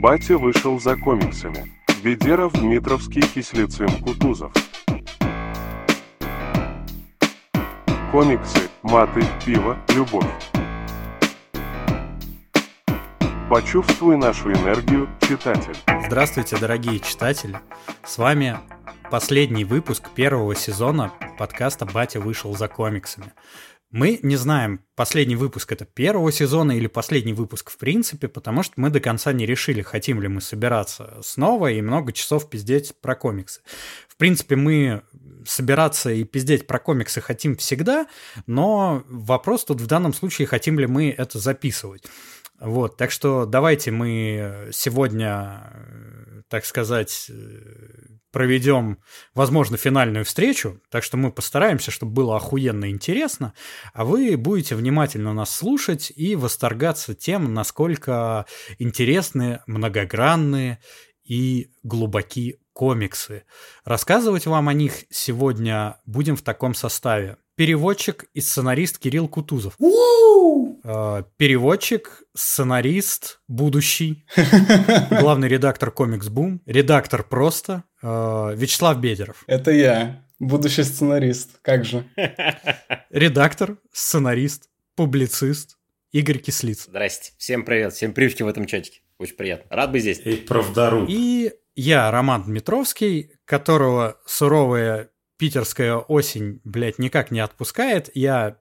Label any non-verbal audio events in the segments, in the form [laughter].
Батя вышел за комиксами. Ведеров, Дмитровский, Кислицын, Кутузов. Комиксы, маты, пиво, любовь. Почувствуй нашу энергию, читатель. Здравствуйте, дорогие читатели. С вами последний выпуск первого сезона подкаста «Батя вышел за комиксами». Мы не знаем, последний выпуск это первого сезона или последний выпуск в принципе, потому что мы до конца не решили, хотим ли мы собираться снова и много часов пиздеть про комиксы. В принципе, мы собираться и пиздеть про комиксы хотим всегда, но вопрос тут в данном случае, хотим ли мы это записывать. Вот, так что давайте мы сегодня, так сказать, проведем, возможно, финальную встречу, так что мы постараемся, чтобы было охуенно интересно, а вы будете внимательно нас слушать и восторгаться тем, насколько интересны, многогранные и глубоки комиксы. Рассказывать вам о них сегодня будем в таком составе. Переводчик и сценарист Кирилл Кутузов. Э, переводчик, сценарист, будущий, [laughs] главный редактор Комикс Бум, редактор просто, э, Вячеслав Бедеров. Это я, будущий сценарист, как же. Редактор, сценарист, публицист, Игорь Кислиц. Здрасте, всем привет, всем привычки в этом чатике. Очень приятно. Рад быть здесь. И правдоруб. И я, Роман Дмитровский, которого суровая питерская осень, блядь, никак не отпускает. Я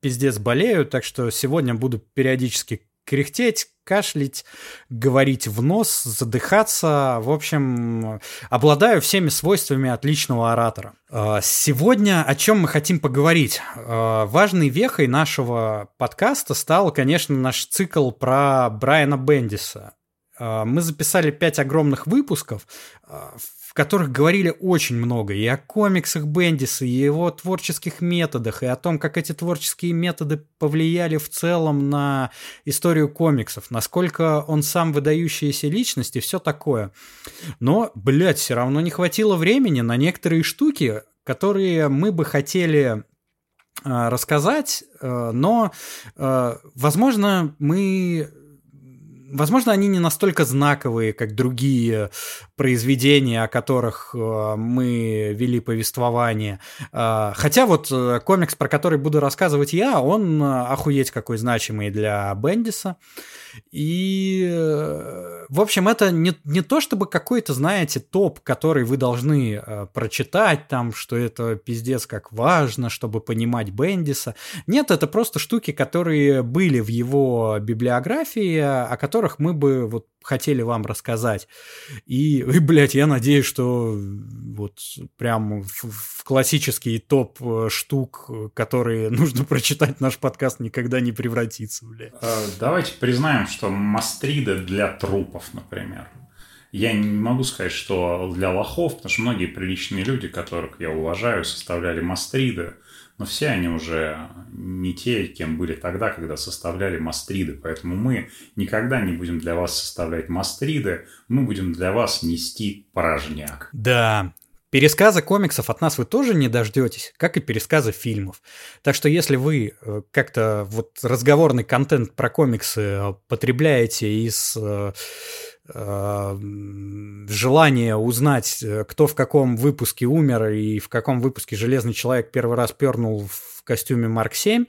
пиздец болею, так что сегодня буду периодически кряхтеть, кашлять, говорить в нос, задыхаться. В общем, обладаю всеми свойствами отличного оратора. А, сегодня о чем мы хотим поговорить? А, важной вехой нашего подкаста стал, конечно, наш цикл про Брайана Бендиса. А, мы записали пять огромных выпусков, в которых говорили очень много и о комиксах Бендиса, и его творческих методах, и о том, как эти творческие методы повлияли в целом на историю комиксов, насколько он сам выдающаяся личность и все такое. Но, блядь, все равно не хватило времени на некоторые штуки, которые мы бы хотели а, рассказать, э, но, э, возможно, мы Возможно, они не настолько знаковые, как другие произведения, о которых э, мы вели повествование. Э, хотя вот э, комикс, про который буду рассказывать я, он охуеть какой значимый для Бендиса. И, в общем, это не, не то чтобы какой-то, знаете, топ, который вы должны прочитать, там, что это пиздец как важно, чтобы понимать Бендиса. Нет, это просто штуки, которые были в его библиографии, о которых мы бы вот хотели вам рассказать. И, и блядь, я надеюсь, что вот прям в, в классический топ э, штук, которые [laughs] нужно прочитать, наш подкаст никогда не превратится, блядь. Э, давайте признаем, что мастриды для трупов, например. Я не могу сказать, что для лохов, потому что многие приличные люди, которых я уважаю, составляли мастриды но все они уже не те, кем были тогда, когда составляли мастриды. Поэтому мы никогда не будем для вас составлять мастриды, мы будем для вас нести порожняк. Да, Пересказа комиксов от нас вы тоже не дождетесь, как и пересказа фильмов. Так что если вы э, как-то вот разговорный контент про комиксы э, потребляете из э, Э, желание узнать, кто в каком выпуске умер и в каком выпуске Железный Человек первый раз пернул в костюме Марк 7,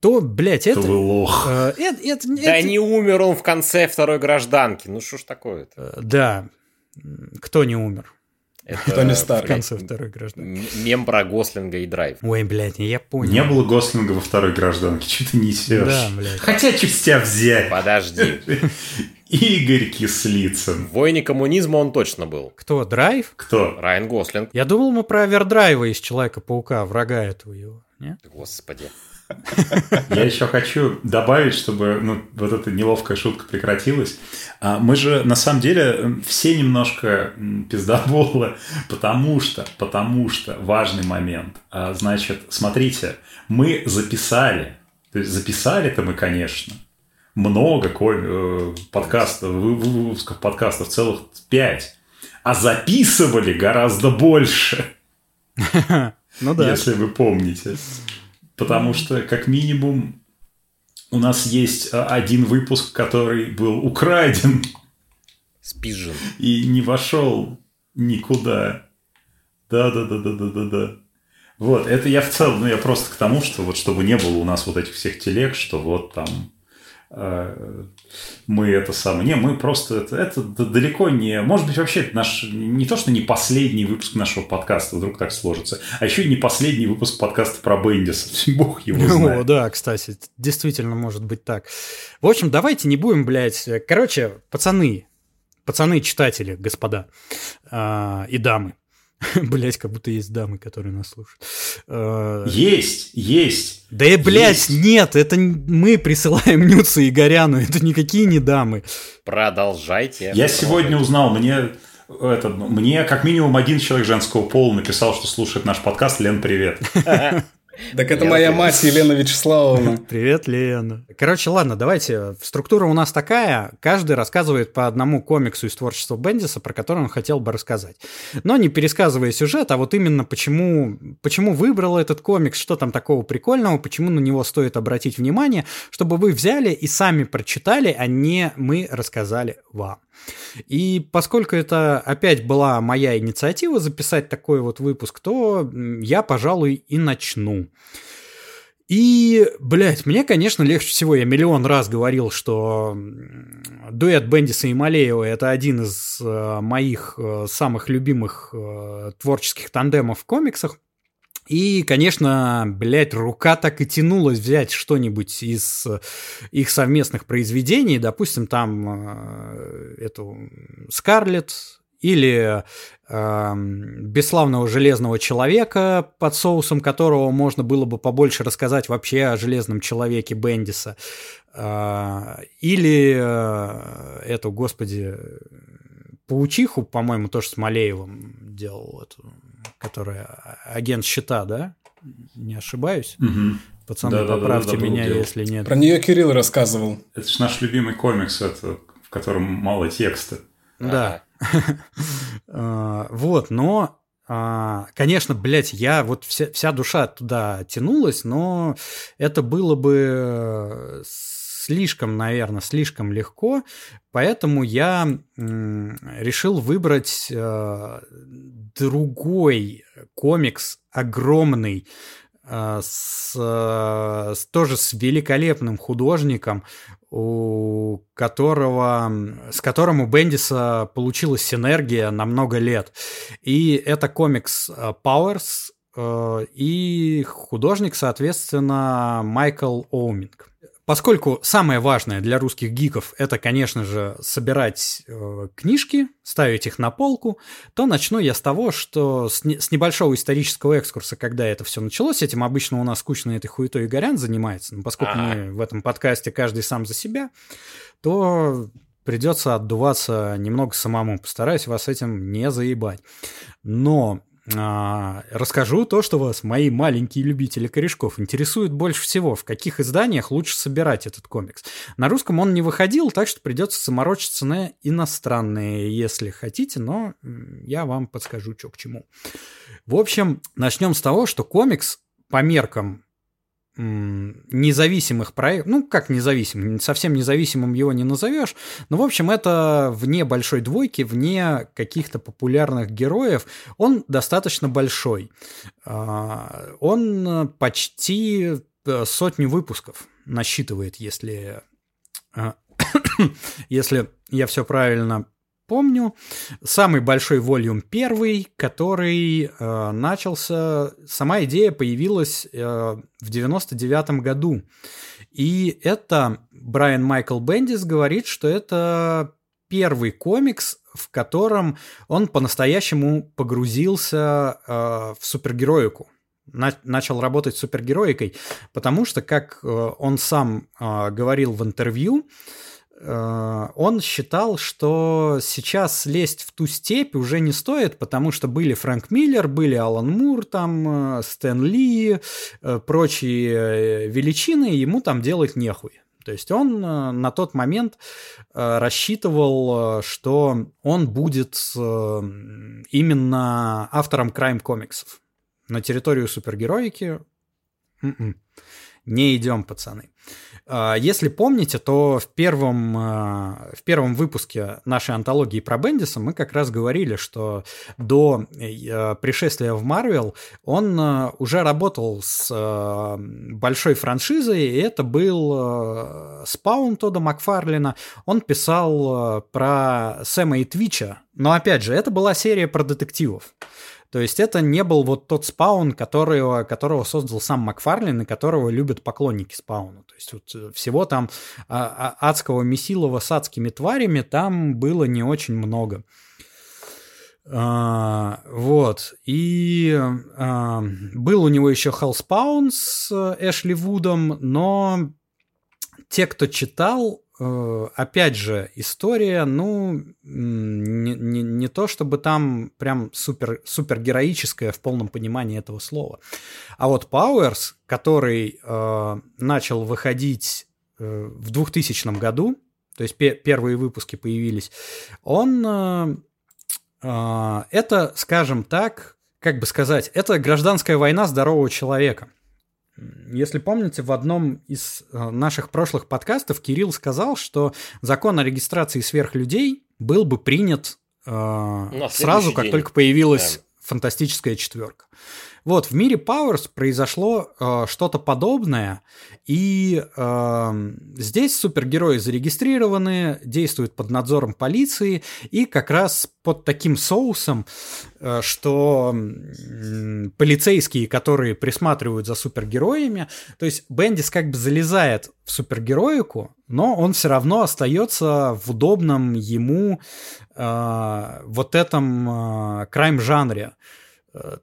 то, блядь, это... Вы лох. Э, это, это, да это... не умер он в конце второй гражданки. Ну что ж такое-то? Э, да. Кто не умер? Это, Кто не стар. В конце второй гражданки. Мем про Гослинга и Драйв. Ой, блядь, я понял. Не было Гослинга во второй гражданке, что ты несешь? Да, блядь. Хотя тебя взять? Подожди. [laughs] Игорь Кислицын. В «Войне коммунизма» он точно был. Кто, Драйв? Кто? Райан Гослинг. Я думал, мы про Овердрайва из Человека-паука, врага этого его. Нет? Господи. [laughs] Я еще хочу добавить, чтобы ну, вот эта неловкая шутка прекратилась. А, мы же на самом деле все немножко пиздоболы, потому что, потому что важный момент. А, значит, смотрите, мы записали, то есть записали-то мы, конечно, много э, подкастов, выпусков подкастов, целых пять, а записывали гораздо больше. [laughs] Ну да. Если вы помните. Потому что, как минимум, у нас есть а, один выпуск, который был украден. Спижен. И не вошел никуда. Да-да-да-да-да-да-да. Вот, это я в целом, ну я просто к тому, что вот чтобы не было у нас вот этих всех телег, что вот там мы это самое. Не, мы просто это, это далеко не... Может быть, вообще это наш... Не то, что не последний выпуск нашего подкаста, вдруг так сложится, а еще и не последний выпуск подкаста про Бендиса. [laughs] Бог его знает. О, да, кстати, действительно может быть так. В общем, давайте не будем, блядь... Короче, пацаны, пацаны-читатели, господа э, и дамы, [laughs] Блять, как будто есть дамы, которые нас слушают. Э, есть, есть. Да и, блядь, нет, это мы присылаем [laughs] Нюцу и Горяну, это никакие не дамы. Продолжайте. Я сегодня узнал, мне это, мне как минимум один человек женского пола написал, что слушает наш подкаст. Лен, привет. [laughs] Так это моя мать Елена Вячеславовна. [laughs] Привет, Лена. Короче, ладно, давайте. Структура у нас такая. Каждый рассказывает по одному комиксу из творчества Бендиса, про который он хотел бы рассказать. Но не пересказывая сюжет, а вот именно почему, почему выбрал этот комикс, что там такого прикольного, почему на него стоит обратить внимание, чтобы вы взяли и сами прочитали, а не мы рассказали вам. И поскольку это опять была моя инициатива записать такой вот выпуск, то я, пожалуй, и начну. И, блядь, мне, конечно, легче всего. Я миллион раз говорил, что дуэт Бендиса и Малеева – это один из э, моих э, самых любимых э, творческих тандемов в комиксах. И, конечно, блядь, рука так и тянулась взять что-нибудь из э, их совместных произведений, допустим, там э, эту Скарлетт или э, бесславного железного человека, под соусом которого можно было бы побольше рассказать вообще о железном человеке Бендиса, э, или э, эту, господи, паучиху, по-моему, тоже с Малеевым делал эту которая агент щита, да? Не ошибаюсь? Угу. Пацаны, да, поправьте да, да, меня, если нет. Про нее Кирилл рассказывал. Это же наш любимый комикс, это, в котором мало текста. Да. [laughs] А, вот, но а, Конечно, блядь, я вот вся, вся душа туда тянулась, но это было бы слишком, наверное, слишком легко, поэтому я решил выбрать э, другой комикс, огромный, э, с, э, с, тоже с великолепным художником, у которого, с которым у Бендиса получилась синергия на много лет. И это комикс Powers, и художник, соответственно, Майкл Оуминг. Поскольку самое важное для русских гиков это, конечно же, собирать э, книжки, ставить их на полку, то начну я с того, что с, не, с небольшого исторического экскурса, когда это все началось, этим обычно у нас скучно этой хуетой Игорян занимается, но поскольку А-а-а. мы в этом подкасте каждый сам за себя, то придется отдуваться немного самому. Постараюсь вас этим не заебать. Но а, расскажу то, что вас, мои маленькие любители корешков, интересует больше всего. В каких изданиях лучше собирать этот комикс? На русском он не выходил, так что придется заморочиться на иностранные, если хотите, но я вам подскажу, что к чему. В общем, начнем с того, что комикс по меркам независимых проектов, ну как независимым, совсем независимым его не назовешь, но в общем это вне большой двойки, вне каких-то популярных героев, он достаточно большой. А, он почти э, сотню выпусков насчитывает, если, э, [coughs] если я все правильно помню. Самый большой волюм первый, который э, начался, сама идея появилась э, в 99 году. И это Брайан Майкл Бендис говорит, что это первый комикс, в котором он по-настоящему погрузился э, в супергероику начал работать супергероикой, потому что, как э, он сам э, говорил в интервью, он считал, что сейчас лезть в ту степь уже не стоит, потому что были Фрэнк Миллер, были Алан Мур, там, э, Стэн Ли, э, прочие величины, ему там делать нехуй. То есть он на тот момент рассчитывал, что он будет именно автором крайм-комиксов. На территорию супергероики м-м, не идем, пацаны. А, если помните, то в первом, а, в первом выпуске нашей антологии про Бендиса мы как раз говорили, что до э, пришествия в Марвел он уже работал с большой франшизой, и это был спаун Тода Макфарлина. Он писал про Сэма и Твича, но опять же, это была серия про детективов. То есть это не был вот тот спаун, которого, которого создал сам Макфарлин и которого любят поклонники спауна. То есть вот э, всего там а, а, адского месилова с адскими тварями там было не очень много. А, вот. И а, был у него еще Hellspawn с э, Эшли Вудом, но те, кто читал, опять же, история, ну, не, не, не то чтобы там прям супер, супер героическая в полном понимании этого слова. А вот Пауэрс, который э, начал выходить э, в 2000 году, то есть пе- первые выпуски появились, он, э, э, это, скажем так, как бы сказать, это гражданская война здорового человека – если помните, в одном из э, наших прошлых подкастов Кирилл сказал, что закон о регистрации сверхлюдей был бы принят э, сразу, как день. только появилась да. фантастическая четверка. Вот, в мире Powers произошло э, что-то подобное, и э, здесь супергерои зарегистрированы, действуют под надзором полиции, и как раз под таким соусом, э, что э, полицейские, которые присматривают за супергероями, то есть Бендис как бы залезает в супергероику, но он все равно остается в удобном ему э, вот этом э, крайм-жанре. Э,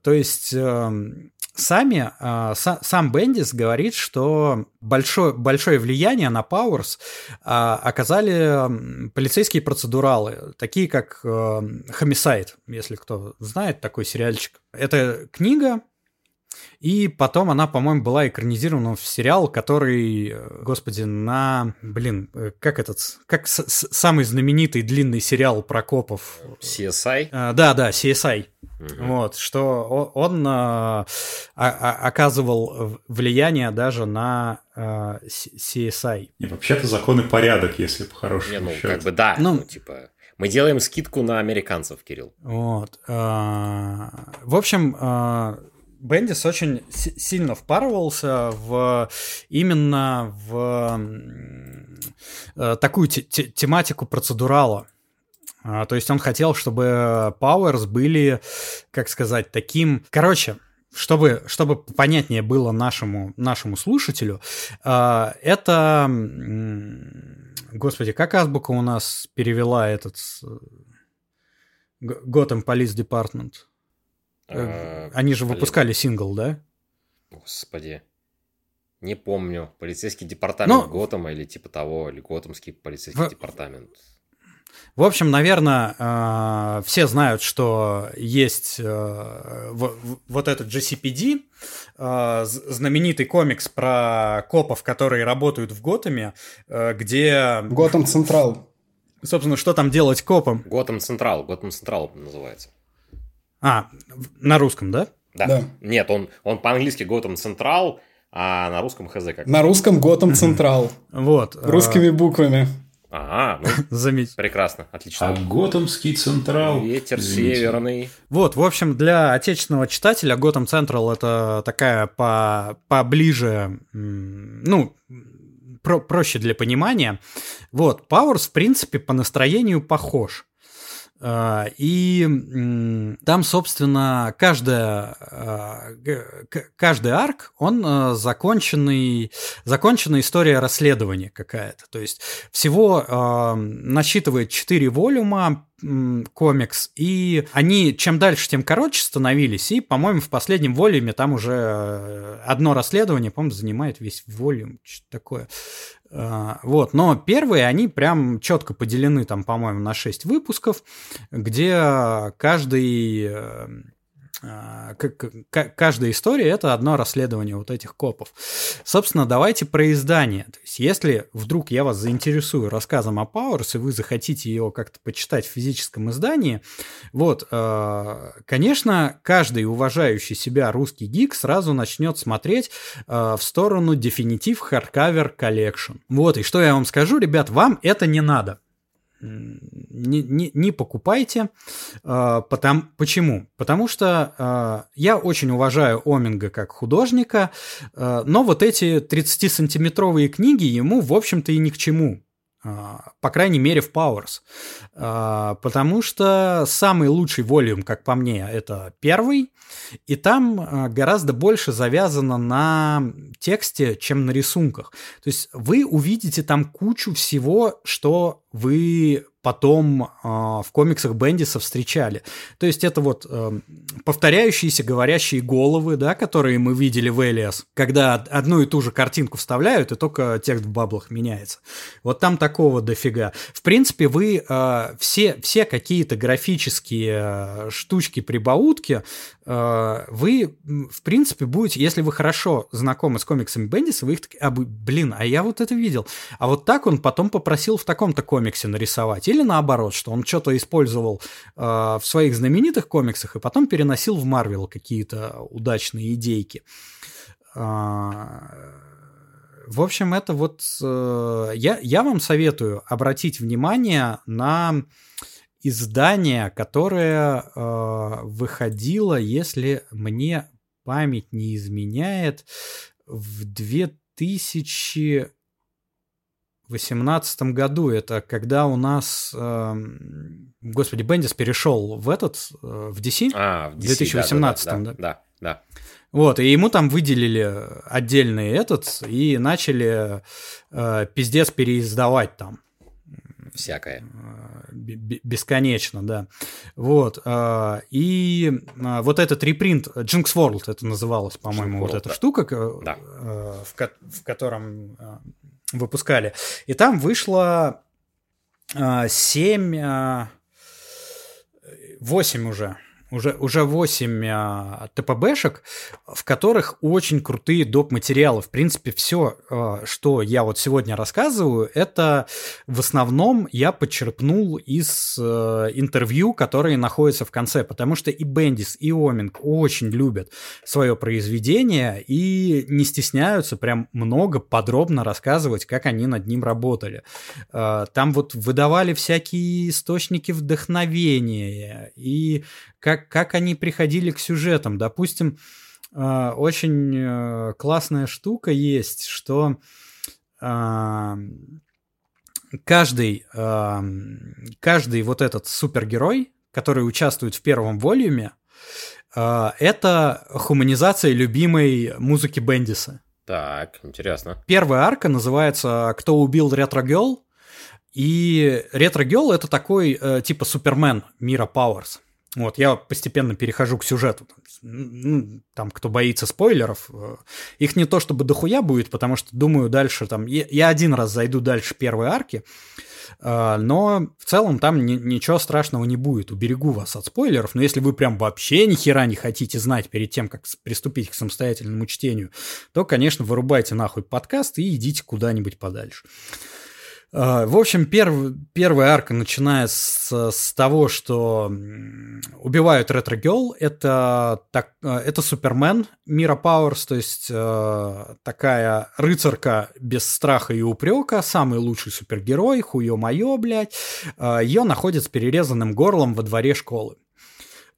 то есть эм, сами, э, сам Бендис говорит, что большое, большое влияние на Пауэрс оказали полицейские процедуралы, такие как Homicide, если кто знает такой сериальчик. Это книга, и потом она, по-моему, была экранизирована в сериал, который, э, господи, на, блин, как этот, как с- с- самый знаменитый длинный сериал про копов. CSI? А, да, да, CSI. Угу. Вот, что он а, а, оказывал влияние даже на а, CSI. И вообще-то закон и порядок, если по-хорошему. Не, ну, счет. как бы да, ну, ну, типа... Мы делаем скидку на американцев, Кирилл. Вот. В общем, Бендис очень сильно впарывался в именно в э, такую тематику процедурала. А, то есть он хотел, чтобы Powers были, как сказать, таким... Короче, чтобы, чтобы понятнее было нашему, нашему слушателю, э, это... Господи, как азбука у нас перевела этот... Gotham Police Department? Э, они же выпускали сингл, да? Господи. Не помню. Полицейский департамент Но... Ну, Готэма или типа того, или Готэмский полицейский в... департамент. В общем, наверное, э, все знают, что есть э, вот этот GCPD, знаменитый комикс про копов, которые работают в Готэме, где... Готэм Централ. Собственно, что там делать копом? Готэм Централ, Готэм Централ называется. А, на русском, да? Да. да. Нет, он, он по-английски Gotham Central, а на русском хз как? На русском Gotham Central. Вот. Русскими а, буквами. Ага, ну, [laughs] Заметь. прекрасно, отлично. А Готэмский Централ? Ветер Извините. северный. Вот, в общем, для отечественного читателя Готэм Централ это такая по поближе, ну, про проще для понимания. Вот, Пауэрс, в принципе, по настроению похож. А, и там, собственно, каждая, а, каждый арк, он а, законченный, законченная история расследования какая-то. То есть всего насчитывает 4 волюма, комикс, и они чем дальше, тем короче становились, и, по-моему, в последнем волюме там уже одно расследование, по-моему, занимает весь волюм, что-то такое. А, вот, но первые, они прям четко поделены, там, по-моему, на 6 выпусков, где каждый, э, каждая история это одно расследование вот этих копов. Собственно, давайте про издание. То есть, если вдруг я вас заинтересую рассказом о Powers, и вы захотите его как-то почитать в физическом издании, вот, а, конечно, каждый уважающий себя русский гик сразу начнет смотреть а, в сторону Definitive Hardcover Collection. Вот, и что я вам скажу, ребят, вам это не надо не, не, не покупайте. Э, потому, почему? Потому что э, я очень уважаю Оминга как художника, э, но вот эти 30-сантиметровые книги ему, в общем-то, и ни к чему. А, по крайней мере, в Powers. А, потому что самый лучший волюм, как по мне, это первый. И там а, гораздо больше завязано на тексте, чем на рисунках. То есть вы увидите там кучу всего, что вы потом э, в комиксах Бендиса встречали. То есть это вот э, повторяющиеся говорящие головы, да, которые мы видели в Элиас, когда одну и ту же картинку вставляют, и только текст в баблах меняется. Вот там такого дофига. В принципе, вы э, все, все какие-то графические э, штучки, прибаутки, вы, в принципе, будете, если вы хорошо знакомы с комиксами Бендиса, вы их такие, а, блин, а я вот это видел. А вот так он потом попросил в таком-то комиксе нарисовать. Или наоборот, что он что-то использовал э, в своих знаменитых комиксах и потом переносил в Марвел какие-то удачные идейки. Э, в общем, это вот... Э, я, я вам советую обратить внимание на издание, которое э, выходило, если мне память не изменяет, в 2000 2018 году. Это когда у нас, э, господи, Бендис перешел в этот, э, в DC, а, в, DC, в 2018, да, да, да, да, да. Вот, и ему там выделили отдельный этот и начали э, пиздец переиздавать там. Всякое. Э, бесконечно, да. Вот. Э, и э, вот этот репринт, Jinx World это называлось, по-моему, вот эта да. штука, да. в, в котором выпускали. И там вышло э, 7, э, 8 уже уже, уже 8 а, ТПБшек, в которых очень крутые доп. материалы. В принципе, все, а, что я вот сегодня рассказываю, это в основном я подчерпнул из а, интервью, которые находятся в конце, потому что и Бендис, и Оминг очень любят свое произведение и не стесняются прям много подробно рассказывать, как они над ним работали. А, там вот выдавали всякие источники вдохновения и как, как они приходили к сюжетам. Допустим, э, очень э, классная штука есть, что э, каждый, каждый вот этот супергерой, который участвует в первом волюме, это хуманизация любимой музыки Бендиса. Так, интересно. Первая арка называется «Кто убил Ретро Гелл?», и Ретро Гелл это такой типа Супермен мира Пауэрс. Вот, я постепенно перехожу к сюжету. Ну, там, кто боится спойлеров, э, их не то чтобы дохуя будет, потому что, думаю, дальше там... Я один раз зайду дальше первой арки, э, но в целом там ни, ничего страшного не будет. Уберегу вас от спойлеров, но если вы прям вообще ни хера не хотите знать перед тем, как приступить к самостоятельному чтению, то, конечно, вырубайте нахуй подкаст и идите куда-нибудь подальше. А, в общем, перв, первая арка начинается с того, что убивают Ретро Гелл. Это, а, это Супермен Мира Пауэрс, то есть э, такая рыцарка без страха и упрека, самый лучший супергерой, хуё-моё, блядь. Э, Ее находят с перерезанным горлом во дворе школы.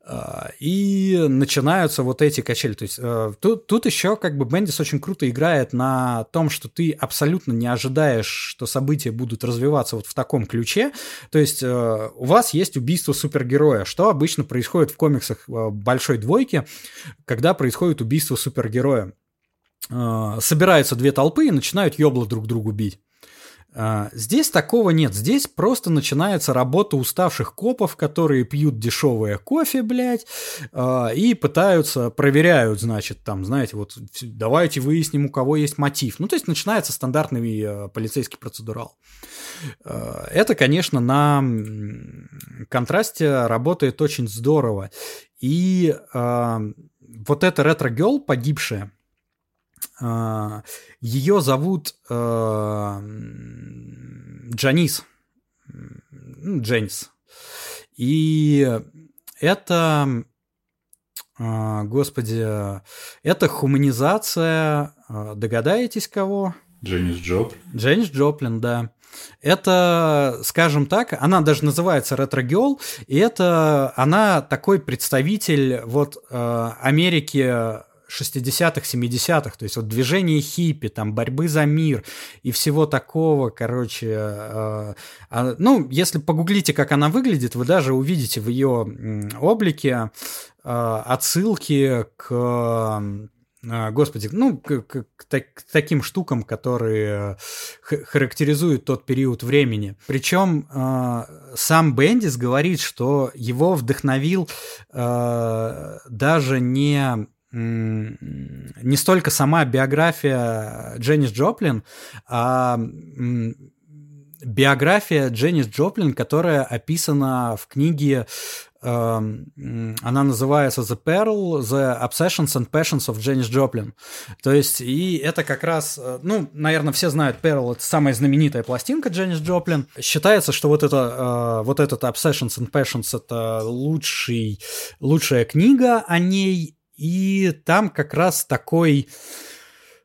А, и начинаются вот эти качели. То есть э, тут, тут еще как бы Бендис очень круто играет на том, что ты абсолютно не ожидаешь, что события будут развиваться вот в таком ключе. То есть э, у вас есть убийство супергероя, что обычно происходит в комиксах э, большой двойки, когда происходит убийство супергероя. Собираются две толпы и начинают ёбло друг другу бить. А, здесь такого нет. Здесь просто начинается работа уставших копов, которые пьют дешевое кофе, блядь, а, и пытаются, проверяют, значит, там, знаете, вот давайте выясним, у кого есть мотив. Ну, то есть начинается стандартный э, полицейский процедурал. А, это, конечно, на контрасте работает очень здорово. И вот эта ретро-гелл погибшая, Ее зовут э, Джанис. Дженнис. И это, а, господи, это хуманизация, а, догадаетесь кого? Дженнис Джоплин. Дженнис Джоплин, да. Это, скажем так, она даже называется ретро и это она такой представитель вот э, Америки 60-х, 70-х, то есть вот движение хиппи, там борьбы за мир и всего такого, короче, э, э, ну, если погуглите, как она выглядит, вы даже увидите в ее облике э, отсылки к Господи, ну, к, к, к, к таким штукам, которые характеризуют тот период времени. Причем э, сам Бендис говорит, что его вдохновил э, даже не не столько сама биография Дженнис Джоплин, а биография Дженнис Джоплин, которая описана в книге эм, она называется The Peril, The Obsessions and Passions of Janis Joplin. То есть, и это как раз, э, ну, наверное, все знают Peril, это самая знаменитая пластинка Дженнис Джоплин. Считается, что вот, это, э, вот этот Obsessions and Passions это лучший, лучшая книга о ней, и там как раз такой,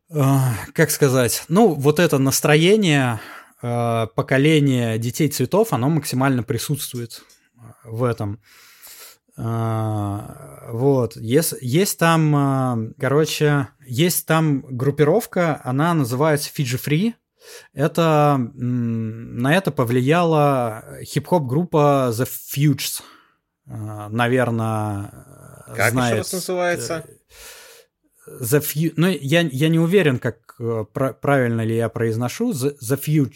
э, как сказать, ну, вот это настроение э, поколения детей цветов, оно максимально присутствует в этом. Э, вот, есть, есть там, э, короче, есть там группировка, она называется Fiji Free, это, на это повлияла хип-хоп группа The Fuges. Э, Наверное, как знает... еще раз называется? The few... Ну, я, я не уверен, как э, правильно ли я произношу. The, the few...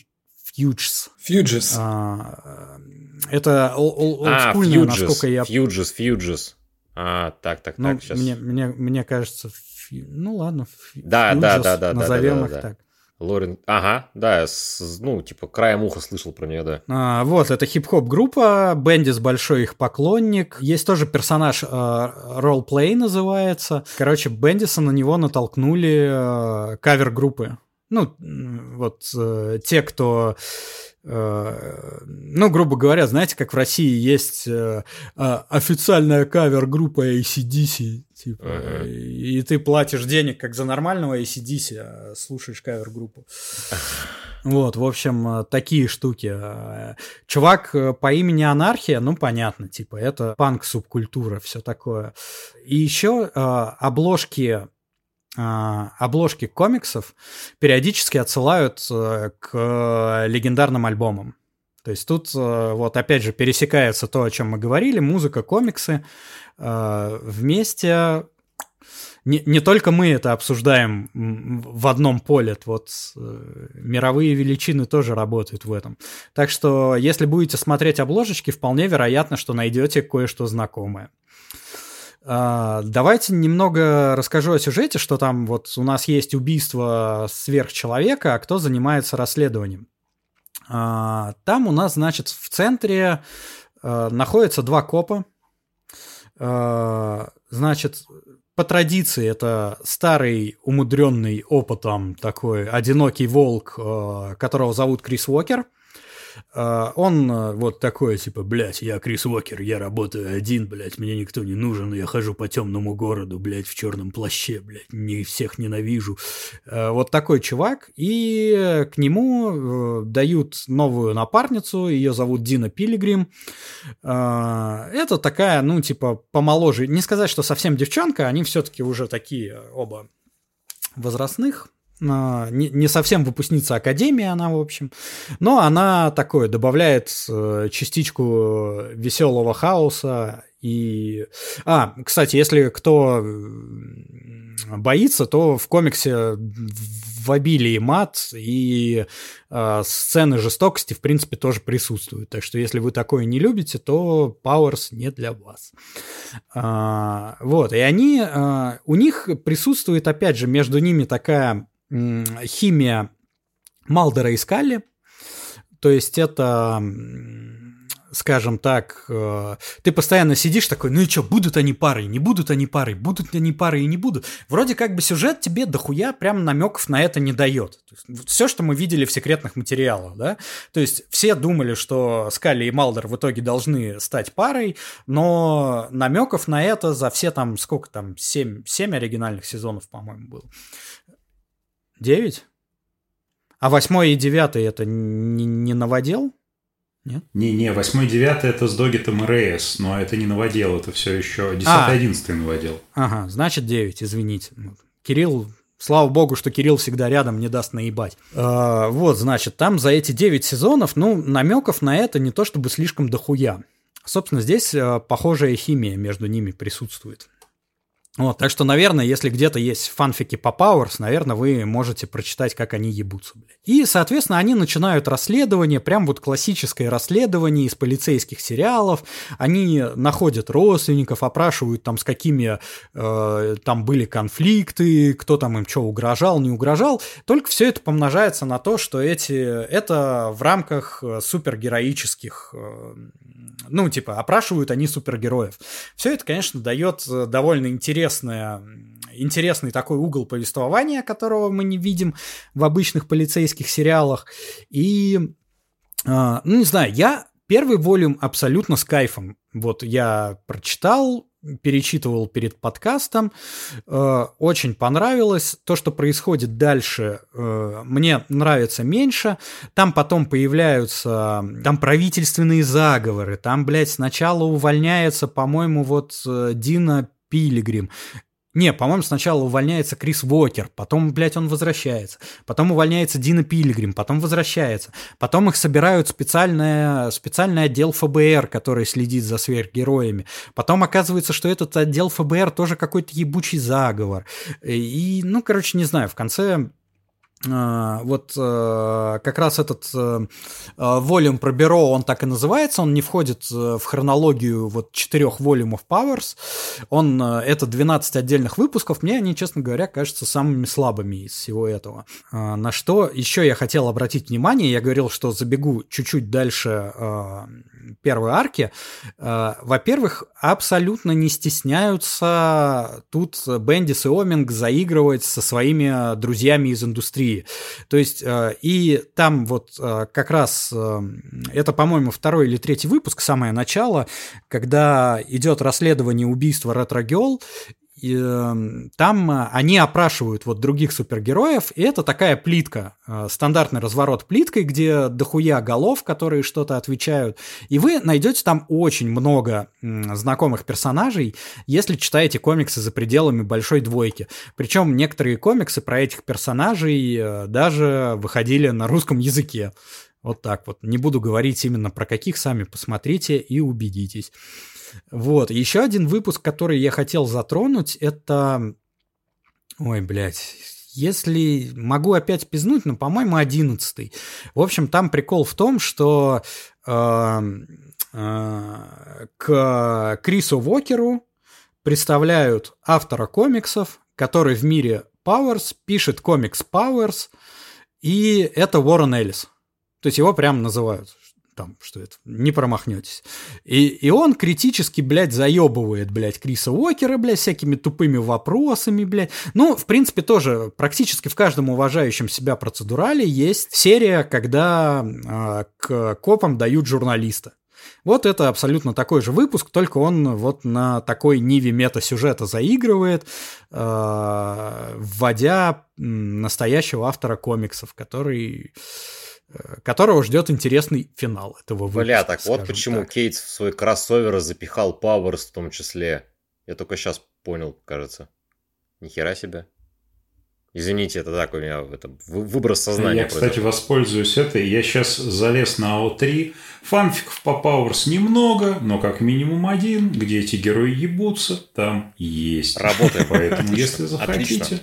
Fuges. Fuges. А, это олдскульно, а, насколько я... Fuges, Fuges. А, так, так, ну, так, сейчас. Мне, мне, мне кажется, фью... ну ладно, да, Fuges, да, да, да, назовем да, да, их да. так. Лорен, ага, да, с, ну, типа, краем уха слышал про нее, да. А, вот, это хип-хоп группа, Бендис большой их поклонник. Есть тоже персонаж, ролл-плей называется. Короче, Бендиса на него натолкнули кавер-группы. Ну, вот э, те, кто э, ну, грубо говоря, знаете, как в России есть э, а, официальная кавер-группа ACDC, типа, uh-huh. и ты платишь денег как за нормального ACDC, а слушаешь кавер-группу. Вот, в общем, такие штуки. Чувак по имени Анархия, ну, понятно, типа, это панк-субкультура, все такое. И еще обложки обложки комиксов периодически отсылают э, к легендарным альбомам. То есть тут э, вот опять же пересекается то, о чем мы говорили, музыка, комиксы э, вместе. Не, не только мы это обсуждаем в одном поле, вот мировые величины тоже работают в этом. Так что, если будете смотреть обложечки, вполне вероятно, что найдете кое-что знакомое. А, давайте немного расскажу о сюжете, что там вот у нас есть убийство сверхчеловека, а кто занимается расследованием. А, там у нас, значит, в центре а, находятся два копа. Значит, по традиции это старый, умудренный опытом такой одинокий волк, которого зовут Крис Уокер – а, он э, вот такой, типа, блядь, я Крис Уокер, я работаю один, блядь, мне никто не нужен, я хожу по темному городу, блядь, в черном плаще, блядь, не всех ненавижу. А, вот такой чувак, и к нему э, дают новую напарницу, ее зовут Дина Пилигрим. А, это такая, ну, типа, помоложе, не сказать, что совсем девчонка, они все-таки уже такие оба возрастных, не, не совсем выпускница академии она, в общем, но она такое добавляет э, частичку веселого хаоса и... А, кстати, если кто боится, то в комиксе в обилии мат и э, сцены жестокости, в принципе, тоже присутствуют. Так что если вы такое не любите, то Powers не для вас. А, вот, и они, а, у них присутствует, опять же, между ними такая химия Малдера и Скалли. То есть это скажем так, э, ты постоянно сидишь такой, ну и что, будут они парой, не будут они парой, будут они парой и не будут. Вроде как бы сюжет тебе дохуя прям намеков на это не дает. Все, что мы видели в секретных материалах, да, то есть все думали, что Скалли и Малдер в итоге должны стать парой, но намеков на это за все там, сколько там, 7, 7 оригинальных сезонов, по-моему, было. 9? А восьмой и девятый это не, не новодел? Нет? Не-не, 8 9 это с Догитом и Рейс, но это не новодел, это все еще 10 а. 11 новодел. Ага, значит 9, извините. Кирилл, слава богу, что Кирилл всегда рядом, не даст наебать. А, вот, значит, там за эти 9 сезонов, ну, намеков на это не то чтобы слишком дохуя. Собственно, здесь а, похожая химия между ними присутствует. Вот, так что, наверное, если где-то есть фанфики по Powers, наверное, вы можете прочитать, как они ебутся. Блядь. И, соответственно, они начинают расследование, прям вот классическое расследование из полицейских сериалов. Они находят родственников, опрашивают там, с какими э, там были конфликты, кто там им что угрожал, не угрожал. Только все это помножается на то, что эти, это в рамках э, супергероических э, ну, типа, опрашивают они супергероев. Все это, конечно, дает э, довольно интересное, интересный такой угол повествования, которого мы не видим в обычных полицейских сериалах. И, а, ну, не знаю, я первый волюм абсолютно с кайфом. Вот я прочитал, перечитывал перед подкастом. Э, очень понравилось. То, что происходит дальше, э, мне нравится меньше. Там потом появляются там правительственные заговоры. Там, блядь, сначала увольняется, по-моему, вот э, Дина Пилигрим. Не, по-моему, сначала увольняется Крис Уокер, потом, блядь, он возвращается. Потом увольняется Дина Пилигрим, потом возвращается. Потом их собирают специальное, специальный отдел ФБР, который следит за сверхгероями. Потом оказывается, что этот отдел ФБР тоже какой-то ебучий заговор. И, ну, короче, не знаю, в конце вот э, как раз этот э, э, волюм про бюро, он так и называется, он не входит в хронологию вот четырех волюмов Powers, он, это 12 отдельных выпусков, мне они, честно говоря, кажутся самыми слабыми из всего этого. А, на что еще я хотел обратить внимание, я говорил, что забегу чуть-чуть дальше первой арки, во-первых, абсолютно не стесняются тут Бендис и Оминг заигрывать со своими друзьями из индустрии. То есть, э, и там вот э, как раз, э, это, по-моему, второй или третий выпуск, самое начало, когда идет расследование убийства Ретрогел, и, эм, там э, они опрашивают вот других супергероев, и это такая плитка, э, стандартный разворот плиткой, где дохуя голов, которые что-то отвечают, и вы найдете там очень много знакомых персонажей, если читаете комиксы за пределами большой двойки. Причем некоторые комиксы про этих персонажей э, даже выходили на русском языке. Вот так вот. Не буду говорить именно про каких, сами посмотрите и убедитесь. Вот. Еще один выпуск, который я хотел затронуть, это... Ой, блядь, если могу опять пизнуть, но, по-моему, одиннадцатый. В общем, там прикол в том, что э, э, к Крису Вокеру представляют автора комиксов, который в мире Powers пишет комикс Powers, и это Уоррен Эллис. То есть его прям называют там, что это, не промахнетесь. И, и он критически, блядь, заебывает, блядь, Криса Уокера, блядь, всякими тупыми вопросами, блядь. Ну, в принципе, тоже практически в каждом уважающем себя процедурале есть серия, когда э, к копам дают журналиста. Вот это абсолютно такой же выпуск, только он вот на такой ниве мета-сюжета заигрывает, э, вводя настоящего автора комиксов, который которого ждет интересный финал этого выпуска. Бля, так вот почему так. Кейтс в свой кроссовер запихал Пауэрс в том числе. Я только сейчас понял, кажется. Нихера себе. Извините, это так у меня это, выброс сознания. Я, кстати, произошел. воспользуюсь этой. Я сейчас залез на АО3. Фанфиков по Пауэрс немного, но как минимум один, где эти герои ебутся, там есть. Работаем. Поэтому, если захотите...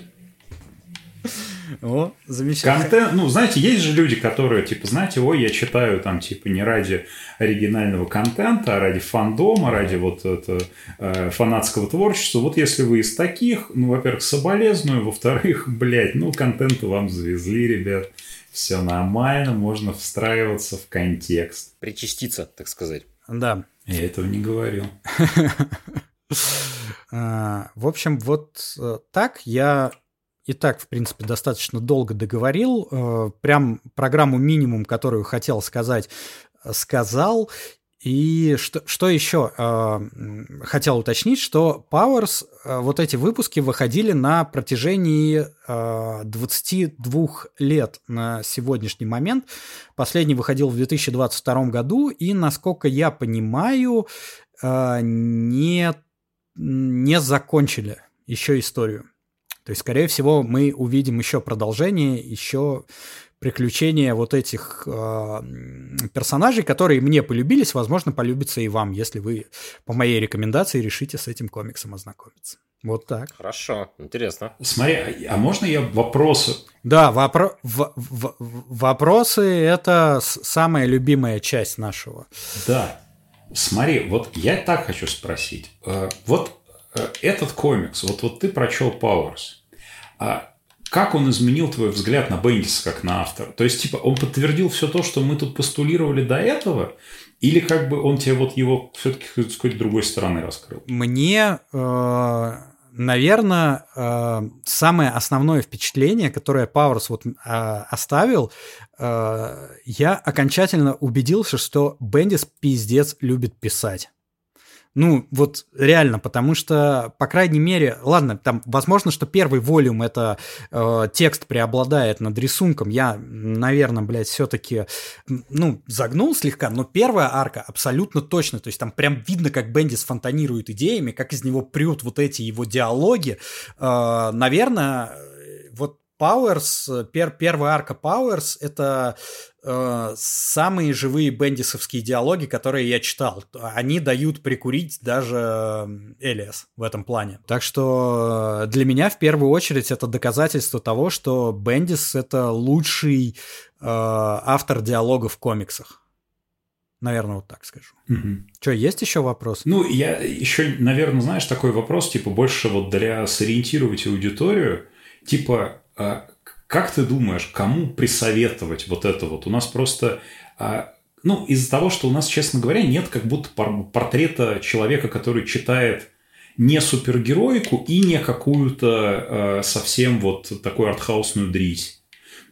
О, замечательно. Контент, ну, знаете, есть же люди, которые, типа, знаете, ой, я читаю там, типа, не ради оригинального контента, а ради фандома, ради вот это, э, фанатского творчества. Вот если вы из таких, ну, во-первых, соболезную, во-вторых, [laughs] блядь, ну, контент вам завезли, ребят. Все нормально, можно встраиваться в контекст. Причаститься, так сказать. Да. Я этого не говорил. [laughs] А, в общем, вот э, так я и так, в принципе, достаточно долго договорил. Э, прям программу минимум, которую хотел сказать, э, сказал. И что, что еще э, хотел уточнить, что Powers, вот эти выпуски выходили на протяжении э, 22 лет на сегодняшний момент. Последний выходил в 2022 году, и, насколько я понимаю, не, не закончили еще историю. То есть, скорее всего, мы увидим еще продолжение, еще приключения вот этих э, персонажей, которые мне полюбились, возможно, полюбятся и вам, если вы по моей рекомендации решите с этим комиксом ознакомиться. Вот так. Хорошо, интересно. Смотри, а можно я вопросы? Да, вопро- в- в- вопросы – это самая любимая часть нашего. Да. Смотри, вот я так хочу спросить. Э, вот э, этот комикс, вот, вот ты прочел Powers, а как он изменил твой взгляд на Бендиса как на автора? То есть, типа, он подтвердил все то, что мы тут постулировали до этого, или как бы он тебе вот его все-таки с какой-то другой стороны раскрыл? Мне, э, наверное, э, самое основное впечатление, которое Пауэрс вот э, оставил, я окончательно убедился, что Бендис пиздец любит писать. Ну, вот реально, потому что, по крайней мере, ладно, там, возможно, что первый волюм это э, текст преобладает над рисунком. Я, наверное, блядь, все-таки, ну, загнул слегка, но первая арка абсолютно точно. То есть там прям видно, как Бендис фонтанирует идеями, как из него прют вот эти его диалоги. Э, наверное, вот Powers, пер, первая арка Powers — это э, самые живые бендисовские диалоги, которые я читал. Они дают прикурить даже Элиас в этом плане. Так что для меня в первую очередь это доказательство того, что Бендис — это лучший э, автор диалогов в комиксах. Наверное, вот так скажу. Угу. Что, есть еще вопрос? Ну, я еще, наверное, знаешь, такой вопрос, типа, больше вот для сориентировать аудиторию, типа, а как ты думаешь, кому присоветовать вот это вот? У нас просто, а, ну, из-за того, что у нас, честно говоря, нет как будто портрета человека, который читает не супергероику и не какую-то э, совсем вот такую артхаусную дрись.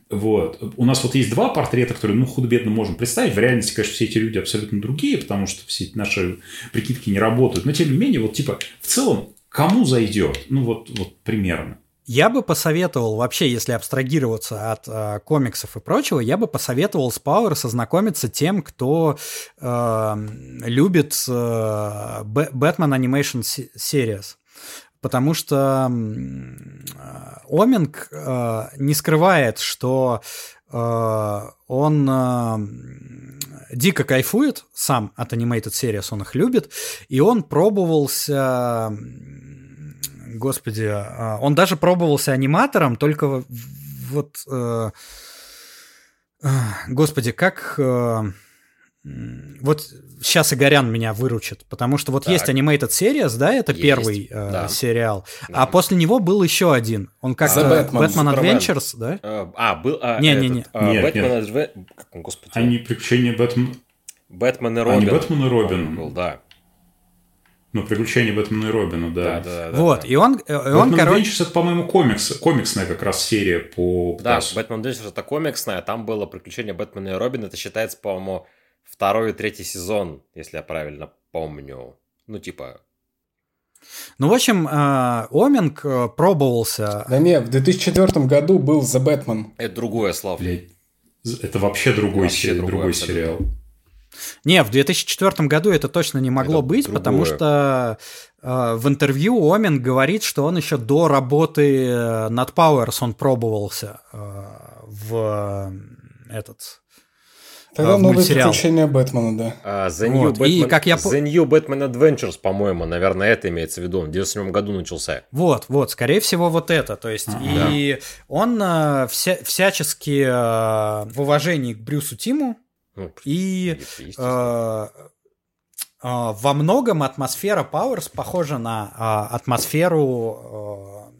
Вот. У нас вот есть два портрета, которые, ну, худо-бедно можем представить. В реальности, конечно, все эти люди абсолютно другие, потому что все наши прикидки не работают. Но, тем не менее, вот, типа, в целом, кому зайдет? Ну, вот, вот примерно. Я бы посоветовал, вообще, если абстрагироваться от э, комиксов и прочего, я бы посоветовал с Power сознакомиться тем, кто э, любит э, Batman Animation Series. Потому что э, Оминг э, не скрывает, что э, он э, дико кайфует сам от Animated Series, он их любит, и он пробовался господи, а, он даже пробовался аниматором, только вот, э, а, господи, как... Э, вот сейчас Игорян меня выручит, потому что вот так. есть Animated Series, да, это есть, первый э, да. сериал, да. а после него был еще один. Он как Batman, Batman Adventures, да? А, был... А, не, не, не. Uh, нет, Batman нет. Adve... Господи. Они приключения Бэтмен... Бэтмен и Робин. Они Бэтмен и Робин. Был, да. Ну, приключения Бэтмена и Робина, да. Да, да, да. Вот, да. и он, и он Бэтмен короче... это, по-моему, комикс, комиксная как раз серия по... Да, Бэтмен Adventures это комиксная, там было приключение Бэтмена и Робина, это считается, по-моему, второй и третий сезон, если я правильно помню. Ну, типа... Ну, в общем, э, Оминг э, пробовался... Да не, в 2004 году был The Batman. Это другое, Слав. Блядь, это вообще другой, вообще сери- другой, другой сериал. Не, в 2004 году это точно не могло это быть, другое. потому что э, в интервью Омин говорит, что он еще до работы э, над Powers он пробовался э, в э, этот Тогда э, в новые мультсериал. приключения Бэтмена, да. А, The, New Вот, и Batman, как я The New Batman Adventures, по-моему, наверное, это имеется в виду. Он в 97 году начался. Вот, вот, скорее всего, вот это. То есть, и он э, вся- всячески э, в уважении к Брюсу Тиму Ну, и э, во многом атмосфера Powers похожа на э, атмосферу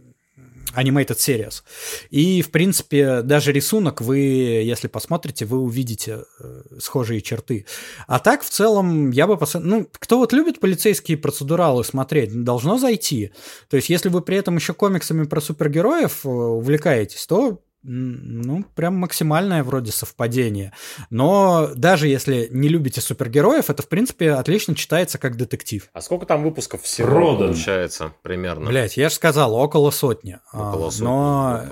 Animated Series. И, в принципе, даже рисунок вы, если посмотрите, вы увидите э, схожие черты. А так, в целом, я бы посоветовал... Ну, кто вот любит полицейские процедуралы смотреть, должно зайти. То есть, если вы при этом еще комиксами про супергероев э, увлекаетесь, то ну, прям максимальное вроде совпадение. Но даже если не любите супергероев, это, в принципе, отлично читается как детектив. А сколько там выпусков всего Продан. получается примерно? Блять, я же сказал, около сотни. А, Около сотни. Но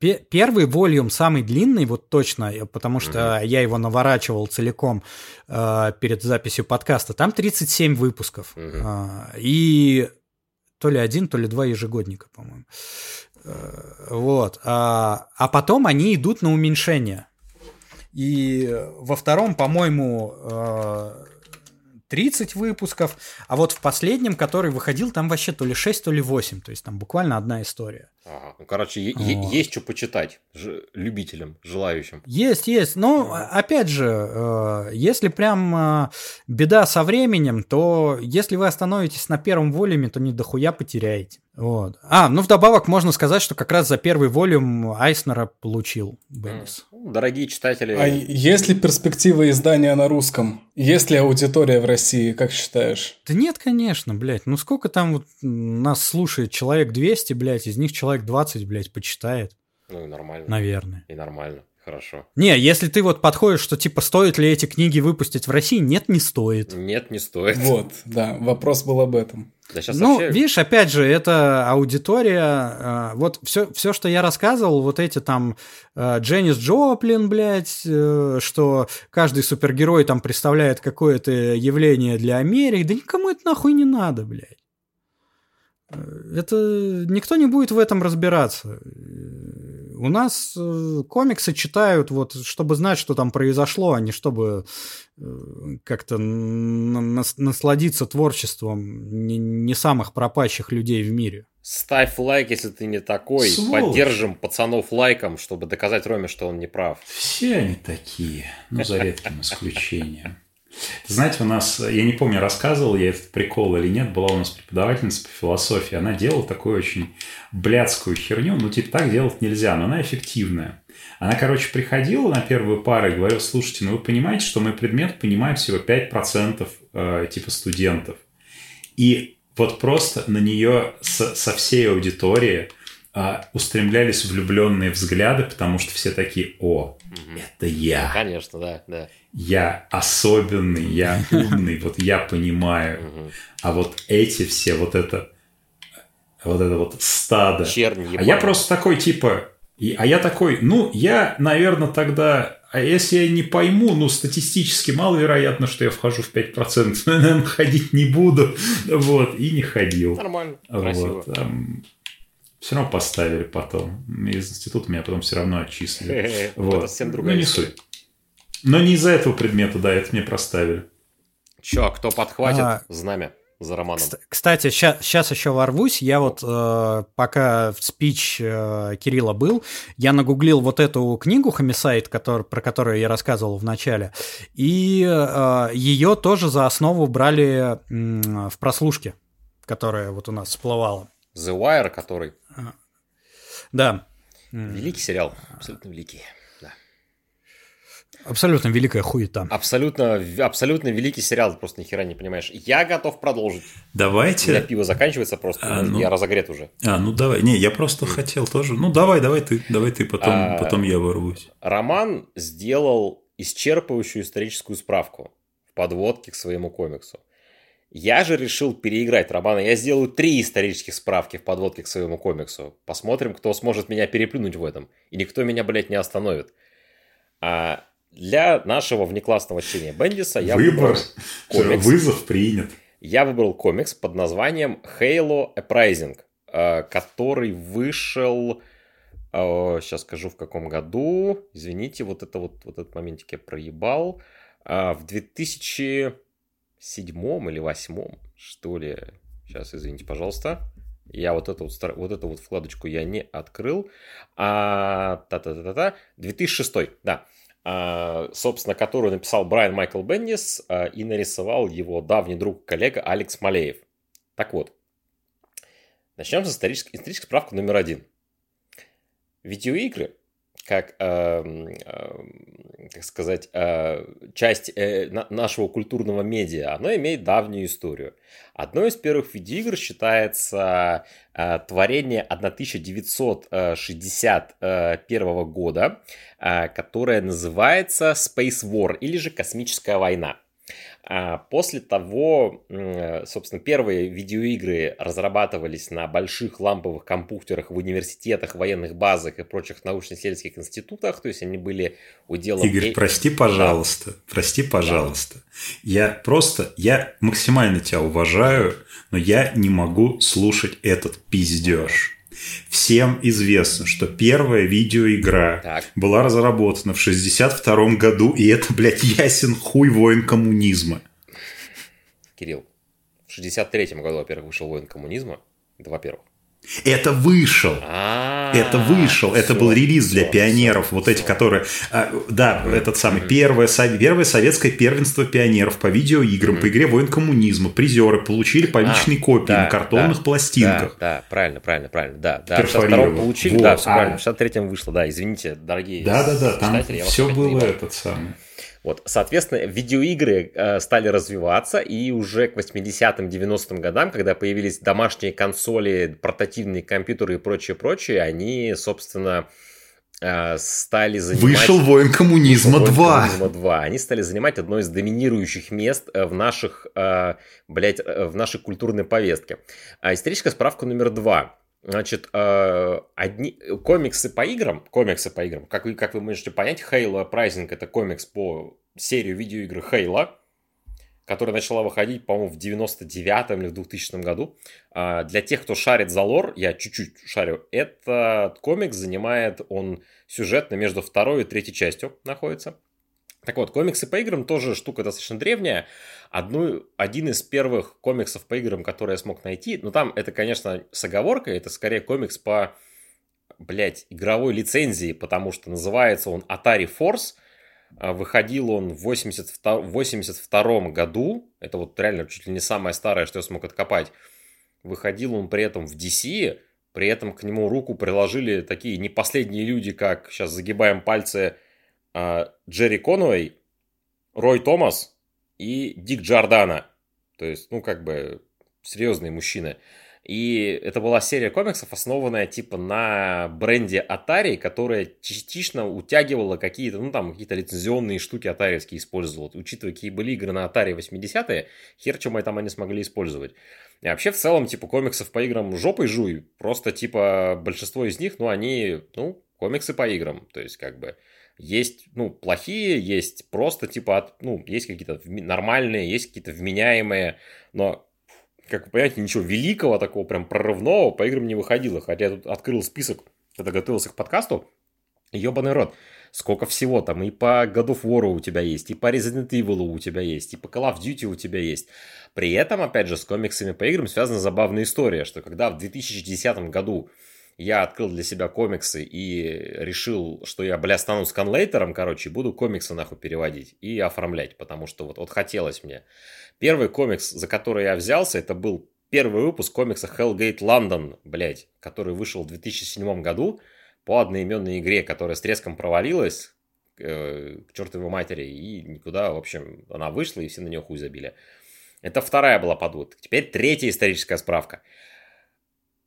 первый волюм самый длинный, вот точно, э, потому что я его наворачивал целиком э, перед записью подкаста. Там 37 выпусков. Мгм. А, и то ли один, то ли два ежегодника, по-моему. Э, Вот. А, а потом они идут на уменьшение. И во втором, по-моему, э, 30 выпусков, а вот в последнем, который выходил, там вообще то ли 6, то ли 8, то есть там буквально одна история. Ага. Ну, короче, Вот. есть что почитать ж- любителям, желающим. Есть, есть. Но, опять же, э, если прям э, беда со временем, то если вы остановитесь на первом волюме, то не дохуя потеряете. Вот. А, ну вдобавок можно сказать, что как раз за первый волюм Айснера получил Беннис. Ну, Дорогие читатели, А есть ли перспектива издания на русском? Есть ли аудитория в России, как считаешь? Да нет, конечно, блядь. Ну сколько там вот нас слушает? Человек 200, блядь, из них человек 20, блядь, почитает. ну и нормально. Наверное. И нормально, хорошо. Не, если ты вот подходишь, что типа стоит ли эти книги выпустить в России, нет, не стоит. Нет, не стоит. Вот, да, вопрос был об этом. Да ну, вообще... видишь, опять же, это аудитория. э, вот все, все, что я рассказывал, вот эти там э, Дженнис Джоплин, блядь, э, что каждый супергерой там представляет какое-то явление для Америки. Да никому это нахуй не надо, блядь. Э, Это никто не будет в этом разбираться. У нас э, комиксы читают, вот, чтобы знать, что там произошло, а не чтобы э, как-то насладиться творчеством не, не самых пропащих людей в мире. Ставь лайк, если ты не такой. Сволочь. Поддержим пацанов лайком, чтобы доказать Роме, что он не прав. Все они такие, ну, за редким исключением. Знаете, у нас, я не помню, рассказывал я этот прикол или нет, была у нас преподавательница по философии, она делала такую очень блядскую херню, ну, типа, так делать нельзя, но она эффективная. Она, короче, приходила на первую пару и говорила, слушайте, ну, вы понимаете, что мой предмет понимает всего 5% э, типа студентов. И вот просто на нее со, со всей аудитории а, устремлялись влюбленные взгляды, потому что все такие, о, это я, Конечно, да, да. я особенный, я [laughs] умный, вот я понимаю. А вот эти все, вот это, вот это вот стадо. Чернь А я просто такой, типа, и- а я такой, ну, я, наверное, тогда, а если я не пойму, ну, статистически маловероятно, что я вхожу в 5%, но я, наверное, ходить не буду, [laughs] вот, и не ходил. Нормально, красиво. Вот, все равно поставили потом. Из института меня потом все равно отчислили. Это Вот. совсем другая ну, не суть. Но не из-за этого предмета, да, это мне проставили. Чё, кто подхватит А. знамя за Романом? Кста- Кстати, сейчас еще ворвусь. Я вот э, пока в спич э, Кирилла был, я нагуглил вот эту книгу «Хомисайд», который, про которую я рассказывал в начале, и э, ее тоже за основу брали м, в прослушке, которая вот у нас всплывала. The Wire, который... Да. М, Великий сериал, абсолютно великий. Да. Абсолютно великая хуета. Абсолютно, абсолютно великий сериал, ты просто ни хера не понимаешь. Я готов продолжить. У меня Давайте. пиво заканчивается просто, А, ну. я разогрет уже. А, ну давай. Не, я просто хотел тоже. Ну давай, давай ты, давай ты, потом, А. потом я ворвусь. Роман сделал исчерпывающую историческую справку в подводке к своему комиксу. Я же решил переиграть романа. Я сделаю три исторических справки в подводке к своему комиксу. Посмотрим, кто сможет меня переплюнуть в этом. И никто меня, блядь, не остановит. А для нашего внеклассного чтения Бендиса я Выбор. выбрал комикс. Вызов принят. Я выбрал комикс под названием Halo Uprising, э, который вышел... Э, сейчас скажу, в каком году. Извините, вот это вот, вот этот моментик я проебал. Э, в 2000 седьмом или восьмом, что ли. Сейчас, извините, пожалуйста. Я вот эту вот, вот эту вот вкладочку я не открыл. А, та-та-та-та-та, 2006, да. А, собственно, которую написал Брайан Майкл Бендис а, и нарисовал его давний друг коллега Алекс Малеев. Так вот, начнем с исторической, исторической справки номер один. Видеоигры как, э, э, как сказать, э, часть э, на, нашего культурного медиа, оно имеет давнюю историю. Одной из первых видеоигр считается э, творение 1961 года, э, которое называется Space War или же Космическая война. А после того, собственно, первые видеоигры разрабатывались на больших ламповых компьютерах в университетах, военных базах и прочих научно-исследовательских институтах, то есть они были уделом... Игорь, прости, пожалуйста, да. прости, пожалуйста. Да. Я просто, я максимально тебя уважаю, но я не могу слушать этот пиздеж. Всем известно, что первая видеоигра так. была разработана в 62 году, и это, блядь, ясен хуй воин коммунизма. Кирилл, в 63 году, во-первых, вышел воин коммунизма. Это во-первых. Это вышел. А-а-а, это вышел. Это был релиз для пионеров. Вот эти, которые... А, да, этот самый. Первое, первое советское первенство пионеров по видеоиграм, по игре «Воин коммунизма». Призеры получили по личной а, копии на картонных пластинках. Да, правильно, правильно, правильно. Да, да. В 62 получили, да, все правильно. В 63-м вышло, да. Извините, дорогие Да, да, да. Там все было этот самый. Вот, соответственно, видеоигры э, стали развиваться, и уже к 80-м, 90-м годам, когда появились домашние консоли, портативные компьютеры и прочее-прочее, они, собственно, э, стали занимать... Вышел «Воин коммунизма 2». коммунизма 2. Они стали занимать одно из доминирующих мест э, в наших, э, блядь, э, в нашей культурной повестке. А историческая справка номер два. Значит, э, одни комиксы по играм, комиксы по играм, как вы, как вы можете понять, Halo Uprising это комикс по серию видеоигр Halo, которая начала выходить, по-моему, в 99-м или в 2000 году. А, для тех, кто шарит за лор, я чуть-чуть шарю, этот комикс занимает, он сюжетно между второй и третьей частью находится. Так вот, комиксы по играм тоже штука достаточно древняя. Одну, один из первых комиксов по играм, который я смог найти, ну там это, конечно, с оговоркой, это скорее комикс по, блядь, игровой лицензии, потому что называется он Atari Force. А, выходил он в 82, 82 году, это вот реально чуть ли не самое старое, что я смог откопать. Выходил он при этом в DC, при этом к нему руку приложили такие не последние люди, как, сейчас загибаем пальцы, Джерри Конуэй, Рой Томас и Дик Джордана. То есть, ну, как бы, серьезные мужчины. И это была серия комиксов, основанная типа на бренде Atari, которая частично утягивала какие-то, ну там, какие-то лицензионные штуки атариевские использовала. Учитывая, какие были игры на Atari 80-е, хер чем там они смогли использовать. И вообще, в целом, типа, комиксов по играм жопой жуй. Просто, типа, большинство из них, ну, они, ну, комиксы по играм. То есть, как бы, есть, ну, плохие, есть просто, типа, от, ну, есть какие-то нормальные, есть какие-то вменяемые, но, как вы понимаете, ничего великого такого, прям прорывного по играм не выходило. Хотя я тут открыл список, когда готовился к подкасту, ебаный рот. Сколько всего там, и по God of War у тебя есть, и по Resident Evil у тебя есть, и по Call of Duty у тебя есть. При этом, опять же, с комиксами по играм связана забавная история, что когда в 2010 году я открыл для себя комиксы и решил, что я, бля, стану сканлейтером, короче, и буду комиксы нахуй переводить и оформлять, потому что вот, вот хотелось мне. Первый комикс, за который я взялся, это был первый выпуск комикса Hellgate London, блядь, который вышел в 2007 году по одноименной игре, которая с треском провалилась э, к чертовой матери, и никуда, в общем, она вышла, и все на нее хуй забили. Это вторая была подводка. Теперь третья историческая справка.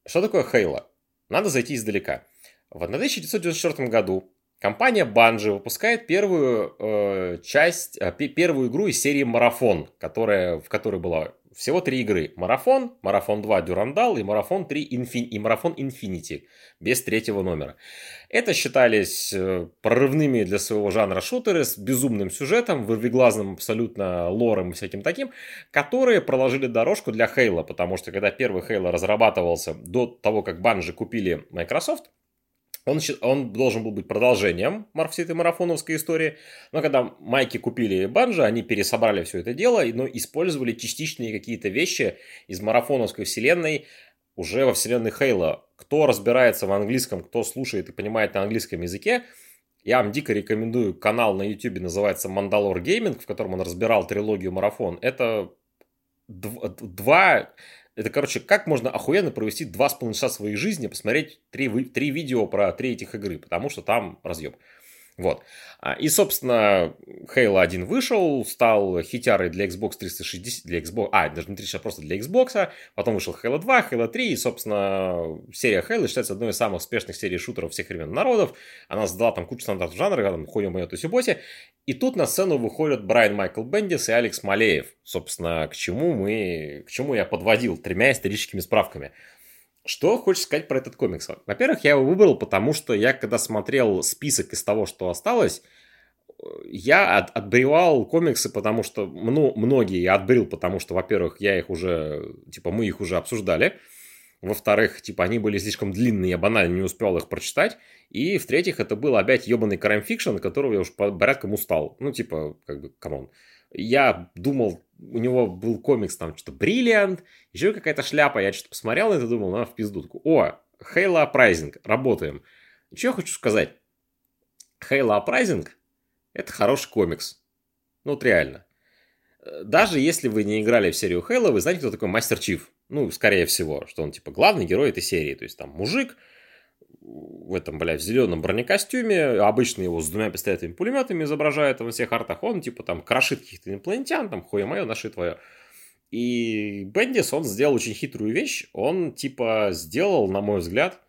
Что такое Хейла? Надо зайти издалека. В 1994 году компания Bungie выпускает первую э, часть, э, первую игру из серии Марафон, которая, в которой была всего три игры. Марафон, Марафон 2 Дюрандал и Марафон 3 Инфин... и Марафон Инфинити без третьего номера. Это считались э, прорывными для своего жанра шутеры с безумным сюжетом, вырвиглазным абсолютно лором и всяким таким, которые проложили дорожку для Хейла, потому что когда первый Хейла разрабатывался до того, как Банжи купили Microsoft, Он, он должен был быть продолжением всей этой марафоновской истории. Но когда Майки купили Банжа, они пересобрали все это дело, но использовали частичные какие-то вещи из марафоновской вселенной уже во вселенной Хейла. Кто разбирается в английском, кто слушает и понимает на английском языке, я вам дико рекомендую канал на YouTube, называется Мандалор Гейминг, в котором он разбирал трилогию Марафон. Это дв- два... Это, короче, как можно охуенно провести два с половиной часа своей жизни, посмотреть три, три видео про три этих игры, потому что там разъем. Вот. А, И, собственно, Halo 1 вышел, стал хитярой для Xbox 360, для Xbox, а, даже не 360, просто для Xbox, потом вышел Halo 2, Halo 3, и, собственно, серия Halo считается одной из самых успешных серий шутеров всех времен народов. Она создала там кучу стандартов жанра, там, хуем моё тусиботи. И тут на сцену выходят Брайан Майкл Бендис и Алекс Малеев. Собственно, к чему мы, к чему я подводил тремя историческими справками. Что хочешь сказать про этот комикс? Во-первых, я его выбрал, потому что я, когда смотрел список из того, что осталось, я от, отбревал комиксы, потому что ну, многие я отбрил, потому что, во-первых, я их уже, типа, мы их уже обсуждали. Во-вторых, типа, они были слишком длинные, я банально не успел их прочитать. И, в-третьих, это был опять ебаный crime fiction, которого я уж по- порядком устал. Ну, типа, как бы, come on. Я думал, у него был комикс там что-то Бриллиант, еще какая-то шляпа. Я что-то посмотрел на это, думал, на, в пизду. Такой, О, Halo Uprising, работаем. И что я хочу сказать? Halo Uprising – это хороший комикс. Ну, вот реально. Э, Даже если вы не играли в серию Halo, вы знаете, кто такой Мастер Чиф. Ну, скорее всего, что он, типа, главный герой этой серии. То есть, там, мужик в этом, блядь, в зеленом бронекостюме, обычно его с двумя пистолетами пулеметами изображают во всех артах, он, типа, там, крошит каких-то инопланетян, там, хуя мое, наши твое. И Бендис, он сделал очень хитрую вещь. Он, типа, сделал, на мой взгляд,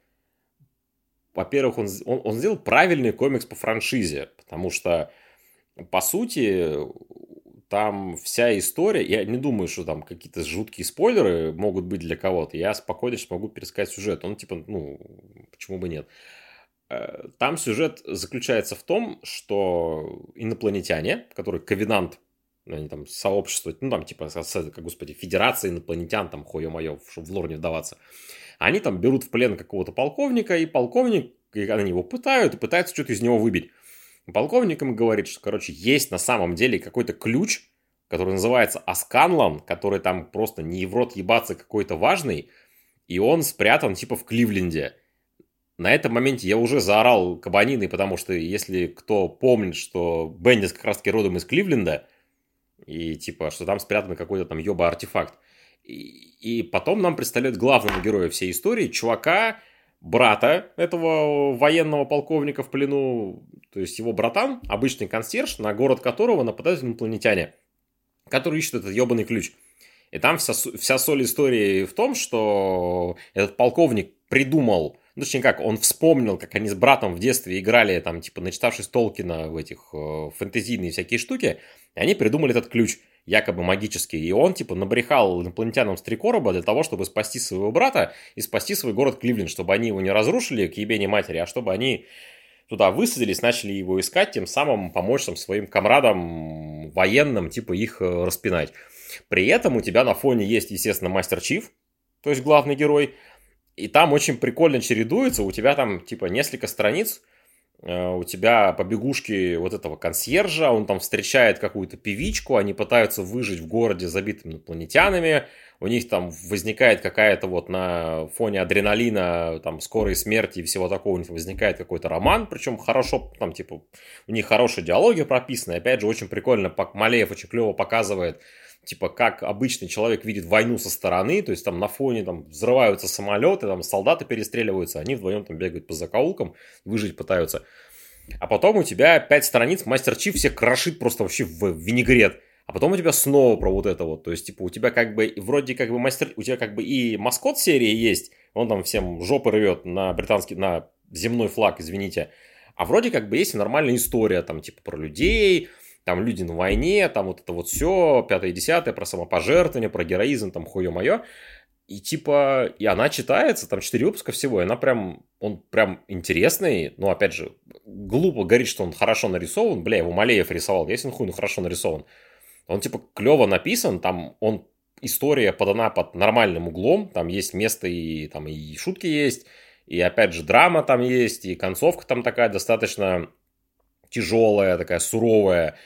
во-первых, он, он, он сделал правильный комикс по франшизе, потому что, по сути, там вся история, я не думаю, что там какие-то жуткие спойлеры могут быть для кого-то, я спокойно сейчас могу пересказать сюжет, он типа, ну, почему бы нет. Э, Там сюжет заключается в том, что инопланетяне, которые ковенант, они там сообщество, ну там типа, как, господи, федерация инопланетян, там, хуе мое, чтобы в лор не вдаваться, они там берут в плен какого-то полковника, и полковник, и они его пытают, и пытаются что-то из него выбить. Полковник им говорит, что, короче, есть на самом деле какой-то ключ, который называется Асканлан, который там просто не в рот ебаться какой-то важный, и он спрятан типа в Кливленде. На этом моменте я уже заорал кабаниной, потому что если кто помнит, что Бендис как раз таки родом из Кливленда, и типа, что там спрятан какой-то там ёба артефакт. И, и потом нам представляют главного героя всей истории, чувака, брата этого военного полковника в плену, то есть его братан, обычный консьерж, на город которого нападают инопланетяне, которые ищут этот ебаный ключ. И там вся, вся соль истории в том, что этот полковник придумал, ну, точнее как, он вспомнил, как они с братом в детстве играли, там, типа, начитавшись Толкина в этих э, фэнтезийные всякие штуки, и они придумали этот ключ, якобы магический, и он, типа, набрехал инопланетянам с три короба для того, чтобы спасти своего брата и спасти свой город Кливленд, чтобы они его не разрушили к ебени матери, а чтобы они туда высадились, начали его искать, тем самым помочь там, своим комрадам военным, типа, их э, распинать. При этом у тебя на фоне есть, естественно, Мастер Чиф, то есть главный герой, и там очень прикольно чередуется, у тебя там, типа, несколько страниц, у тебя побегушки вот этого консьержа, он там встречает какую-то певичку, они пытаются выжить в городе забитым инопланетянами, у них там возникает какая-то вот на фоне адреналина, там, скорой смерти и всего такого, у них возникает какой-то роман, причем хорошо, там, типа, у них хорошая диалоги прописаны, опять же, очень прикольно, Малеев очень клево показывает, типа, как обычный человек видит войну со стороны, то есть там на фоне там взрываются самолеты, там солдаты перестреливаются, они вдвоем там бегают по закоулкам, выжить пытаются. А потом у тебя пять страниц, Мастер Чиф всех крошит просто вообще в винегрет. А потом у тебя снова про вот это вот. То есть, типа, у тебя как бы, вроде как бы мастер, у тебя как бы и маскот серии есть, он там всем жопы рвет на британский, на земной флаг, извините. А вроде как бы есть нормальная история, там, типа, про людей, там, люди на войне, там, вот это вот все, пятое и десятое, про самопожертвование, про героизм, там, хуе мое. И типа, и она читается, там 4 выпуска всего, и она прям, он прям интересный, но опять же, глупо говорить, что он хорошо нарисован, бля, его Малеев рисовал, если он хуй, ну хорошо нарисован. Он типа клево написан, там он, история подана под нормальным углом, там есть место и там и шутки есть, И опять же, драма там есть, и концовка там такая достаточно тяжелая, такая суровая.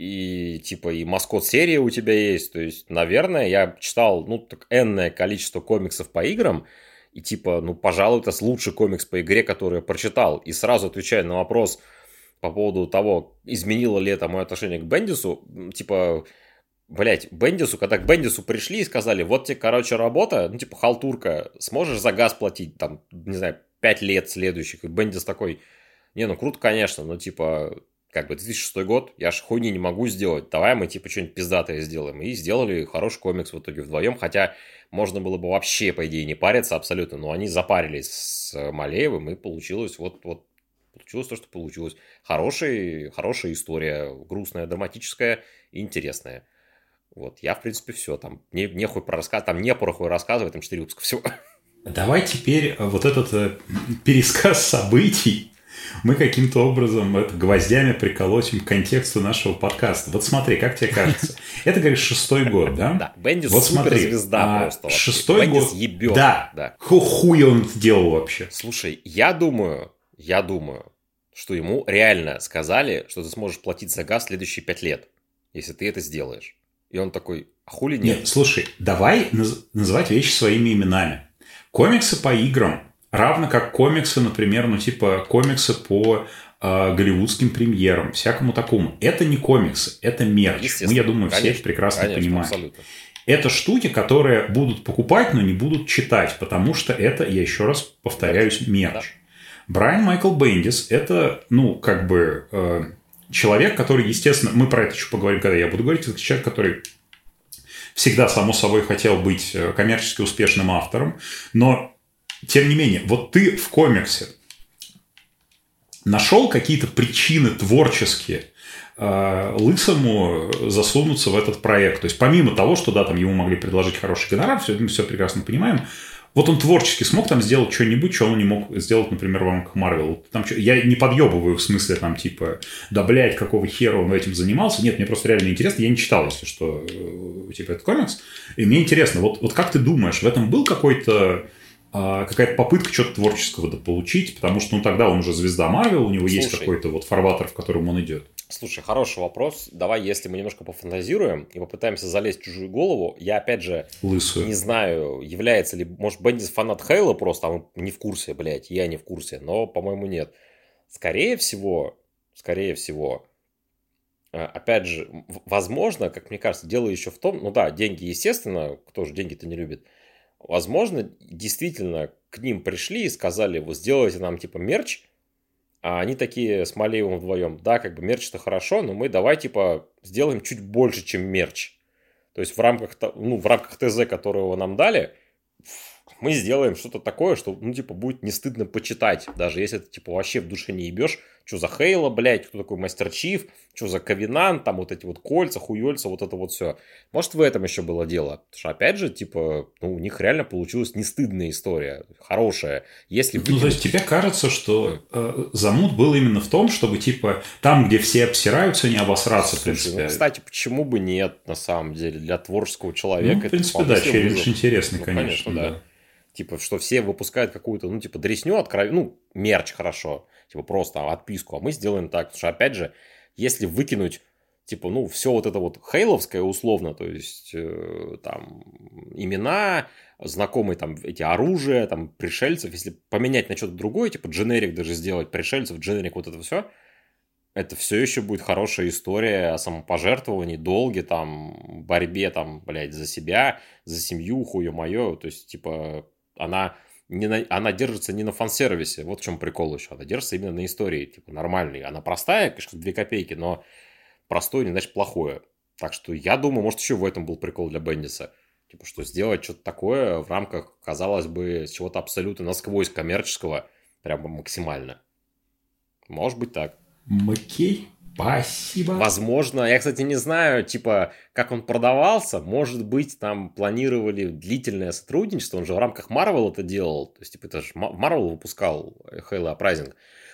И типа и маскот серии у тебя есть. То есть, наверное, я читал, ну, так энное количество комиксов по играм. И типа, ну, пожалуй, это лучший комикс по игре, который я прочитал. И сразу отвечая на вопрос по поводу того, изменило ли это мое отношение к Бендису, типа, Блять, Бендису, когда к Бендису пришли и сказали, вот тебе, короче, работа, ну, типа, халтурка, сможешь за газ платить, там, не знаю, 5 лет следующих. И Бендис такой, не, ну, круто, конечно, но, типа, как бы 2006 год, я ж хуйни не могу сделать, давай мы, типа, что-нибудь пиздатое сделаем. И сделали хороший комикс в итоге вдвоем, хотя можно было бы вообще, по идее, не париться абсолютно, но они запарились с Малеевым, и получилось вот, вот получилось то, что получилось. Хорошая, хорошая история, грустная, драматическая интересная. Вот, я, в принципе, все. Там не, нехуй про рассказ, там не порохуй рассказывать, там 4 выпуска всего. Давай теперь э, вот этот э, пересказ событий мы каким-то образом это гвоздями приколотим к контексту нашего подкаста. Вот смотри, как тебе кажется? [laughs] Это, говоришь, шестой год, да? Да, Бендис вот суперзвезда а, просто. Вообще. Шестой Бендис год. ебет. Да. да. Хуй он сделал вообще. Слушай, я думаю, я думаю, что ему реально сказали, что ты сможешь платить за газ следующие пять лет, если ты это сделаешь. И он такой, а хули нет? Нет, слушай, давай наз- называть вещи своими именами. Комиксы по играм, равно как комиксы, например, ну типа комиксы по э, голливудским премьерам, всякому такому. Это не комиксы, это мерч. Мы, я думаю, все это прекрасно конечно, понимаем. Абсолютно. Это штуки, которые будут покупать, но не будут читать, потому что это, я еще раз повторяюсь, мерч. Да. Брайан Майкл Бендис – это, ну, как бы э, человек, который, естественно, мы про это еще поговорим, когда я буду говорить, это человек, который всегда, само собой, хотел быть э, коммерчески успешным автором, но, тем не менее, вот ты в комиксе нашел какие-то причины творческие э, Лысому засунуться в этот проект. То есть, помимо того, что, да, там ему могли предложить хороший гонорар, все, мы все прекрасно понимаем, вот он творчески смог там сделать что-нибудь, что он не мог сделать, например, в рамках Марвел. Там, я не подъебываю в смысле, там, типа, да, блядь, какого хера он этим занимался. Нет, мне просто реально интересно. Я не читал, если что, э, типа, этот комикс. И мне интересно, вот, вот как ты думаешь, в этом был какой-то какая-то попытка что-то творческого получить, потому что, ну, тогда он уже звезда Марвел, у него Слушай, есть какой-то вот фарватер, в котором он идет. Слушай, хороший вопрос. Давай, если мы немножко пофантазируем и попытаемся залезть в чужую голову, я опять же Лысую. не знаю, является ли, может, Бендис фанат Хейла просто, а мы не в курсе, блядь, я не в курсе, но, по-моему, нет. Скорее всего, скорее всего, э, опять же, возможно, как мне кажется, дело еще в том, ну да, деньги, естественно, кто же деньги-то не любит, возможно, действительно к ним пришли и сказали, вы сделайте нам типа мерч, а они такие с Малеевым вдвоем, да, как бы мерч-то хорошо, но мы давай, типа, сделаем чуть больше, чем мерч. То есть в рамках, ну, в рамках ТЗ, которого нам дали, мы сделаем что-то такое, что, ну, типа, будет не стыдно почитать, даже если ты, типа, вообще в душе не ебешь, что за Хейла, блядь, кто такой Мастер Чиф, что за Ковенант, там вот эти вот кольца, хуёльца, вот это вот все. Может, в этом еще было дело. Потому что, опять же, типа, ну, у них реально получилась не стыдная история, хорошая. Если выкинуть... Ну, то есть, тебе кажется, что э, замут был именно в том, чтобы, типа, там, где все обсираются, не обосраться, Слушай, в принципе. Ну, кстати, почему бы нет, на самом деле, для творческого человека? Ну, в принципе, да, челлендж интересный, ну, конечно, конечно, да. Типа, что все выпускают какую-то, ну, типа, дресню, откров... ну, мерч хорошо типа просто отписку, а мы сделаем так, потому что, опять же, если выкинуть типа, ну, все вот это вот хейловское условно, то есть э, там имена, знакомые там эти оружия, там пришельцев, если поменять на что-то другое, типа дженерик даже сделать, пришельцев, дженерик, вот это все, это все еще будет хорошая история о самопожертвовании, долге, там, борьбе, там, блядь, за себя, за семью, хуе мое, то есть, типа, она не на, она держится не на фан-сервисе, вот в чем прикол еще, она держится именно на истории, типа, нормальной. Она простая, конечно, две копейки, но простое не значит плохое. Так что я думаю, может, еще в этом был прикол для Бендиса. Типа, что сделать что-то такое в рамках, казалось бы, чего-то абсолютно насквозь коммерческого, прямо максимально. Может быть так. Окей. Спасибо. Возможно, я, кстати, не знаю, типа, как он продавался. Может быть, там планировали длительное сотрудничество. Он же в рамках Marvel это делал. То есть, типа, это же Marvel выпускал Halo Uprising.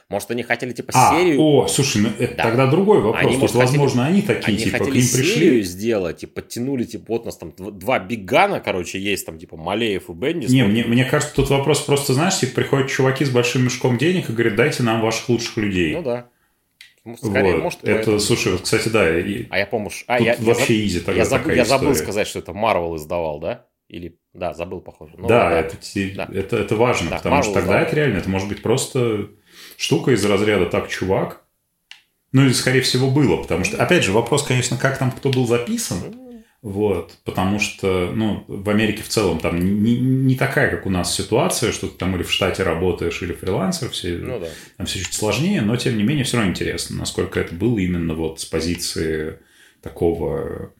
Может, они хотели, типа, А, серию... о, слушай, ну это Да. тогда другой вопрос. Они, может, хотели- возможно, они такие, Они типа, к ним серию пришли. сделать, и подтянули, типа, вот у нас там дв- два биггана, короче, есть там, типа, Малеев и Бендис. Не, мне, мне кажется, тут вопрос просто, знаешь, типа, приходят чуваки с большим мешком денег и говорят, дайте нам ваших лучших людей. Ну да. Ну, Скорее, Вот. может, это, поэтому. слушай, вот, кстати, да, и- А я помню, ш- а, я, я вообще заб- изи тогда я, такая я забыл история. сказать, что это Марвел издавал, да? Или, да, забыл, похоже. Ну, да, Это, те- Да. Это, это важно, Да, потому что Marvel тогда издавал. это реально, это может быть просто штука из разряда «так, чувак». Ну, и, скорее всего, было, потому что, опять же, вопрос, конечно, как там кто был записан, вот, потому что, ну, в Америке в целом там не, не такая, как у нас ситуация, что ты там или в штате работаешь, или фрилансер, все, Ну да. там все чуть сложнее, но, тем не менее, все равно интересно, насколько это было именно вот с позиции такого...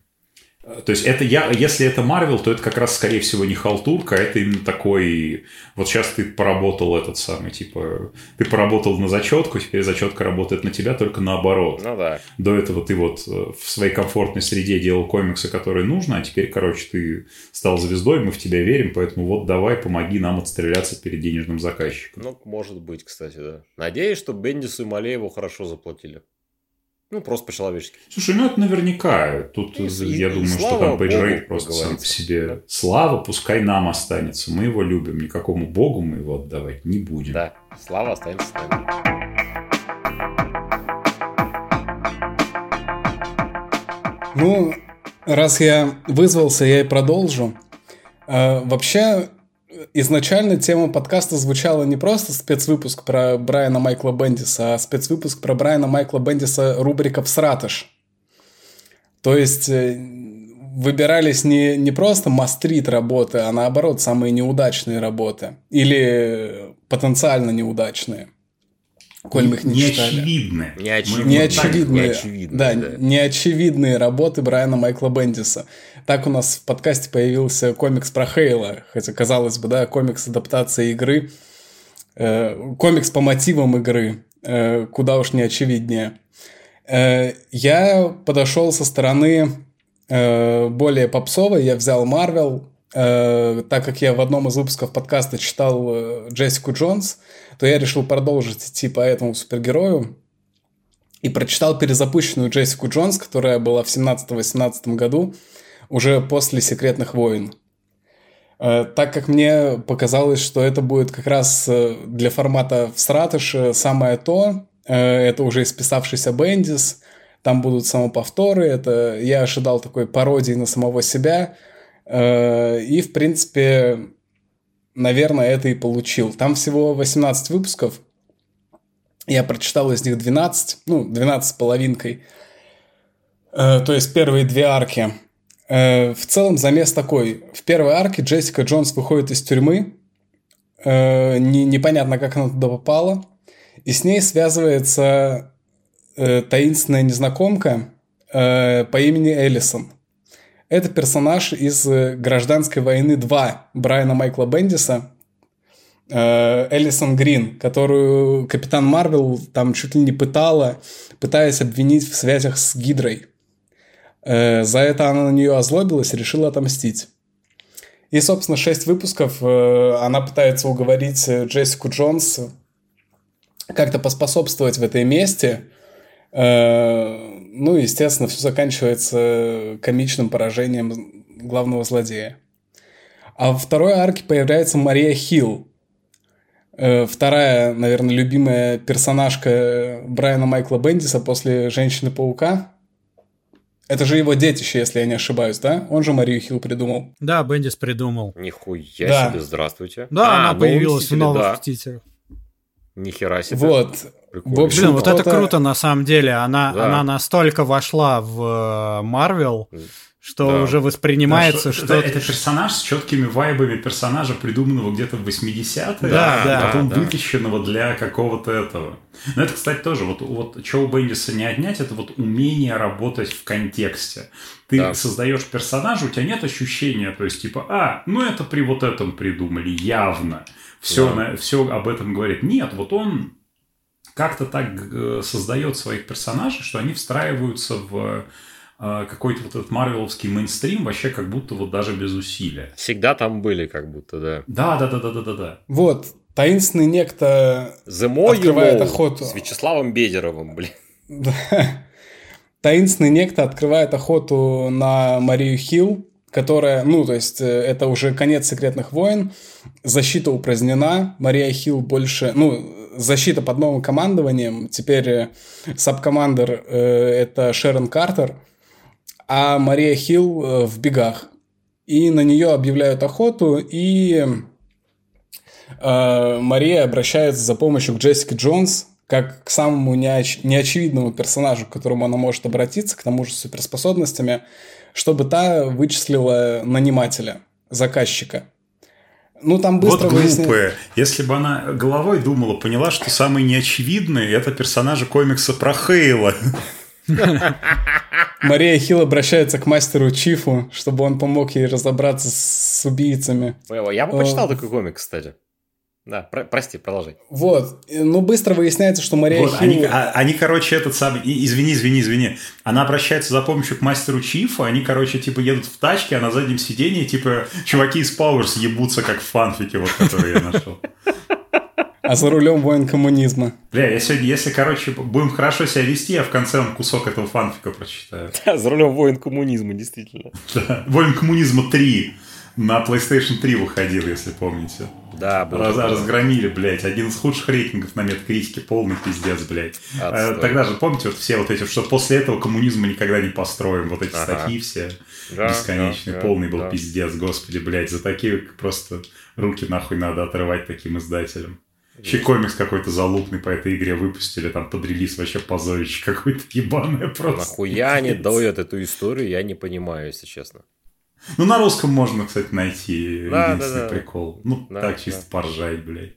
То есть это я, если это Марвел, то это как раз, скорее всего, не халтурка, а это именно такой... Вот сейчас ты поработал этот самый, типа... Ты поработал на зачетку, теперь зачетка работает на тебя только наоборот. Ну да. До этого ты вот э, в своей комфортной среде делал комиксы, которые нужно, а теперь, короче, ты стал звездой, мы в тебя верим, поэтому вот давай, помоги нам отстреляться перед денежным заказчиком. Ну, может быть, кстати, да. Надеюсь, что Бендису и Малееву хорошо заплатили. Ну, просто по-человечески. Слушай, ну это наверняка. Тут И- и- я и думаю, что слава там page rate богу, просто сам по себе. Да. Слава пускай нам останется. Мы его любим. Никакому богу мы его отдавать не будем. Да, слава останется с нами. Ну, раз я вызвался, я и продолжу. Э, вообще, изначально тема подкаста звучала не просто спецвыпуск про Брайана Майкла Бендиса, а спецвыпуск про Брайана Майкла Бендиса рубрика «Всратыш». То есть э, выбирались не, не просто мастрит работы, а наоборот самые неудачные работы. Или потенциально неудачные. Коль мы их не читали. Неочевидны. Неочевидны. Мы вот Неочевидные, неочевидные, да, да. неочевидные работы Брайана Майкла Бендиса. Так у нас в подкасте появился комикс про Хейла, хотя казалось бы, да, комикс адаптации игры, э, комикс по мотивам игры, э, куда уж не очевиднее. Э, я подошел со стороны э, более попсовой, я взял Марвел, э, так как я в одном из выпусков подкаста читал э, Джессику Джонс, то я решил продолжить идти по этому супергерою и прочитал перезапущенную Джессику Джонс, которая была в 17-18 году, уже после «Секретных войн». Э, Так как мне показалось, что это будет как раз э, для формата в Стратыше самое то, э, это уже исписавшийся Бендис, там будут самоповторы, это я ожидал такой пародии на самого себя, э, и, в принципе, наверное, это и получил. Там всего 18 выпусков, я прочитал из них 12, ну, 12 с половинкой. Э, то есть первые две арки. Э, в целом замес такой. В первой арке Джессика Джонс выходит из тюрьмы. Э, не- непонятно, как она туда попала. И с ней связывается э, таинственная незнакомка по имени Эллисон. Это персонаж из «Гражданской войны 2» Брайана Майкла Бендиса, Эллисон Грин, которую Капитан Марвел там чуть ли не пытала, пытаясь обвинить в связях с Гидрой. Э, За это она на нее озлобилась решила отомстить. И, собственно, шесть выпусков э, она пытается уговорить э, Джессику Джонс как-то поспособствовать в этой месте. Ну, естественно, все заканчивается комичным поражением главного злодея. А во второй арке появляется Мария Хилл. Вторая, наверное, любимая персонажка Брайана Майкла Бендиса после Женщины-паука. Это же его детище, если я не ошибаюсь, да? Он же Марию Хилл придумал. Да, Бендис придумал. Нихуя Да. себе, здравствуйте. Да, А, она ну, появилась в новых да. «Мстителях». Нихера себе. Вот. Прикольно. В общем, Блин, вот это круто на самом деле. Она, Да. она настолько вошла в Марвел, что Да. уже воспринимается, Да, что... это, это персонаж с четкими вайбами персонажа, придуманного где-то в 80-е, Да, да, потом да. вытащенного для какого-то этого. Но это, кстати, тоже, вот, вот что у Бендиса не отнять, это вот умение работать в контексте. Ты Да. создаешь персонажа, у тебя нет ощущения, то есть, типа, а, ну это при вот этом придумали, явно. Все, Да. все об этом говорит. Нет, вот он как-то так э, создает своих персонажей, что они встраиваются в какой-то вот этот марвеловский мейнстрим вообще как будто вот даже без усилия. Всегда там были, как будто, да. Да, да, да, да, да, да, да. Вот. таинственный некто Зимою, открывает мол, охоту. с Вячеславом Бедеровым, блин. Да. Таинственный некто открывает охоту на Марию Хилл, которая, ну, то есть, э, это уже конец секретных войн, защита упразднена, Мария Хилл больше, ну, защита под новым командованием, теперь э, сабкомандер э, это Шерон Картер, а Мария Хилл э, в бегах. И на нее объявляют охоту, и э, Мария обращается за помощью к Джессике Джонс, как к самому неоч- неочевидному персонажу, к которому она может обратиться, к тому же с суперспособностями, чтобы та вычислила нанимателя, заказчика. Ну, там быстро вот выясня- глупая. Если бы она головой думала, поняла, что самый неочевидный это персонажи комикса про Хейла. Мария Хилл обращается к мастеру Чифу, чтобы он помог ей разобраться с убийцами. Я бы почитал такой комик, кстати. Да, про- прости, продолжай. Вот. И, Ну, быстро выясняется, что Мария Вот, Хилл... они, а- они, короче, этот самый... Извини, извини, извини. Она обращается за помощью к мастеру Чифу, они, короче, типа едут в тачке, а на заднем сидении, типа, чуваки из Пауэрс ебутся, как в фанфике, вот, который я нашел. А за рулем воин коммунизма. Бля, я сегодня, если, короче, будем хорошо себя вести, я в конце вам кусок этого фанфика прочитаю. [laughs] За рулем воин коммунизма, действительно. Да. Воин коммунизма 3 на PlayStation 3 выходил, если помните. Да, был Раз- разгромили, блядь. Один из худших рейтингов на метакритике. Полный пиздец, блядь. Отстой. Э, Тогда же, помните, вот все вот эти, что после этого коммунизма никогда не построим. Вот эти Ага. статьи все Да, бесконечные. да, да, полный был да. пиздец, господи, блядь. За такие просто руки нахуй надо отрывать таким издателям. Еще комикс какой-то залупный по этой игре выпустили, там под релиз вообще позорище какое-то ебаное просто. Нахуя они доят эту историю, я не понимаю, если честно. Ну, на русском можно, кстати, найти Да, единственный да, да. прикол. Ну, Да, так чисто да. поржать, блядь.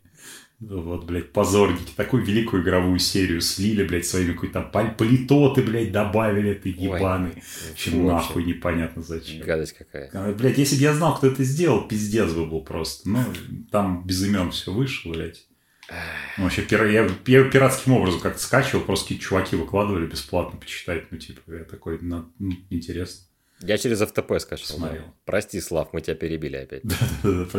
Ну, Вот, блядь, позорники. Такую великую игровую серию слили, блядь, своими какой-то паль- политоты, блядь, добавили, ты ебаный. Вообще Фу, нахуй непонятно зачем. Гадость какая. А, Блядь, если бы я знал, кто это сделал, пиздец бы был просто. Ну, там без имен все вышло, блядь. Ну, вообще, я, я пиратским образом как-то скачивал, просто какие-то чуваки выкладывали бесплатно почитать. Ну, типа, я такой, ну, ну, интересно. Я через FTP скачал. да. Смотрел. Прости, Слав, мы тебя перебили опять.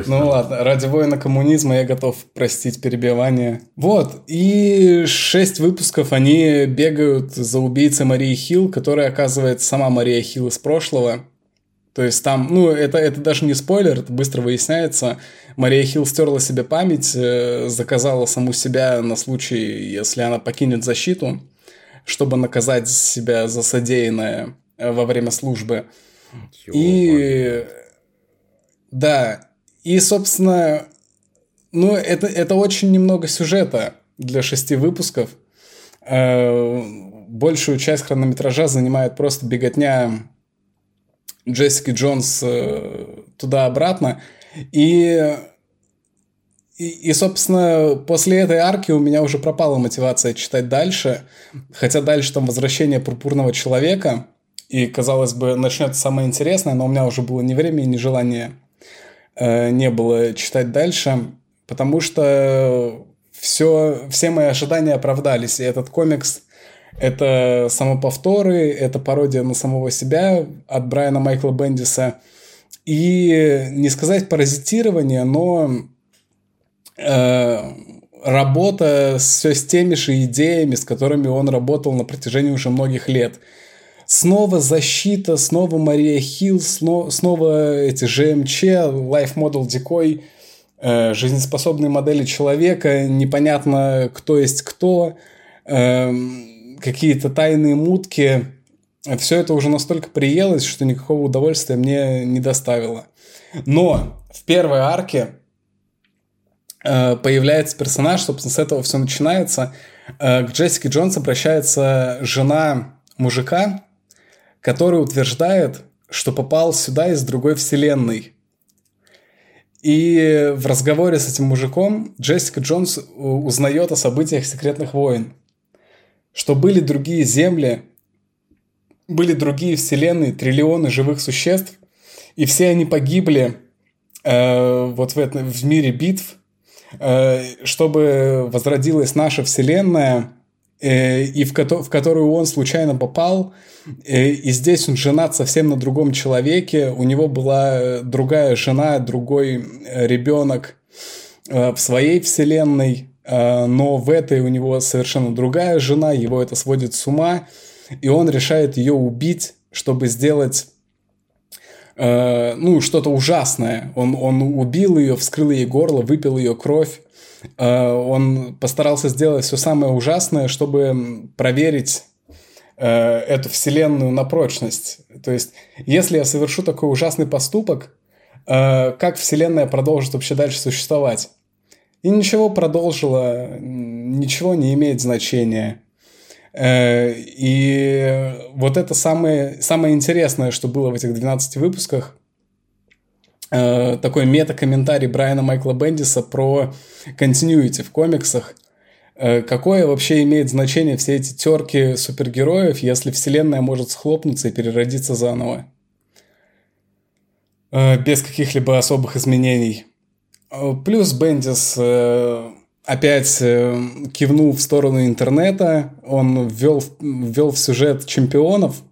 Ну ладно, ради воина коммунизма я готов простить перебивание. Вот, и шесть выпусков они бегают за убийцей Марии Хилл, которая оказывается сама Мария Хилл из прошлого. То есть там, ну, это, это даже не спойлер, это быстро выясняется. Мария Хилл стерла себе память, э, заказала саму себя на случай, если она покинет защиту, чтобы наказать себя за содеянное э, во время службы. И да, и, собственно, ну, это, это очень немного сюжета для шести выпусков. Э, Большую часть хронометража занимает просто беготня Джессики Джонс э, туда-обратно. И, и, и, собственно, после этой арки у меня уже пропала мотивация читать дальше. Хотя дальше там возвращение пурпурного человека. И, казалось бы, начнется самое интересное, но у меня уже было ни времени, ни желания э, не было читать дальше, потому что все, все мои ожидания оправдались. И этот комикс это самоповторы, это пародия на самого себя от Брайана Майкла Бендиса. И не сказать паразитирование, но э, работа все с теми же идеями, с которыми он работал на протяжении уже многих лет. Снова защита, снова Мария Хилл, снова, снова эти ЖМЧ, Life Model Decoy, э, жизнеспособные модели человека, непонятно, кто есть кто, э, какие-то тайные мутки. Все это уже настолько приелось, что никакого удовольствия мне не доставило. Но в первой арке э, появляется персонаж, собственно, с этого все начинается. Э, к Джессике Джонс обращается жена мужика, который утверждает, что попал сюда из другой вселенной. И в разговоре с этим мужиком Джессика Джонс узнает о событиях секретных войн. Что были другие земли, были другие вселенные, триллионы живых существ, и все они погибли э, вот в, этом, в мире битв, э, чтобы возродилась наша вселенная, э, и в, ко- в которую он случайно попал, э, и здесь он женат совсем на другом человеке, у него была другая жена, другой э, ребенок, в своей вселенной, но в этой у него совершенно другая жена, его это сводит с ума, и он решает ее убить, чтобы сделать ну, что-то ужасное. Он, он убил ее, вскрыл ей горло, выпил ее кровь. Он постарался сделать все самое ужасное, чтобы проверить эту вселенную на прочность. То есть, если я совершу такой ужасный поступок, Э, как Вселенная продолжит вообще дальше существовать. И ничего продолжило, ничего не имеет значения. Э, и вот это самое, самое интересное, что было в этих 12 выпусках. Э, такой мета-комментарий Брайана Майкла Бендиса про continuity в комиксах. Какое вообще имеет значение все эти терки супергероев, если вселенная может схлопнуться и переродиться заново? Э, без каких-либо особых изменений. Э, плюс Бендис э, опять кивнул в сторону интернета, он ввел, ввел в сюжет чемпионов,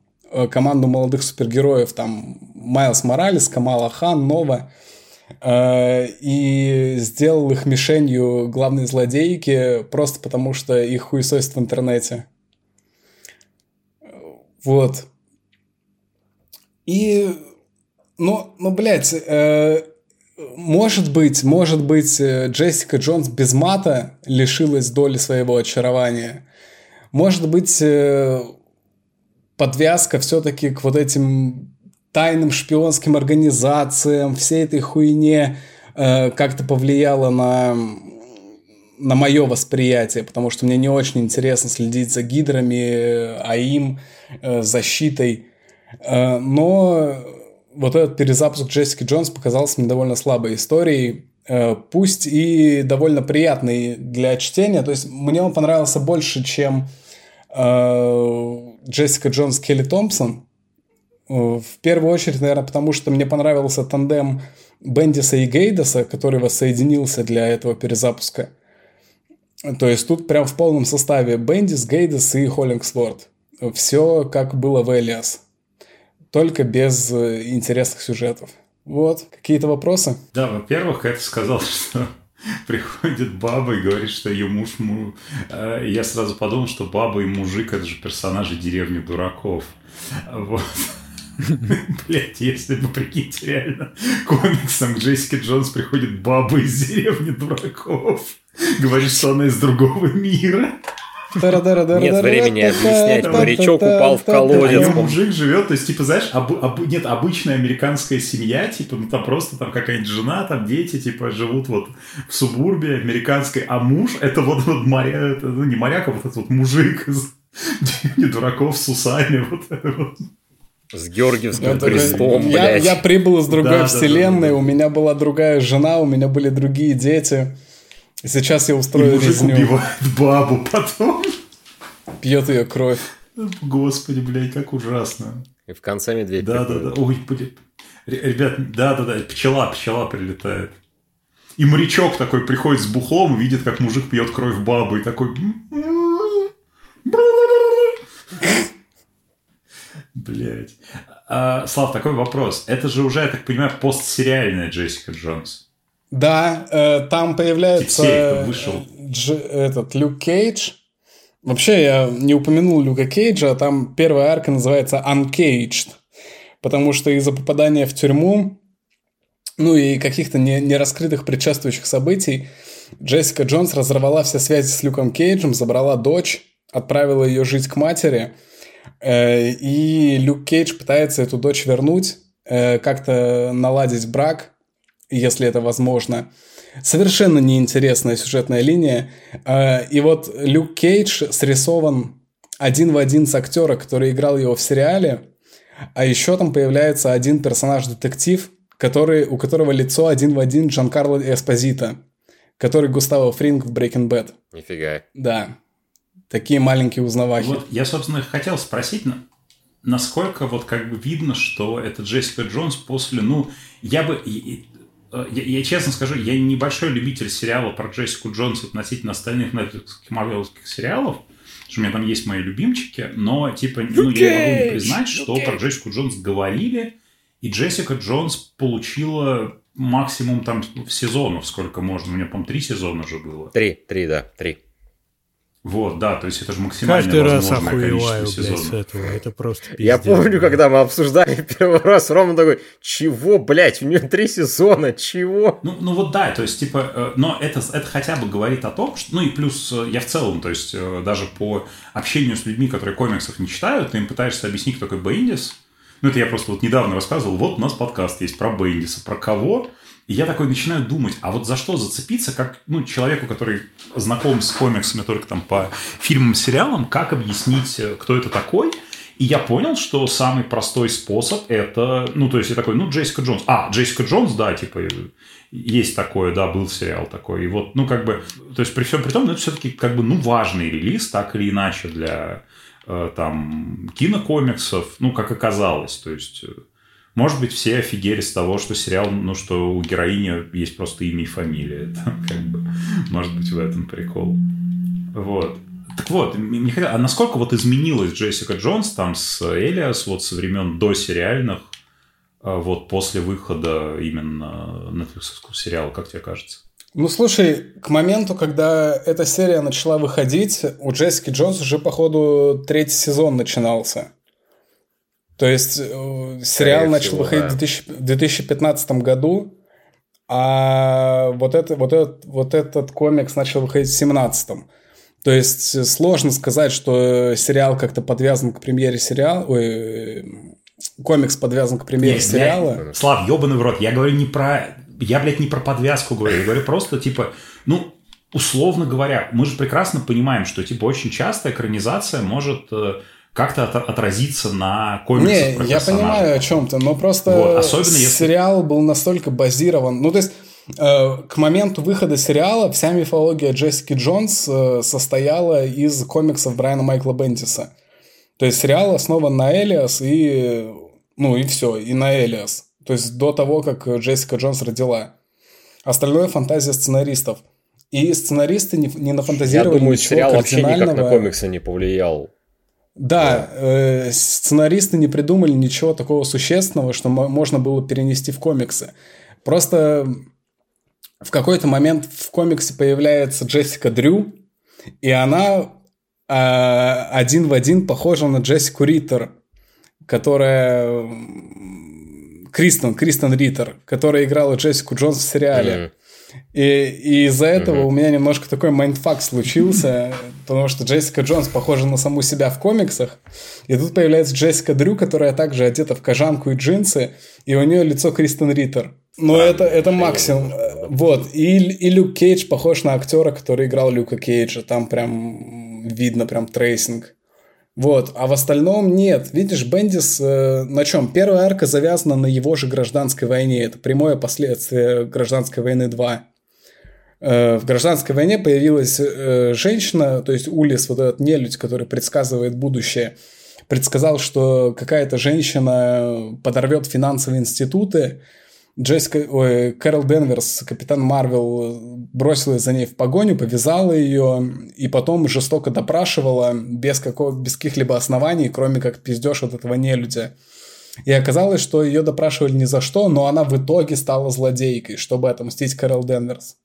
команду молодых супергероев, там Майлз Моралес, Камала Хан, Нова, и сделал их мишенью главной злодейки просто потому, что их хуесосят в интернете. Вот. И ну, ну, блядь, э, может быть, может быть, э, Джессика Джонс без мата лишилась доли своего очарования. Может быть, э, подвязка все-таки к вот этим тайным шпионским организациям, всей этой хуйне э, как-то повлияла на на мое восприятие, потому что мне не очень интересно следить за гидрами, АИМ, э, защитой. Э, но вот этот перезапуск Джессики Джонс показался мне довольно слабой историей, э, пусть и довольно приятный для чтения. То есть мне он понравился больше, чем э, Джессика Джонс Келли Томпсон. Э, в первую очередь, наверное, потому что мне понравился тандем Бендиса и Гейдаса, который воссоединился для этого перезапуска. То есть тут прям в полном составе Бендис, Гейдас и Холлингсворд. Все как было в Элиас только без э, интересных сюжетов. Вот. Какие-то вопросы? Да, во-первых, это сказал, [laughs] что приходит баба и говорит, что ее муж... Му... Э, я сразу подумал, что баба и мужик – это же персонажи деревни дураков. Вот. [laughs] Блять, если бы, прикиньте, реально комиксом к Джессике Джонс приходит баба из деревни дураков, говорит, что она из другого мира. Нет времени объяснять. Морячок упал в колодец. А мужик живет, то есть, типа, знаешь, об, об, нет, обычная американская семья, типа, ну там просто там какая-нибудь жена, там дети, типа, живут вот в субурбе американской, а муж это вот, вот моря, это, ну не моряк, а вот этот вот мужик из не дураков с усами, [laughs] вот вот. С Георгиевским я крестом, я, блядь. Я прибыл из другой да, вселенной, да, да, да. у меня была другая жена, у меня были другие дети. Сейчас я устрою И мужик резню. убивает бабу потом. Пьет ее кровь. Господи, блядь, как ужасно. И в конце медведь Да, да, да. Ой, блядь. Ребят, да, да, да, пчела, пчела прилетает. И морячок такой приходит с бухлом, видит, как мужик пьет кровь бабы, и такой... Блять. А, Слав, такой вопрос. Это же уже, я так понимаю, постсериальная Джессика Джонс. Да, э, там появляется Дж, этот Люк Кейдж. Вообще, я не упомянул Люка Кейджа, а там первая арка называется Uncaged, потому что из-за попадания в тюрьму, ну и каких-то не, нераскрытых предшествующих событий, Джессика Джонс разорвала все связи с Люком Кейджем, забрала дочь, отправила ее жить к матери, э, и Люк Кейдж пытается эту дочь вернуть, э, как-то наладить брак – если это возможно. Совершенно неинтересная сюжетная линия. А, и вот Люк Кейдж срисован один в один с актера, который играл его в сериале. А еще там появляется один персонаж-детектив, который, у которого лицо один в один Джан Карло Эспозита, который Густаво Фринг в Breaking Bad. Нифига. Да. Такие маленькие узнавахи. Вот я, собственно, хотел спросить, насколько вот как бы видно, что это Джессика Джонс после, ну, я бы, я, я честно скажу, я небольшой любитель сериала про Джессику Джонс относительно остальных нетфликсских марвеловских сериалов, что у меня там есть мои любимчики, но типа, ну, я могу не признать, что про Джессику Джонс говорили, и Джессика Джонс получила максимум там сезонов сколько можно. У меня, по-моему, три сезона же было. Три, три, да, три. Вот, да, то есть это же максимально Каждый раз возможное охуеваю, количество блядь, с сезонов. этого. Это просто пиздец. Я помню, когда мы обсуждали [laughs] первый раз, Рома такой, чего, блядь, у нее три сезона, чего? Ну, ну вот да, то есть, типа, э, но это, это хотя бы говорит о том, что, ну и плюс э, я в целом, то есть, э, даже по общению с людьми, которые комиксов не читают, ты им пытаешься объяснить, кто такой Бендис. Ну, это я просто вот недавно рассказывал, вот у нас подкаст есть про Бендиса, про кого? И я такой начинаю думать, а вот за что зацепиться, как, ну, человеку, который знаком с комиксами только там по фильмам, сериалам, как объяснить, э, кто это такой? И я понял, что самый простой способ это, ну, то есть я такой, ну, Джессика Джонс. А, Джессика Джонс, да, типа, есть такое, да, был сериал такой. И вот, ну, как бы, то есть при всем при том, ну, это все-таки, как бы, ну, важный релиз, так или иначе, для, э, там, кинокомиксов, ну, как оказалось. То есть, э, может быть, все офигели с того, что сериал, ну, что у героини есть просто имя и фамилия. [laughs] Это, как бы, может быть, в этом прикол. Вот. Так вот, м- мне хотелось- а насколько вот изменилась Джессика Джонс там с Элиас вот со времен до сериальных, а, вот после выхода именно Netflix сериала, как тебе кажется? Ну, слушай, к моменту, когда эта серия начала выходить, у Джессики Джонс уже, походу, третий сезон начинался. То есть, э, сериал Скорее начал всего, выходить да. в 2000 в 2015 году, а вот, это, вот, этот, вот этот комикс начал выходить в 2017. То есть, э, сложно сказать, что сериал как-то подвязан к премьере сериала... Ой, э, комикс подвязан к премьере Не, сериала. я- Слав, ебаный в рот, я говорю не про... Я, блядь, не про подвязку говорю, я говорю просто, типа, ну, условно говоря, мы же прекрасно понимаем, что, типа, очень часто экранизация может как-то от- отразиться на комиксах Не, про я понимаю о чем-то, но просто Вот, особенно если- сериал был настолько базирован. Ну, то есть, э, к моменту выхода сериала вся мифология Джессики Джонс э, состояла из комиксов Брайана Майкла Бендиса. То есть сериал основан на Элиас и... Ну, и все, и на Элиас. То есть до того, как Джессика Джонс родила. Остальное фантазия сценаристов. И сценаристы не, не Я нафантазировали думаю, ничего сериал вообще никак на комиксы не повлиял. Да, э, сценаристы не придумали ничего такого существенного, что мо- можно было перенести в комиксы. Просто в какой-то момент в комиксе появляется Джессика Дрю, и она а, один в один похожа на Джессику Риттер, которая... Кристен, Кристен Риттер, которая играла Джессику Джонс в сериале. Мгм. И, и из-за этого у меня немножко такой mindfuck случился, [laughs] потому что Джессика Джонс похожа на саму себя в комиксах, и тут появляется Джессика Дрю, которая также одета в кожанку и джинсы, и у нее лицо Кристен Риттер. Но Странное это, это максимум. Вот. И, и Люк Кейдж похож на актера, который играл Люка Кейджа. Там прям видно прям tracing. Вот, а в остальном нет. Видишь, Бендис э, на чем? Первая арка завязана на его же гражданской войне. Это прямое последствие гражданской войны 2. Э, в гражданской войне появилась э, женщина, то есть Улис, вот этот нелюдь, который предсказывает будущее, предсказал, что какая-то женщина подорвет финансовые институты. Джессика, ой, Кэрол Денверс, капитан Марвел, бросилась за ней в погоню, повязала ее и потом жестоко допрашивала без, какого, без каких-либо оснований, кроме как пиздеж от этого нелюдя. И оказалось, что ее допрашивали ни за что, но она в итоге стала злодейкой, чтобы отомстить Кэрол Денверс.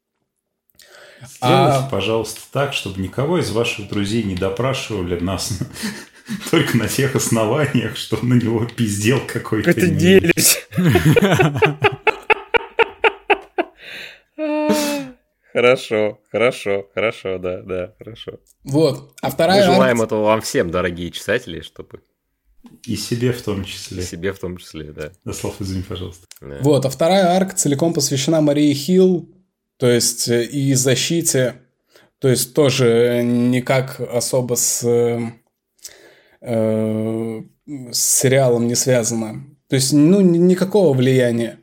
Сделайте, А- пожалуйста, так, чтобы никого из ваших друзей не допрашивали нас [laughs] только на тех основаниях, что на него пиздел какой-то. Это делись. Хорошо, хорошо, хорошо, да, да, хорошо. Вот. А Мы вторая желаем арка- этого вам всем, дорогие читатели, чтобы И себе в том числе. и себе в том числе, да. Да, Слав, извини, пожалуйста. Да. Вот, а вторая арка целиком посвящена Марии Хилл, то есть э, и защите, то есть тоже никак особо с, э, э, с сериалом не связано. То есть, ну, ни- никакого влияния.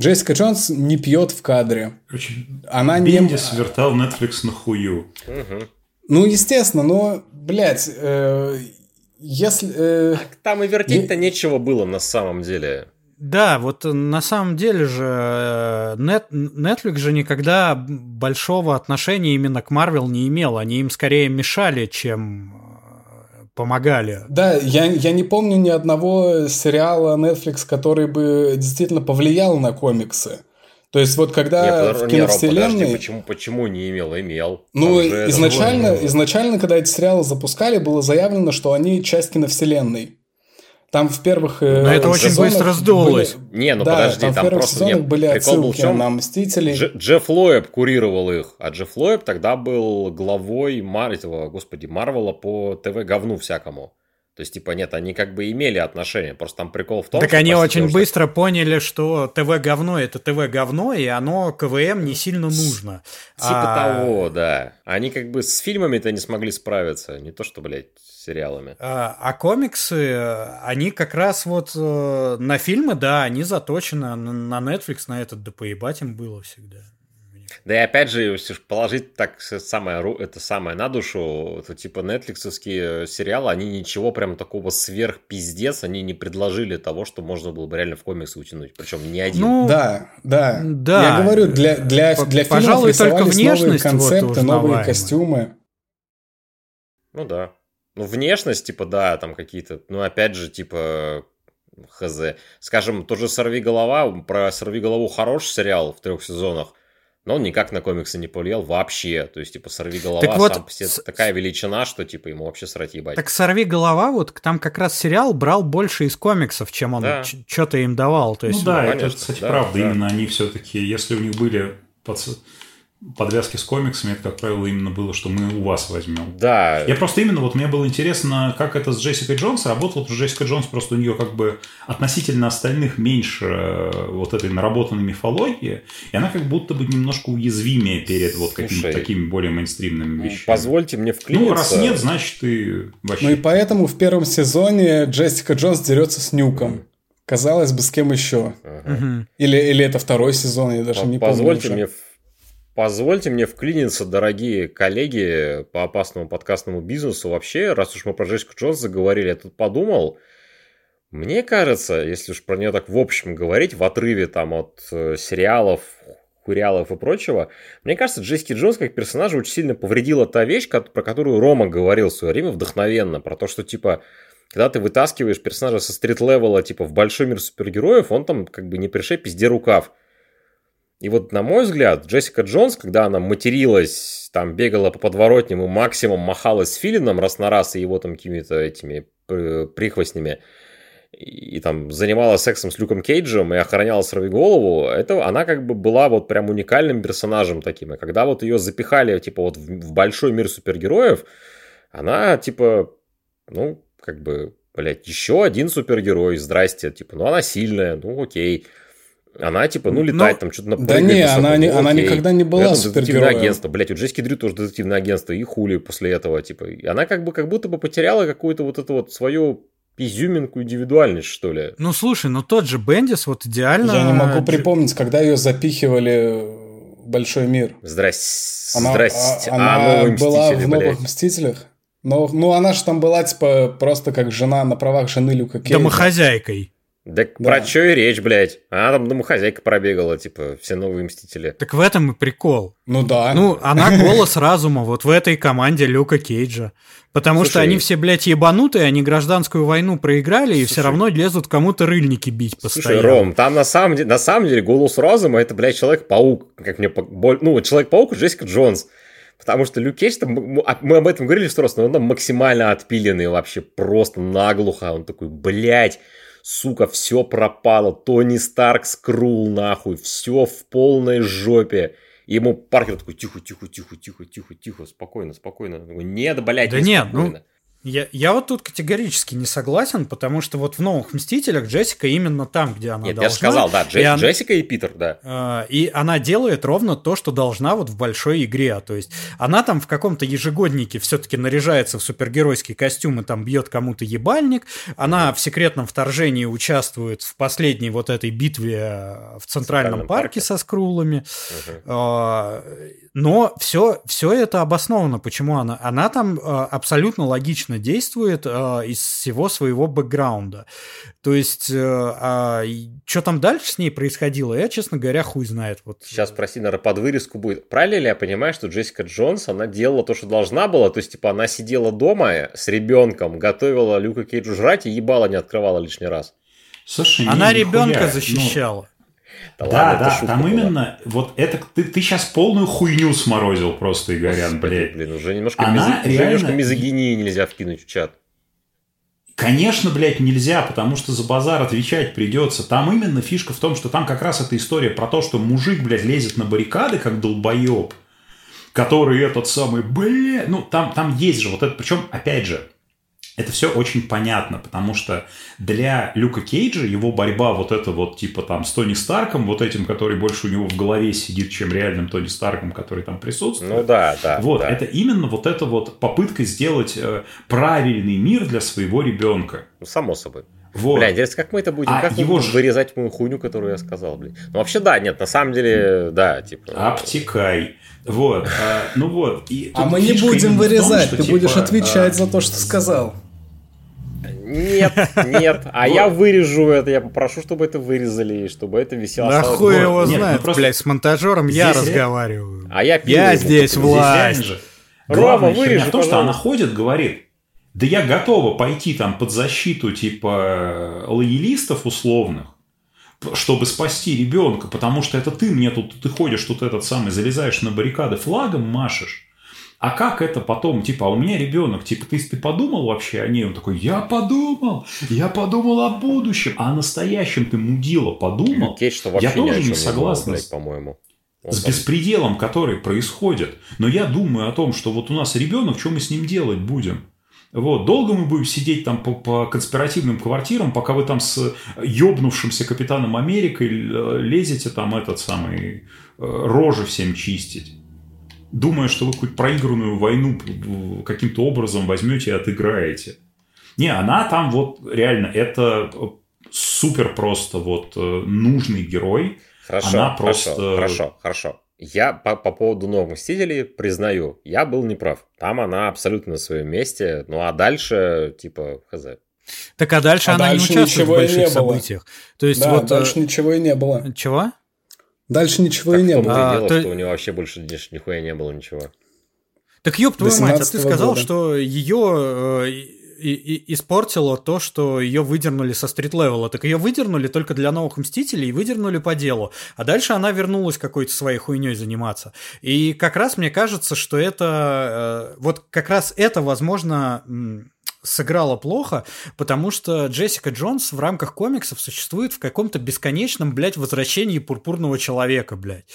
Джессика Джонс не пьет в кадре. Короче, Она не... Бендис вертал Netflix на хую. Ну, естественно, но, блядь, э, если... э, Там и вертеть-то нечего было на самом деле. Да, вот э, на самом деле же э, Net, Netflix же никогда большого отношения именно к Marvel не имел. Они им скорее мешали, чем э, помогали. Да, я, я не помню ни одного сериала Netflix, который бы действительно повлиял на комиксы. То есть вот когда Не, в не, киновселенной... подожди, почему, почему не имел? Имел. Ну, изначально, изначально, когда эти сериалы запускали, было заявлено, что они часть киновселенной. Там в первых э, Но это очень быстро сдулось. были- Не, ну да, подожди, там, там, в первых просто сезонах нет. были был отсылки чем? на Мстителей. Дж- Джефф Лоэб курировал их, а Джефф Лоэб тогда был главой Мар... этого, господи, Марвела по ТВ говну всякому. То есть, типа, нет, они как бы имели отношение, просто там прикол в том, Так что, они очень что- быстро поняли, что ТВ говно это ТВ говно, и оно КВМ не сильно нужно. Типа А- того, да. Они как бы с фильмами-то не смогли справиться, не то что, блядь, сериалами. А, а комиксы, э, они как раз вот э, на фильмы, да, они заточены на на Netflix, на этот, да поебать им было всегда. Да и опять же, если положить так самое, это самое на душу, то типа нетфликсовские сериалы, они ничего прям такого сверхпиздец, они не предложили того, что можно было бы реально в комиксы утянуть. Причем не один. Ну, Да, да. Да. Я говорю, для, для, для фильмов пожалуй, только рисовались новые внешность вот концепты, новые костюмы. Ну да. Ну, внешность, типа, да, там какие-то, ну, опять же, типа, хз. Скажем, тоже «Сорви голова», про «Сорви голову» хороший сериал в трех сезонах, но он никак на комиксы не повлиял вообще. То есть, типа, «Сорви голова» Так вот, сам по себе с- такая величина, что, типа, ему вообще срать ебать. Так «Сорви голова», вот там как раз сериал брал больше из комиксов, чем он Да. что-то им давал. То есть, ну да, ну, это, конечно, кстати, да, правда. да. Именно они все-таки, если у них были подс- подвязки с комиксами, это, как правило, именно было, что мы у вас возьмем. Да, Я просто именно, вот мне было интересно, как это с Джессикой Джонс работало, потому что Джессика Джонс просто у нее как бы относительно остальных меньше э, вот этой наработанной мифологии, и она как будто бы немножко уязвимее перед вот какими-то такими более мейнстримными вещами. позвольте мне вклиниться. Ну, раз нет, значит, ты вообще... Ну и поэтому в первом сезоне Джессика Джонс дерется с Нюком. Казалось бы, с кем еще? Ага. Или, или это второй сезон, я даже По- не помню. позвольте уже. мне, позвольте мне вклиниться, дорогие коллеги по опасному подкастному бизнесу. Вообще, раз уж мы про Джессику Джонс заговорили, я тут подумал, мне кажется, если уж про нее так в общем говорить, в отрыве там от э, сериалов, хурялов и прочего, мне кажется, Джессики Джонс как персонажа очень сильно повредила та вещь, про которую Рома говорил в свое время вдохновенно, про то, что типа когда ты вытаскиваешь персонажа со стрит-левела, типа, в большой мир супергероев, он там как бы не пришей пизде рукав. И вот, на мой взгляд, Джессика Джонс, когда она материлась, там бегала по подворотням и максимум махалась с Филином раз на раз и его там какими-то этими э, прихвостнями, и, и там занималась сексом с Люком Кейджем и охраняла голову, это она как бы была вот прям уникальным персонажем таким. И когда вот ее запихали, типа, вот в, в большой мир супергероев, она, типа, ну, как бы, блядь, еще один супергерой, здрасте, типа, ну, она сильная, ну, окей. Она, типа, ну, летает Ну, там, что-то на Да не, она, не, она никогда не была это супергероем. агентство. Блять, у Джессики Дрю тоже детективное агентство, и хули после этого, типа. И она как бы как будто бы потеряла какую-то вот эту вот свою изюминку, индивидуальность, что ли. Ну слушай, ну тот же Бендис вот идеально... Я не могу припомнить, когда ее запихивали в большой мир. Здрасте. Она, Здрасте. а- А, она новые была в новых блядь. мстителях. Но, ну, она же там была, типа, просто как жена на правах жены Люка Кейджа. Домохозяйкой. Да, Да. про что и речь, блядь. Она там домохозяйка пробегала, типа, все новые мстители. Так в этом и прикол. Ну да. Ну, она голос разума вот в этой команде Люка Кейджа. Потому что Слушай, они все, блядь, ебанутые, они гражданскую войну проиграли и все Слушай. равно лезут кому-то рыльники бить Слушай, постоянно. Ром, там на самом деле, на самом деле голос разума это, блядь, Человек-паук, как мне, ну, Человек-паук Джессика Джонс. Потому что Люк Кейдж, там, м- а- мы об этом говорили сто раз, но он там максимально отпиленный вообще, просто наглухо. Он такой, блядь, сука, все пропало. Тони Старк скрул нахуй, все в полной жопе. И ему Паркер такой, тихо, тихо, тихо, тихо, тихо, тихо, спокойно, спокойно. Он такой, нет, блядь, Да не нет, ну, спокойно». Я, я вот тут категорически не согласен, потому что вот в «Новых Мстителях» Джессика именно там, где она Нет, должна. я же сказал, да, и Дже- она- Джессика и Питер, да. А, И она делает ровно то, что должна вот в большой игре. То есть она там в каком-то ежегоднике все-таки наряжается в супергеройский костюм и там бьет кому-то ебальник. Она в секретном вторжении участвует в последней вот этой битве э, в Центральном Центральном парке парке. со скрулами. Мгм. А, Но все, все это обосновано. Почему она? Она там а, абсолютно логично действует а, из всего своего бэкграунда. То есть, что там дальше с ней происходило, я, честно говоря, хуй знает. Вот. Сейчас, прости, наверное, под вырезку будет. Правильно ли я понимаю, что Джессика Джонс, она делала то, что должна была? То есть, типа, она сидела дома с ребенком, готовила Люка Кейджу жрать и ебало не открывала лишний раз. Слушай, Она нихуя. ребенка Ну, защищала. Да, ладно, да, там была. именно вот это ты, ты сейчас полную хуйню сморозил просто, Игорян, блядь. Блин, уже немножко, Она мизо- уже немножко реально- мизогинии нельзя вкинуть в чат. Конечно, блядь, нельзя, потому что за базар отвечать придется. Там именно фишка в том, что там как раз эта история про то, что мужик, блядь, лезет на баррикады, как долбоеб, который этот самый, бля, ну, там, там есть же вот это, причем, опять же, это все очень понятно, потому что для Люка Кейджа его борьба вот это вот типа там с Тони Старком, вот этим, который больше у него в голове сидит, чем реальным Тони Старком, который там присутствует. Ну да, да. Вот, да. это именно вот эта вот попытка сделать э, правильный мир для своего ребенка. Ну, само собой. Вот. Бля, интересно, как мы это будем? А как мы его будем ж- вырезать мою хуйню, которую я сказал, блин? Ну, вообще, да, нет, на самом деле, да, типа... Обтекай. Вот. а, ну вот. И А мы не будем именно в том, вырезать, что, ты типа, будешь отвечать а, за то, что сказал. Нет, нет, а я вырежу это, я попрошу, чтобы это вырезали, и чтобы это висело. Да хуй его ну знает, просто блядь, с монтажером я разговариваю. А я Я здесь реально власть. же Рома, главная херня вырежи, в том, что она ходит, говорит, да я готова пойти там под защиту типа лоялистов условных, чтобы спасти ребенка, потому что это ты мне тут, ты ходишь тут этот самый, залезаешь на баррикады, флагом машешь. А как это потом, типа, а у меня ребенок, типа, ты, ты подумал вообще о ней? Он такой, я подумал, я подумал о будущем, а о настоящем ты мудила подумал? Кейдж, что Я тоже не думал, согласен блядь, с- по-моему. Он с там- беспределом, который происходит. Но я думаю о том, что вот у нас ребенок, что мы с ним делать будем? Вот, долго мы будем сидеть там по, по конспиративным квартирам, пока вы там с ёбнувшимся капитаном Америкой э, лезете там этот самый э, рожи всем чистить. Думая, что вы какую-то проигранную войну э, каким-то образом возьмете и отыграете. Не, она там вот реально, это э, супер просто вот э, нужный герой. Хорошо, Она хорошо, просто- хорошо, хорошо. Я по, по поводу новых Мстителей признаю, я был неправ. Там она абсолютно на своем месте. Ну а дальше, типа, хз. Так а дальше А она дальше не участвует в больших событиях. То есть Да, вот... э, дальше ничего и не было. Чего? Дальше ничего Так и не было. А, дело, то- что у него вообще больше ни- нихуя не было ничего. Так ёб твою мать, а ты 17-го сказал, года. что ее и, и- испортило то, что ее выдернули со стрит-левела. Так ее выдернули только для новых Мстителей и выдернули по делу. А дальше она вернулась какой-то своей хуйней заниматься. И как раз мне кажется, что это... э, вот как раз это, возможно, м, сыграло плохо, потому что Джессика Джонс в рамках комиксов существует в каком-то бесконечном, блядь, возвращении пурпурного человека, блядь.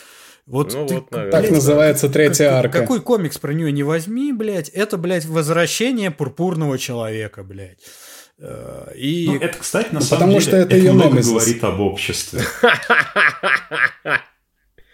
Вот, Ну ты- вот, наверное. Так блядь, называется третья как- арка. Какой комикс про нее не возьми, блядь, это, блядь, возвращение пурпурного человека, блядь. Э, И Ну, это, кстати, на Ну, самом потому деле, что это её много говорит об обществе.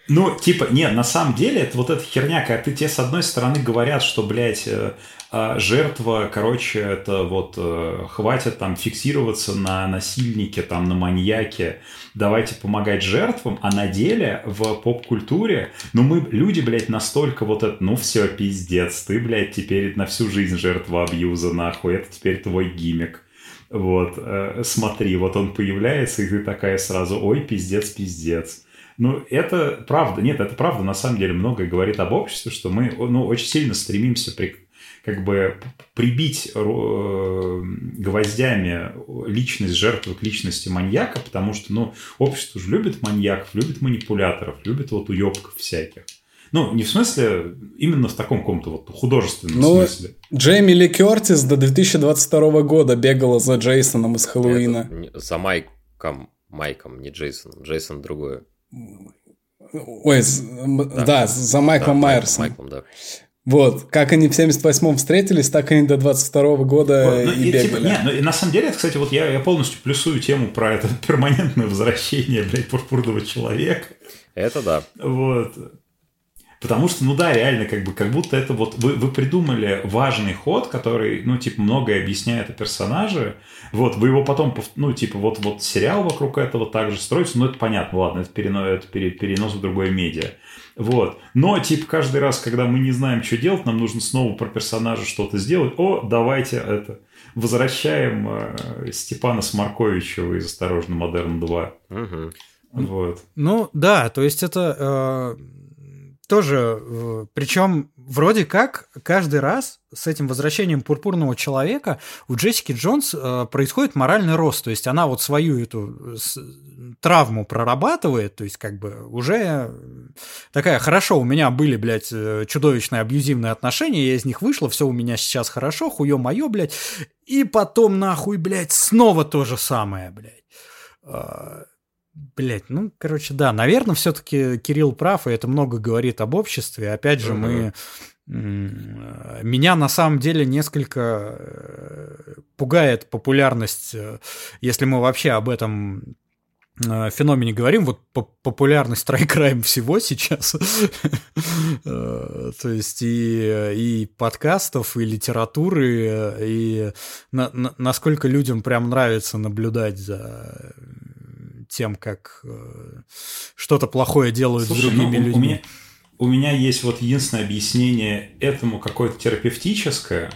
Ну, типа, нет, на самом деле, это вот эта херня, когда ты тебе с одной стороны говорят, что, блядь, э, а, жертва, короче, это вот э, хватит там фиксироваться на насильнике, там, на маньяке, давайте помогать жертвам, а на деле в поп-культуре, ну, мы, люди, блядь, настолько вот это, ну, все, пиздец, ты, блядь, теперь на всю жизнь жертва абьюза, нахуй, это теперь твой гиммик. Вот, э, смотри, вот он появляется, и ты такая сразу, ой, пиздец, пиздец. Ну, это правда, нет, это правда, на самом деле, многое говорит об обществе, что мы, ну, очень сильно стремимся при, как бы прибить э, гвоздями личность жертвы к личности маньяка, потому что, ну, общество же любит маньяков, любит манипуляторов, любит вот уебков всяких. Ну, не в смысле, именно в таком каком-то вот художественном Ну, смысле. Джейми Ли Кертис до 2022 года бегала за Джейсоном из Хэллоуина. Это За Майком, Майком, не Джейсоном. Джейсон другое. Ой, м, да, за Майклом Да, Майерсом. Майклом, да. Вот, как они в 78-м встретились, так они до 22 года Вот, ну, и, и, типа, бегали. не, ну, и на самом деле, это, кстати, вот я, я полностью плюсую тему про это [laughs] перманентное возвращение, блядь, пурпурного человека. Это да. Вот. Потому что, ну да, реально, как бы, как будто это вот вы, вы придумали важный ход, который, ну, типа, многое объясняет о персонаже. Вот, вы его потом, ну, типа, вот, вот сериал вокруг этого также строится, ну, это понятно, ладно, это, перено, это пере- перенос в другое медиа. Вот. Но, типа, каждый раз, когда мы не знаем, что делать, нам нужно снова про персонажа что-то сделать. О, давайте это. Возвращаем э, Степана Смарковичева из «Осторожно, Модерн 2». Мгм. Вот. Ну да, то есть это э, тоже, причем вроде как каждый раз с этим возвращением пурпурного человека у Джессики Джонс э, происходит моральный рост, то есть она вот свою эту с- травму прорабатывает, то есть как бы уже такая, хорошо, у меня были, блядь, э, чудовищные абьюзивные отношения, я из них вышла, все у меня сейчас хорошо, хуе мое, блядь, и потом нахуй, блядь, снова то же самое, блядь. Блять, ну, короче, да, наверное, все-таки Кирилл прав, и это много говорит об обществе. Опять же, мы меня на самом деле несколько э, пугает популярность, э, если мы вообще об этом э, феномене говорим, вот популярность трайкрайм всего сейчас, [laughs] то есть и, и подкастов, и литературы, и на, на, насколько людям прям нравится наблюдать за тем, как что-то плохое делают Слушай, с другими ну, людьми. У меня, у меня есть вот единственное объяснение этому какое-то терапевтическое.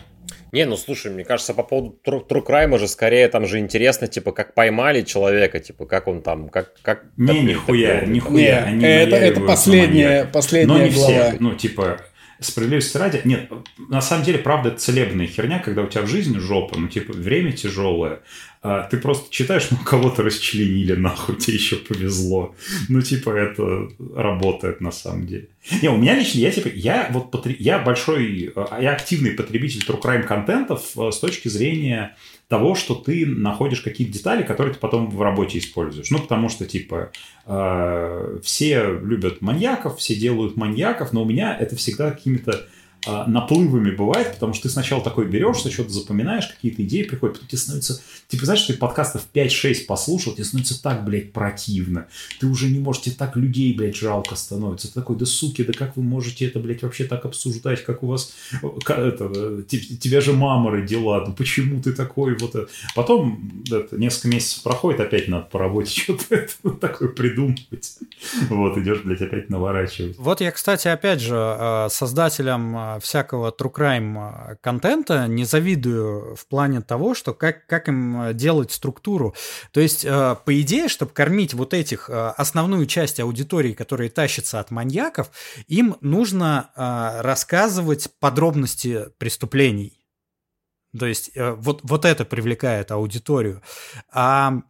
Не, ну слушай, мне кажется, по поводу True Crime же скорее там же интересно, типа, как поймали человека, типа, как он там, как... как не, нихуя, так, нихуя. Не, они это, это последняя, последняя Но не глава. все, ну, типа, справедливости ради, нет, на самом деле, правда, это целебная херня, когда у тебя в жизни жопа, ну, типа, время тяжелое, ты просто читаешь, ну, кого-то расчленили, нахуй, тебе еще повезло. Ну, типа, это работает на самом деле. Не, у меня лично, я, типа, я вот, я большой, а, я активный потребитель true crime контентов с точки зрения того, что ты находишь какие-то детали, которые ты потом в работе используешь. Ну, потому что, типа, э, все любят маньяков, все делают маньяков, но у меня это всегда какими-то а, наплывами бывает, потому что ты сначала такой берешься, что-то запоминаешь, какие-то идеи приходят, потом тебе становится... Типа, знаешь, ты подкастов 5-6 послушал, тебе становится так, блядь, противно. Ты уже не можешь, тебе так людей, блядь, жалко становится. Ты такой, да суки, да как вы можете это, блядь, вообще так обсуждать, как у вас... Это, тебя же маморы дела, ну почему ты такой вот... Потом это, несколько месяцев проходит, опять надо по работе [laughs] что-то такое придумывать. Вот, идешь, блядь, опять наворачивать. Вот я, кстати, опять же, э, создателям всякого true crime а, контента не завидую в плане того, что как, как им а, делать структуру. То есть, а, по идее, чтобы кормить вот этих основную часть аудитории, которые тащатся от маньяков, им нужно рассказывать подробности преступлений. То есть э, вот, вот это привлекает аудиторию. А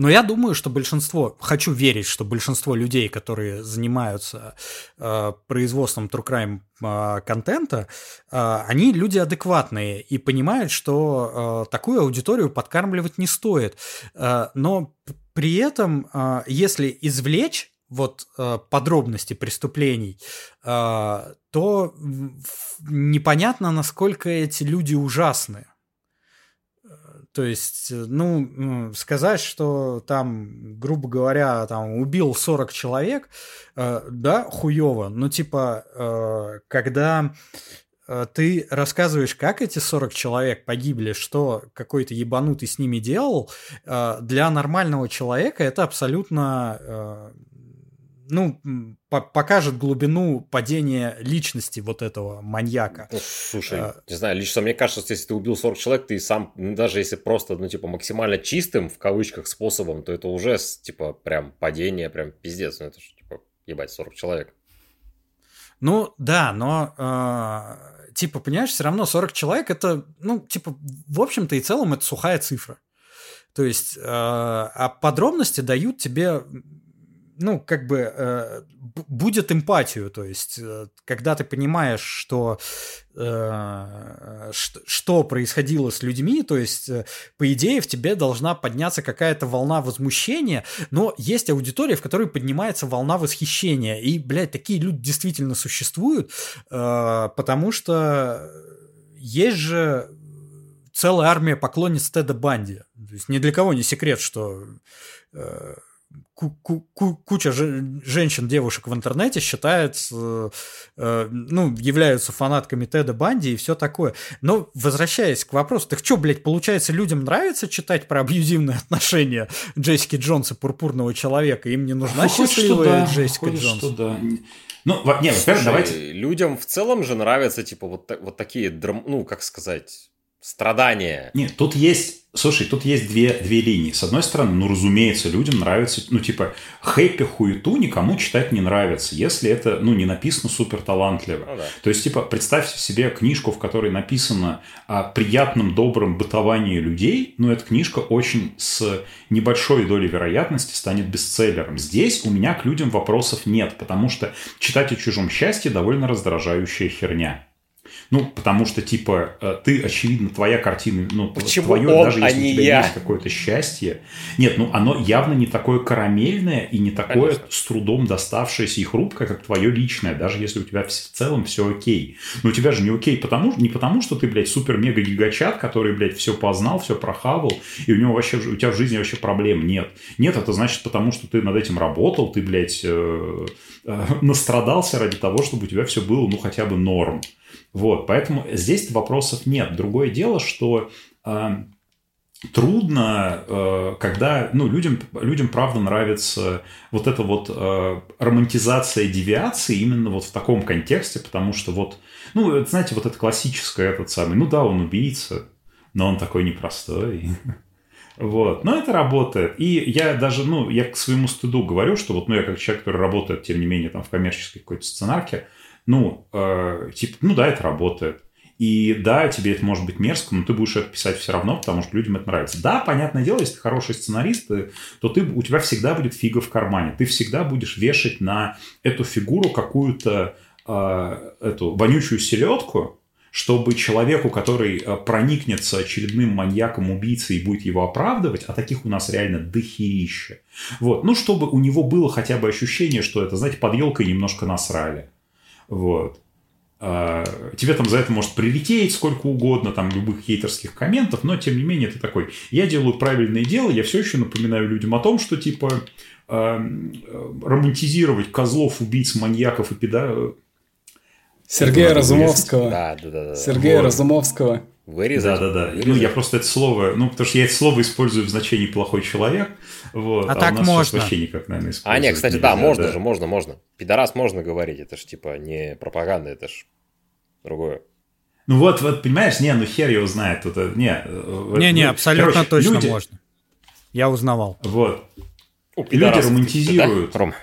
но я думаю, что большинство, хочу верить, что большинство людей, которые занимаются э, производством true crime э, контента, э, они люди адекватные и понимают, что э, такую аудиторию подкармливать не стоит. Э, но при этом, э, если извлечь вот э, подробности преступлений, э, то непонятно, насколько эти люди ужасны. То есть, э, ну, сказать, что там, грубо говоря, там убил 40 человек, э, да, хуево, но типа, э, когда э, ты рассказываешь, как эти 40 человек погибли, что какой-то ебанутый с ними делал, э, для нормального человека это абсолютно ну, по покажет глубину падения личности вот этого маньяка. Ну, слушай, а, не знаю, лично мне кажется, что если ты убил 40 человек, ты сам, ну, даже если просто, ну, типа, максимально чистым, в кавычках, способом, то это уже, типа, прям падение, прям пиздец. Ну, это же, типа, ебать, 40 человек. Ну, да, но, э, типа, понимаешь, все равно 40 человек, это, ну, типа, в общем-то и целом это сухая цифра. То есть, э, а подробности дают тебе ну, как бы э, будет эмпатию, то есть, э, когда ты понимаешь, что, э, что, происходило с людьми, то есть, э, по идее, в тебе должна подняться какая-то волна возмущения, но есть аудитория, в которой поднимается волна восхищения, и, блядь, такие люди действительно существуют, э, потому что есть же целая армия поклонниц Теда Банди. То есть ни для кого не секрет, что э, куча женщин, девушек в интернете считает, э, э, ну, являются фанатками Теда Банди и все такое. Но возвращаясь к вопросу, так что, блядь, получается, людям нравится читать про абьюзивные отношения Джессики Джонса, пурпурного человека? Им не нужна Выходит, счастливая да. Джессика Выходит, Джонс? Что да. Ну, нет, во-первых, давайте... Людям в целом же нравятся, типа, вот, вот такие, драм... ну, как сказать, Страдания. Нет, тут есть Слушай, тут есть две, две линии. С одной стороны, ну, разумеется, людям нравится, ну, типа, хэппи хуету никому читать не нравится, если это, ну, не написано супер талантливо. Ну, да. То есть, типа, представьте себе книжку, в которой написано о приятном, добром бытовании людей, ну, эта книжка очень с небольшой долей вероятности станет бестселлером. Здесь у меня к людям вопросов нет, потому что читать о чужом счастье довольно раздражающая херня. Ну, потому что, типа, э, ты, очевидно, твоя картина, ну, Почему твое, он, даже если а не у тебя я? есть какое-то счастье. Нет, ну, оно явно не такое карамельное и не такое Конечно. с трудом доставшееся и хрупкое, как твое личное, даже если у тебя в в целом все окей. Но у тебя же не окей потому, не потому, что ты, блядь, супер-мега-гигачат, который, блядь, все познал, все прохавал, и у него вообще, у тебя в жизни вообще проблем нет. Нет, это значит потому, что ты над этим работал, ты, блядь, э, э, [laughs] настрадался ради того, чтобы у тебя все было, ну, хотя бы норм. Вот, поэтому здесь вопросов нет. Другое дело, что э, трудно, э, когда, ну, людям, людям правда нравится вот эта вот э, романтизация девиации именно вот в таком контексте, потому что вот, ну, знаете, вот это классическое этот самый, ну да, он убийца, но он такой непростой. [laughs] Вот. Но это работает. И я даже, ну, я к своему стыду говорю, что вот, ну, я как человек, который работает, тем не менее, там, в коммерческой какой-то сценарке, ну, э, типа, ну да, это работает. И да, тебе это может быть мерзко, но ты будешь это писать все равно, потому что людям это нравится. Да, понятное дело, если ты хороший сценарист, э, то ты, у тебя всегда будет фига в кармане. Ты всегда будешь вешать на эту фигуру какую-то э, эту вонючую селедку, чтобы человеку, который э, проникнется очередным маньяком, убийцей и будет его оправдывать, а таких у нас реально дохерища, вот, ну, чтобы у него было хотя бы ощущение, что это, знаете, под елкой немножко насрали. Вот. А, Тебе там за это может прилететь сколько угодно, там любых хейтерских комментов, но тем не менее ты такой, я делаю правильное дело, я все еще напоминаю людям о том, что типа а, романтизировать козлов, убийц, маньяков и педа... Сергея Разумовского. Да, да, да. да. Сергея Вот. Разумовского. Вырезать. Да, да, да. Ну, вырезать. я просто это слово, ну, потому что я это слово использую в значении плохой человек. Вот, А у так можно. вообще никак, наверное, А, нет, кстати, да, нельзя, можно же, можно, можно. Пидорас можно говорить, это ж типа не пропаганда, это ж другое. Ну вот, вот, понимаешь, не, ну хер его знает. Тут, э, не, э, Не-не, ну, абсолютно короче, точно люди- можно. Я узнавал. Вот. У Люди романтизируют. да, Ром?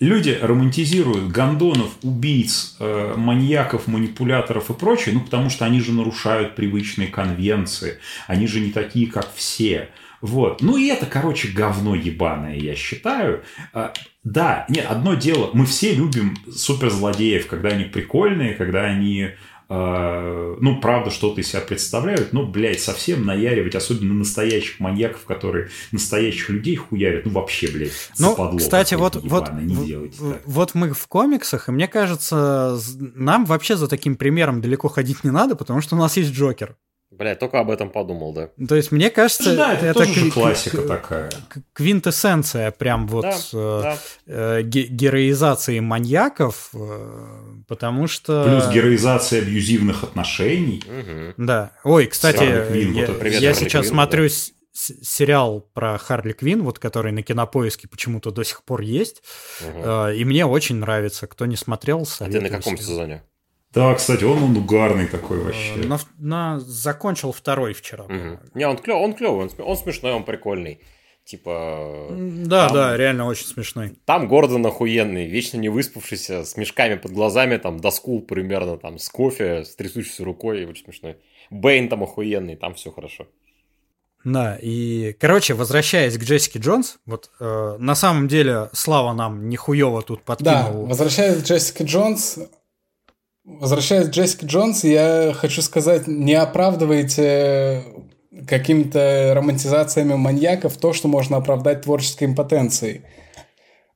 Люди романтизируют гондонов, убийц, э, маньяков, манипуляторов и прочее, ну, потому что они же нарушают привычные конвенции. Они же не такие, как все. Вот. Ну, и это, короче, говно ебаное, я считаю. А, Да, нет, одно дело, мы все любим суперзлодеев, когда они прикольные, когда они, э, ну, правда, что-то из себя представляют, но, блядь, совсем наяривать, особенно настоящих маньяков, которые настоящих людей хуярят, ну, вообще, блядь, Ну, западло кстати, вот, вот, не в- делайте так. вот мы в комиксах, и мне кажется, нам вообще за таким примером далеко ходить не надо, потому что у нас есть Джокер. Блядь, только об этом подумал, да. То есть, мне кажется, Да, это, тоже же кви- классика к- такая. к- квинтэссенция прям вот Да, э, да. э, ге- героизации маньяков, э, потому что... Плюс героизация абьюзивных отношений. Мгм. Да. Ой, кстати, Квинн, я, вот это привет, я Харли сейчас Квинн, смотрю да. сериал про Харли Квин, вот который на Кинопоиске почему-то до сих пор есть, э, и мне очень нравится. Кто не смотрел, А ты советую. на каком себе. сезоне? Да, кстати, он, он угарный такой Э, вообще. на, на- закончил второй вчера. По-моему. Не, он клевый, он клевый, он, он смешной, он прикольный. Типа, Да, Там- да, реально очень смешной. там Гордон охуенный, вечно не выспавшийся, с мешками под глазами, там, до скул примерно, там, с кофе, с трясущейся рукой, очень смешной. Бэйн там охуенный, там все хорошо. Да, и, короче, возвращаясь к Джессике Джонс, вот э, на самом деле Слава нам нихуево тут Да, подкинул. возвращаясь к Джессике Джонс, возвращаясь к Джессике Джонс, я хочу сказать, не оправдывайте какими-то романтизациями маньяков то, что можно оправдать творческой импотенцией.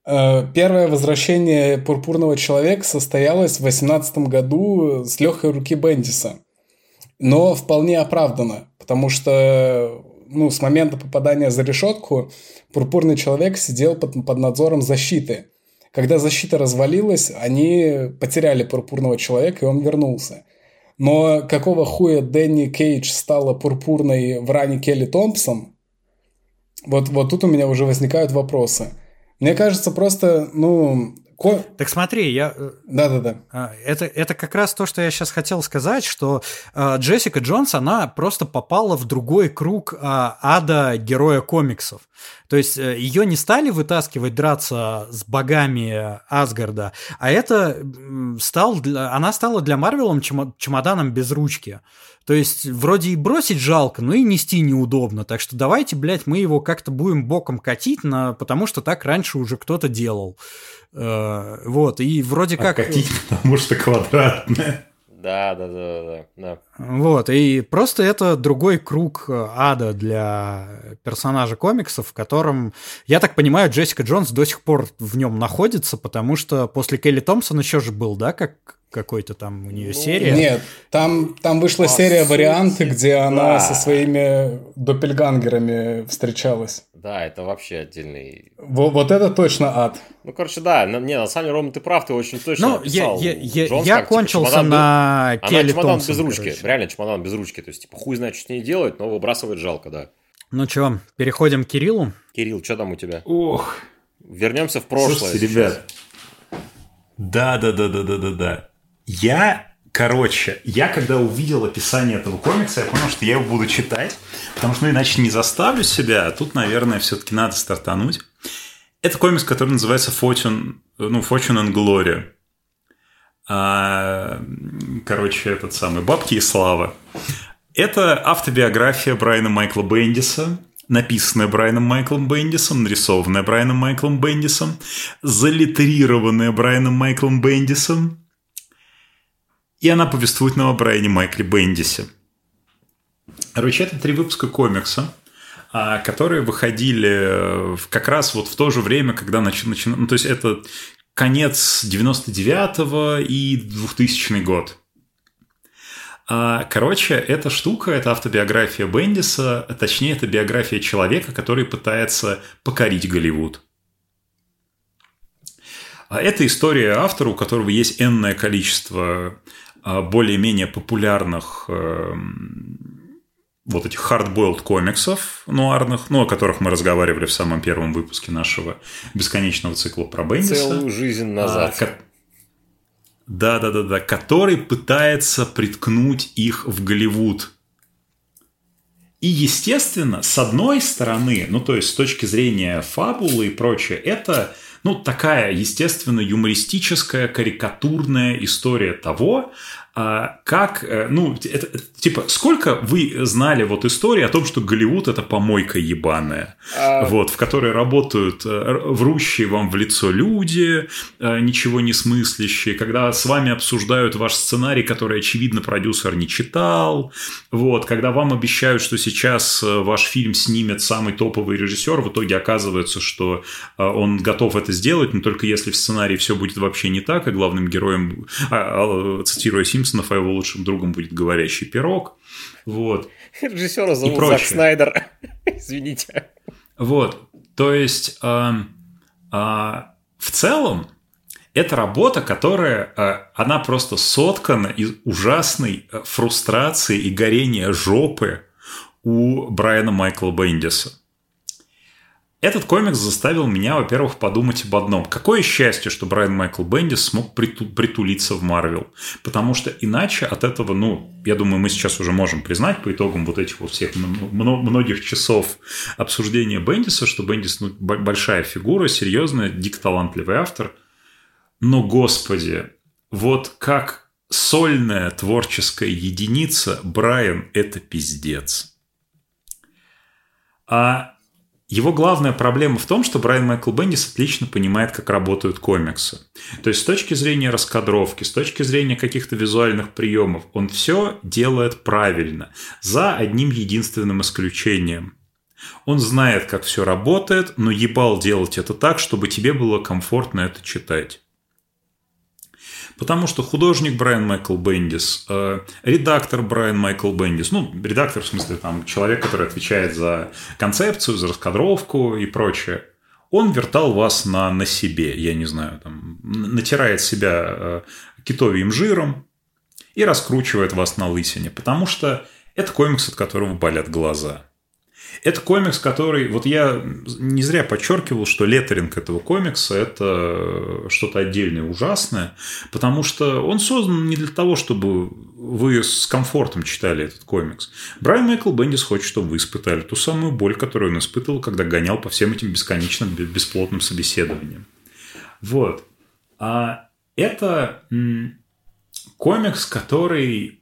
Э, Первое возвращение Пурпурного Человека состоялось в 2018 году с легкой руки Бендиса. Но вполне оправдано, потому что ну, с момента попадания за решетку Пурпурный Человек сидел под, под надзором защиты. Когда защита развалилась, они потеряли Пурпурного Человека, и он вернулся. Но какого хуя Дэнни Кейдж стала пурпурной в ране Келли Томпсон? Вот, вот тут у меня уже возникают вопросы. Мне кажется, просто, ну, Ко- Так смотри, я... э, Да-да-да. а, Это, это как раз то, что я сейчас хотел сказать, что э, Джессика Джонс, она просто попала в другой круг а, ада героя комиксов. То есть э, ее не стали вытаскивать драться с богами Асгарда, а это стал для, она стала для Марвелом чемо- чемоданом без ручки. То есть вроде и бросить жалко, но и нести неудобно. Так что давайте, блядь, мы его как-то будем боком катить, на, потому что так раньше уже кто-то делал. Э, вот, и вроде А как... катить, потому что квадратное. Да, да, да, да, да. Вот, и просто это другой круг э, ада для персонажа комиксов, в котором, я так понимаю, Джессика Джонс до сих пор в нем находится, потому что после Келли Томпсон еще же был, да, как какой-то там у нее Ну, серия. Нет, там, там вышла По серия сути, варианты, где она да. со своими доппельгангерами встречалась. Да, это вообще отдельный... Во- вот это точно ад. Ну, короче, да, на- не, на самом деле, Рома, ты прав, ты очень точно Ну, я, описал. я, я, Джонс я как, типа, кончился без- на Она Келли чемодан Томпсон, без ручки, короче. реально чемодан без ручки, то есть, типа, хуй знает, что с ней делать, но выбрасывать жалко, да. Ну что, переходим к Кириллу. Кирилл, что там у тебя? Ох, Вернемся в прошлое. Слушайте, сейчас. ребят. Да, Я, короче, я когда увидел описание этого комикса, я понял, что я его буду читать, потому что ну, иначе не заставлю себя, а тут, наверное, все-таки надо стартануть. Это комикс, который называется Fortune, ну, Fortune and Glory. А, короче, этот самый «Бабки и слава». Это автобиография Брайана Майкла Бендиса, написанная Брайаном Майклом Бендисом, нарисованная Брайаном Майклом Бендисом, залитерированная Брайаном Майклом Бендисом, и она повествует нам о Брайане Майкле Бендисе. Короче, это три выпуска комикса, а, которые выходили э, как раз вот в то же время, когда начи- начи- ну, то есть это конец 99-го и 2000 год. А, Короче, эта штука, это автобиография Бендиса, а точнее, это биография человека, который пытается покорить Голливуд. Это история автора, у которого есть энное количество более-менее популярных эм, вот этих hardboiled комиксов нуарных, ну, о которых мы разговаривали в самом первом выпуске нашего бесконечного цикла про Бендиса. Целую жизнь назад. А, Да, да, да, да, который пытается приткнуть их в Голливуд. И, естественно, с одной стороны, ну, то есть с точки зрения фабулы и прочее, это, ну, такая, естественно, юмористическая, карикатурная история того, а, как, э, ну, это, это, типа, сколько вы знали вот истории о том, что Голливуд – это помойка ебаная, А, вот, в которой работают э, врущие вам в лицо люди, э, ничего не смыслящие, когда с вами обсуждают ваш сценарий, который, очевидно, продюсер не читал, вот, когда вам обещают, что сейчас э, ваш фильм снимет самый топовый режиссер, в итоге оказывается, что э, он готов это сделать, но только если в сценарии все будет вообще не так, и главным героем, а, а, цитируя Симпсонов, а его лучшим другом будет говорящий пирог, вот. Режиссера зовут. Зак Снайдер. [laughs] Извините. Вот, то есть а, а, в целом это работа, которая, а, она просто соткана из ужасной а, фрустрации и горения жопы у Брайана Майкла Бендиса. Этот комикс заставил меня, во-первых, подумать об одном. Какое счастье, что Брайан Майкл Бендис смог приту- притулиться в Марвел. Потому что иначе от этого, ну, я думаю, мы сейчас уже можем признать по итогам вот этих вот всех многих часов обсуждения Бендиса, что Бендис ну, большая фигура, серьезная, дико талантливый автор. Но, господи, вот как сольная творческая единица Брайан – это пиздец. А его главная проблема в том, что Брайан Майкл Бендис отлично понимает, как работают комиксы. То есть с точки зрения раскадровки, с точки зрения каких-то визуальных приемов, он все делает правильно, за одним единственным исключением. Он знает, как все работает, но ебал делать это так, чтобы тебе было комфортно это читать. Потому что художник Брайан Майкл Бендис, э, редактор Брайан Майкл Бендис, ну, редактор в смысле там человек, который отвечает за концепцию, за раскадровку и прочее, он вертал вас на, на себе, я не знаю, там, натирает себя э, китовьим жиром и раскручивает вас на лысине, потому что это комикс, от которого болят глаза. Это комикс, который... Вот я не зря подчеркивал, что леттеринг этого комикса – это что-то отдельное, ужасное, потому что он создан не для того, чтобы вы с комфортом читали этот комикс. Брайан Майкл Бендис хочет, чтобы вы испытали ту самую боль, которую он испытывал, когда гонял по всем этим бесконечным, бесплотным собеседованиям. Вот. А это комикс, который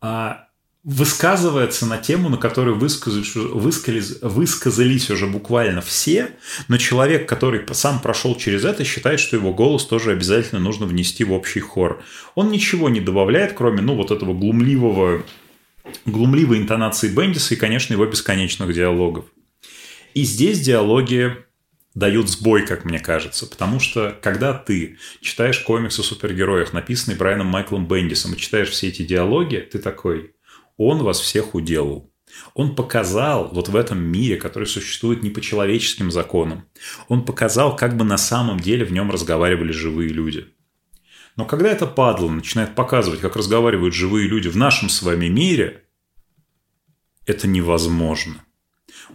а, высказывается на тему, на которую высказались, высказались, высказались уже буквально все, но человек, который сам прошел через это, считает, что его голос тоже обязательно нужно внести в общий хор. Он ничего не добавляет, кроме, ну, вот этого глумливого, глумливой интонации Бендиса и, конечно, его бесконечных диалогов. И здесь диалоги дают сбой, как мне кажется. Потому что, когда ты читаешь комикс о супергероях, написанный Брайаном Майклом Бендисом, и читаешь все эти диалоги, ты такой, он вас всех уделал. Он показал вот в этом мире, который существует не по человеческим законам, он показал, как бы на самом деле в нем разговаривали живые люди. Но когда это падло начинает показывать, как разговаривают живые люди в нашем с вами мире, это невозможно.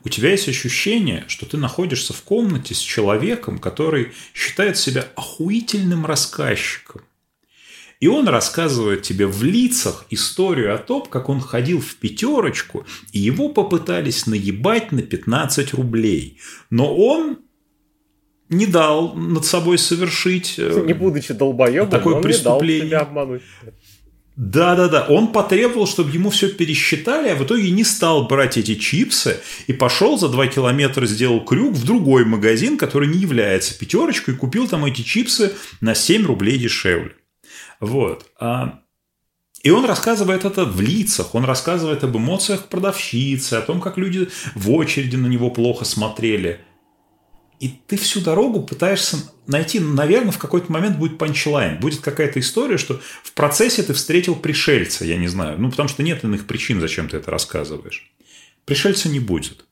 У тебя есть ощущение, что ты находишься в комнате с человеком, который считает себя охуительным рассказчиком. И он рассказывает тебе в лицах историю о том, как он ходил в пятерочку, и его попытались наебать на 15 рублей. Но он не дал над собой совершить... Э, не будучи долбоебом, такое он преступление. не дал себя обмануть. Да, да, да. Он потребовал, чтобы ему все пересчитали, а в итоге не стал брать эти чипсы и пошел за 2 километра, сделал крюк в другой магазин, который не является пятерочкой, и купил там эти чипсы на 7 рублей дешевле. Вот. А, и он рассказывает это в лицах, он рассказывает об эмоциях продавщицы, о том, как люди в очереди на него плохо смотрели. И ты всю дорогу пытаешься найти, наверное, в какой-то момент будет панчлайн, будет какая-то история, что в процессе ты встретил пришельца, я не знаю, ну потому что нет иных причин, зачем ты это рассказываешь. Пришельца не будет.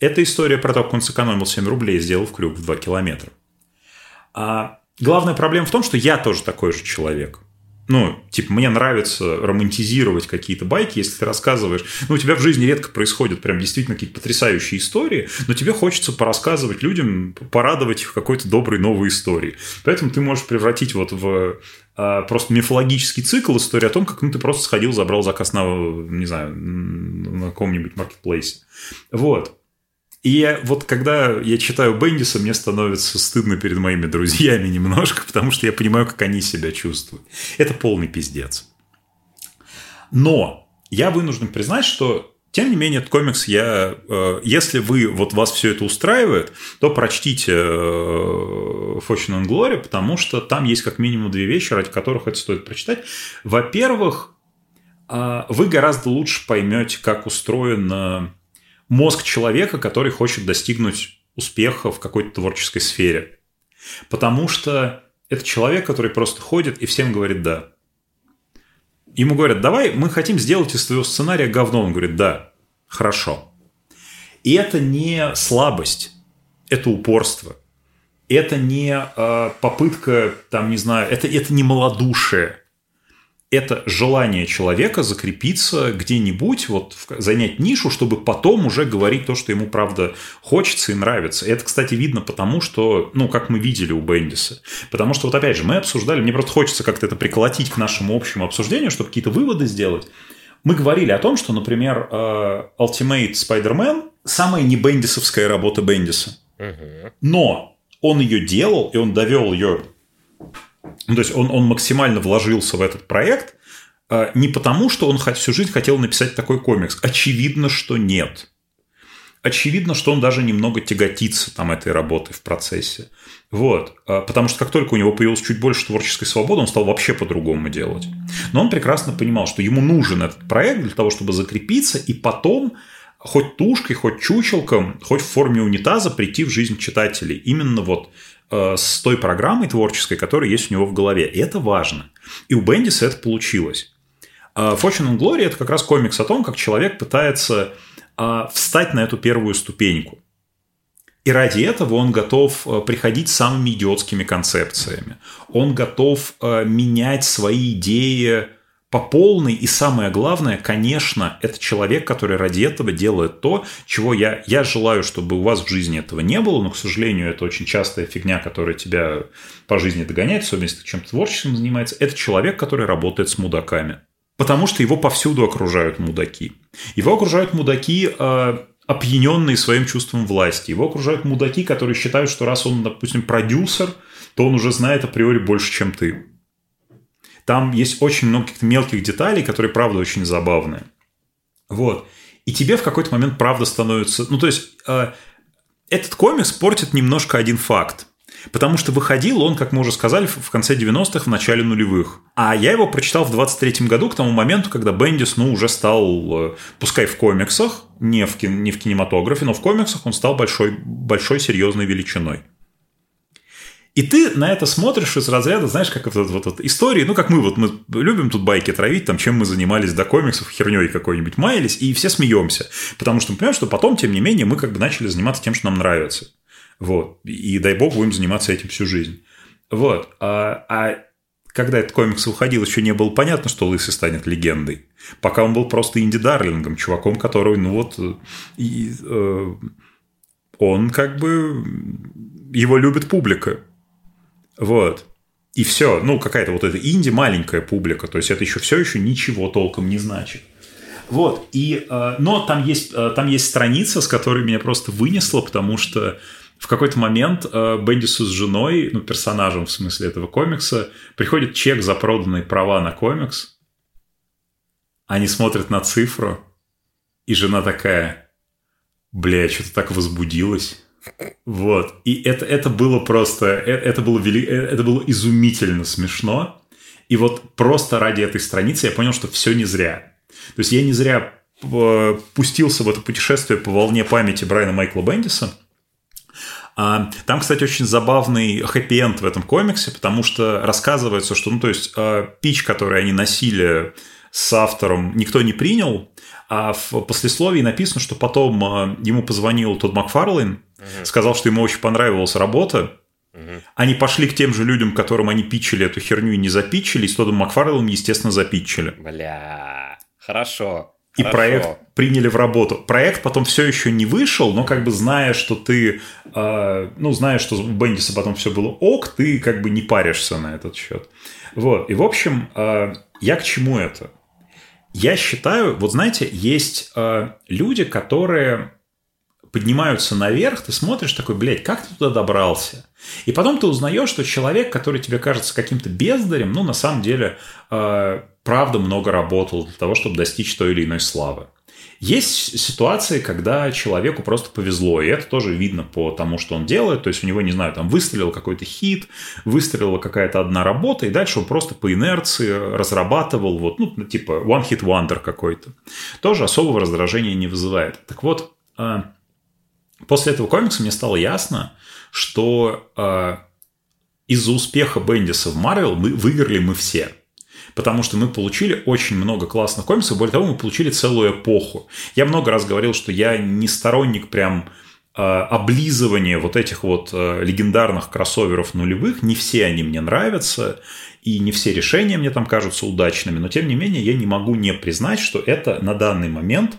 Это история про то, как он сэкономил 7 рублей и сделал в крюк в 2 километра. А Главная проблема в том, что я тоже такой же человек. Ну, типа, мне нравится романтизировать какие-то байки, если ты рассказываешь. Ну, у тебя в жизни редко происходят прям действительно какие-то потрясающие истории, но тебе хочется порассказывать людям, порадовать их какой-то доброй новой истории. Поэтому ты можешь превратить вот в а, просто мифологический цикл истории о том, как ну, ты просто сходил, забрал заказ на, не знаю, на каком-нибудь маркетплейсе. Вот. И вот когда я читаю Бендиса, мне становится стыдно перед моими друзьями немножко, потому что я понимаю, как они себя чувствуют. Это полный пиздец. Но я вынужден признать, что тем не менее, этот комикс я... Э, если вы, вот вас все это устраивает, то прочтите э, Fortune and Glory, потому что там есть как минимум две вещи, ради которых это стоит прочитать. Во-первых, э, вы гораздо лучше поймете, как устроена мозг человека, который хочет достигнуть успеха в какой-то творческой сфере. Потому что это человек, который просто ходит и всем говорит «да». Ему говорят, давай, мы хотим сделать из твоего сценария говно. Он говорит, да, хорошо. И это не слабость, это упорство. Это не э, попытка, там, не знаю, это, это не малодушие это желание человека закрепиться где-нибудь, вот занять нишу, чтобы потом уже говорить то, что ему правда хочется и нравится. И это, кстати, видно потому, что, ну, как мы видели у Бендиса. Потому что, вот опять же, мы обсуждали, мне просто хочется как-то это приколотить к нашему общему обсуждению, чтобы какие-то выводы сделать. Мы говорили о том, что, например, э, Ultimate Spider-Man – самая не бендисовская работа Бендиса. Но он ее делал, и он довел ее ну, то есть он, он максимально вложился в этот проект а, не потому, что он всю жизнь хотел написать такой комикс. Очевидно, что нет. Очевидно, что он даже немного тяготится там этой работой в процессе. Вот. А, потому что как только у него появилось чуть больше творческой свободы, он стал вообще по-другому делать. Но он прекрасно понимал, что ему нужен этот проект для того, чтобы закрепиться и потом хоть тушкой, хоть чучелком, хоть в форме унитаза прийти в жизнь читателей. Именно вот Э, с той программой творческой, которая есть у него в голове. И это важно. И у Бендиса это получилось. Э, Fortune and Glory – это как раз комикс о том, как человек пытается э, встать на эту первую ступеньку. И ради этого он готов приходить с самыми идиотскими концепциями. Он готов менять свои идеи по полной. И самое главное, конечно, это человек, который ради этого делает то, чего я, я желаю, чтобы у вас в жизни этого не было, но, к сожалению, это очень частая фигня, которая тебя по жизни догоняет, особенно если ты чем-то творческим занимается. Это человек, который работает с мудаками. Потому что его повсюду окружают мудаки. Его окружают мудаки, э, опьяненные своим чувством власти. Его окружают мудаки, которые считают, что раз он, допустим, продюсер, то он уже знает априори больше, чем ты. Там есть очень много каких-то мелких деталей, которые, правда, очень забавные. Вот. И тебе в какой-то момент правда становится... Ну, то есть, э, этот комикс портит немножко один факт. Потому что выходил он, как мы уже сказали, в конце 90-х, в начале нулевых. А я его прочитал в 23-м году, к тому моменту, когда Бендис, ну, уже стал, э, пускай в комиксах, не в, кин, не в кинематографе, но в комиксах он стал большой, большой серьезной величиной. И ты на это смотришь из разряда, знаешь, как вот, вот, вот истории, ну, как мы вот, мы любим тут байки травить, там, чем мы занимались до комиксов, херней какой-нибудь маялись, и все смеемся. Потому что мы понимаем, что потом, тем не менее, мы как бы начали заниматься тем, что нам нравится. Вот. И дай бог будем заниматься этим всю жизнь. Вот. А, а когда этот комикс выходил, еще не было понятно, что Лысый станет легендой. Пока он был просто инди-дарлингом, чуваком, который, ну вот, и, э, он как бы... Его любит публика. Вот. И все. Ну, какая-то вот эта инди маленькая публика. То есть это еще все еще ничего толком не значит. Вот. И, э, но там есть, э, там есть страница, с которой меня просто вынесло, потому что в какой-то момент э, Бендису с женой, ну, персонажем в смысле этого комикса, приходит чек за проданные права на комикс. Они смотрят на цифру, и жена такая, бля, что-то так возбудилась. Вот. И это, это было просто... Это, это, было вели, это было изумительно смешно. И вот просто ради этой страницы я понял, что все не зря. То есть я не зря э, пустился в это путешествие по волне памяти Брайана Майкла Бендиса. А, там, кстати, очень забавный хэппи-энд в этом комиксе, потому что рассказывается, что, ну, то есть, э, пич, который они носили с автором, никто не принял, а в послесловии написано, что потом э, ему позвонил тот Макфарлейн, угу. сказал, что ему очень понравилась работа. Угу. Они пошли к тем же людям, которым они питчили эту херню и не запитчили, и с Тодом Макфарлейном, естественно, запитчили. Бля, хорошо. И Хорошо. проект приняли в работу. Проект потом все еще не вышел, но как бы зная, что ты, э, ну, зная, что у Бендиса потом все было ок, ты как бы не паришься на этот счет. Вот. И, в общем, э, я к чему это? Я считаю, вот знаете, есть э, люди, которые поднимаются наверх, ты смотришь такой, блядь, как ты туда добрался? И потом ты узнаешь, что человек, который тебе кажется каким-то бездарем, ну, на самом деле, э, правда много работал для того, чтобы достичь той или иной славы. Есть ситуации, когда человеку просто повезло, и это тоже видно по тому, что он делает. То есть у него, не знаю, там выстрелил какой-то хит, выстрелила какая-то одна работа, и дальше он просто по инерции разрабатывал, вот, ну, типа one hit wonder какой-то. Тоже особого раздражения не вызывает. Так вот, э, после этого комикса мне стало ясно, что э, из-за успеха Бендиса в Марвел мы выиграли мы все. Потому что мы получили очень много классных комиксов, более того, мы получили целую эпоху. Я много раз говорил, что я не сторонник прям э, облизывания вот этих вот э, легендарных кроссоверов нулевых, не все они мне нравятся, и не все решения мне там кажутся удачными, но тем не менее я не могу не признать, что это на данный момент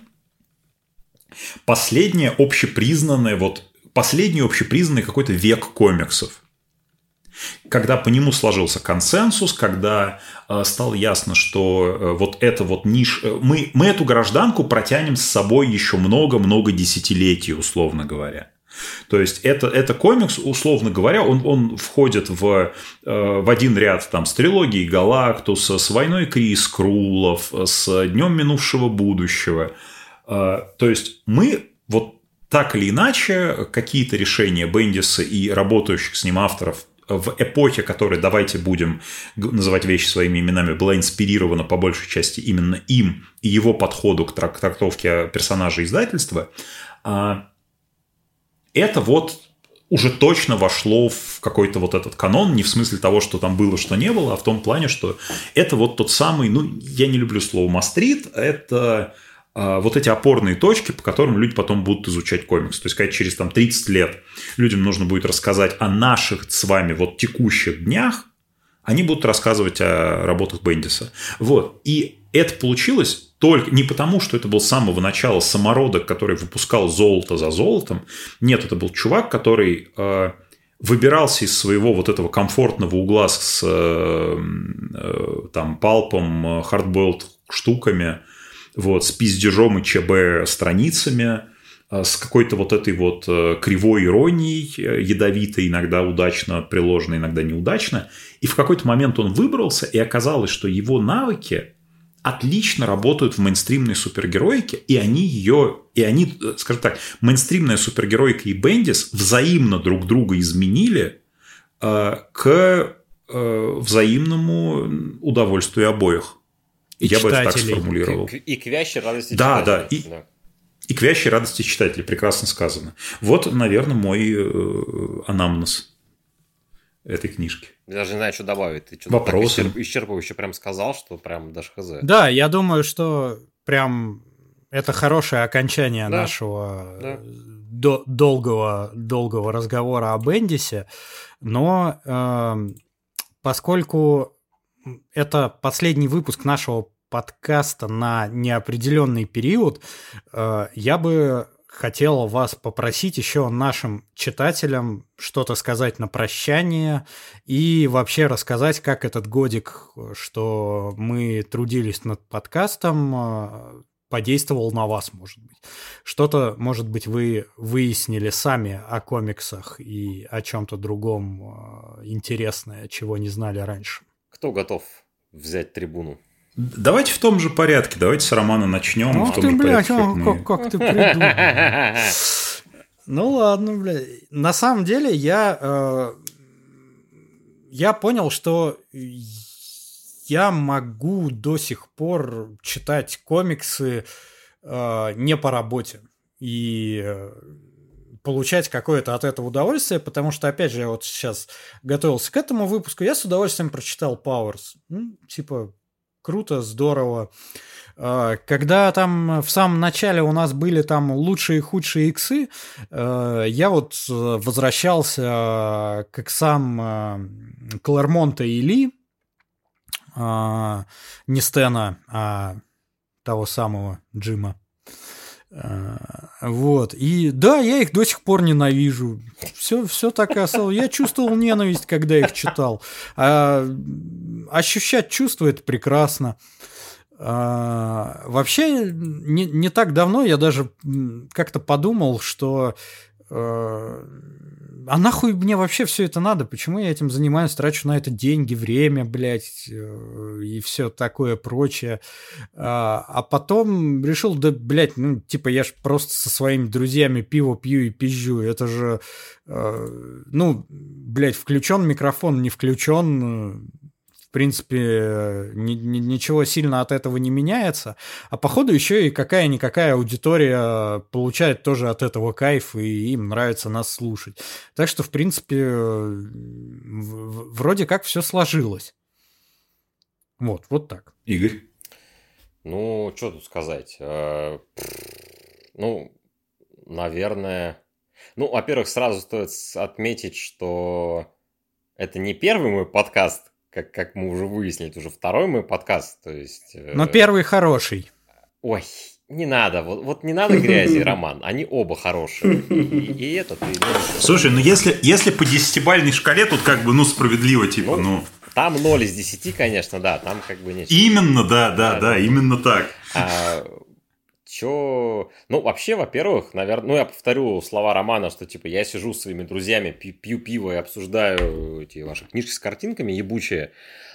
последнее общепризнанное, вот последний общепризнанный какой-то век комиксов когда по нему сложился консенсус, когда э, стало ясно, что э, вот это вот ниш... Э, мы, мы эту гражданку протянем с собой еще много-много десятилетий, условно говоря. То есть это, это комикс, условно говоря, он, он входит в, э, в один ряд там, с трилогией Галактуса, с войной Крис Крулов, с Днем минувшего будущего. Э, то есть мы вот так или иначе какие-то решения Бендиса и работающих с ним авторов в эпохе, которая, давайте будем называть вещи своими именами, была инспирирована по большей части именно им и его подходу к трактовке персонажа издательства, а, это вот уже точно вошло в какой-то вот этот канон, не в смысле того, что там было, что не было, а в том плане, что это вот тот самый, ну, я не люблю слово «мастрит», это вот эти опорные точки, по которым люди потом будут изучать комикс. То есть, когда через там, 30 лет людям нужно будет рассказать о наших с вами вот текущих днях, они будут рассказывать о работах Бендиса. Вот. И это получилось только не потому, что это был с самого начала самородок, который выпускал золото за золотом. Нет, это был чувак, который э, выбирался из своего вот этого комфортного угла с э, э, там палпом, хардбойлд штуками, вот, с пиздежом и ЧБ страницами, э, с какой-то вот этой вот э, кривой иронией, э, ядовитой, иногда удачно приложенной, иногда неудачно. И в какой-то момент он выбрался, и оказалось, что его навыки отлично работают в мейнстримной супергероике, и они ее, и они, скажем так, мейнстримная супергероика и Бендис взаимно друг друга изменили э, к э, взаимному удовольствию обоих. И Я бы это так читателей. сформулировал. И, и к вящей радости Да, да, читателей. и- И к вящей радости читателей, прекрасно сказано. Вот, наверное, мой э, анамнез этой книжки. Я даже не знаю, что добавить. Ты что-то Вопросы? так исчерп- исчерпывающе прям сказал, что прям даже хз. Да, я думаю, что прям это хорошее окончание Да, нашего да. э, до- долгого, долгого разговора о Бендисе. Но эм, поскольку это последний выпуск нашего подкаста на неопределенный период, э, я бы хотел вас попросить еще нашим читателям что-то сказать на прощание и вообще рассказать, как этот годик, что мы трудились над подкастом, э, подействовал на вас, может быть. Что-то, может быть, вы выяснили сами о комиксах и о чем-то другом э, интересное, чего не знали раньше. Кто готов взять трибуну? Давайте в том же порядке. Давайте с романа начнем. в Ах том ты, же блядь, порядке, а, как мы- как, как ты придумал. Ну ладно, блядь. На самом деле я, э, я понял, что я могу до сих пор читать комиксы э, не по работе и э, получать какое-то от этого удовольствие, потому что, опять же, я вот сейчас готовился к этому выпуску, я с удовольствием прочитал Powers. М, типа, круто, здорово. Э, Когда там в самом начале у нас были там лучшие и худшие иксы, э, я вот э, возвращался э, к иксам Клэрмонта и Ли, не Стена, а того самого Джима. Э, Вот. И да, я их до сих пор ненавижу. Все, все так и осталось. Я чувствовал ненависть, когда их читал. А, ощущать чувства это прекрасно. А, вообще, не, не так давно я даже как-то подумал, что э, а нахуй мне вообще все это надо? Почему я этим занимаюсь, трачу на это деньги, время, блядь, э, и все такое прочее. А, а потом решил, да, блядь, ну, типа, я ж просто со своими друзьями пиво пью и пизжу. Это же, э, ну, блядь, включен микрофон, не включен, э, в принципе, э, ни- ни- ничего сильно от этого не меняется. А походу еще и какая-никакая аудитория получает тоже от этого кайф, и им нравится нас слушать. Так что, в принципе, э, в- в- вроде как все сложилось. Вот, вот так. Игорь? Ну, что тут сказать? Э, Ну, наверное... Ну, во-первых, сразу стоит отметить, что это не первый мой подкаст, как, как мы уже выяснили, это уже второй мой подкаст. То есть... э, Но первый хороший. Ой, не надо, вот, вот не надо грязи, [laughs] Роман. Они оба хорошие. И, и это ты... ну, Слушай, ну если, если по десятибальной шкале, тут как бы, ну, справедливо, типа, Ну, ну... Там 0 из 10, конечно, да, там как бы нечего. Именно, да, да, Да, да, да. именно так. А, чё... Ну, вообще, во-первых, наверное... Ну, я повторю слова Романа, что, типа, я сижу с своими друзьями, пью пиво и обсуждаю эти ваши книжки с картинками ебучие.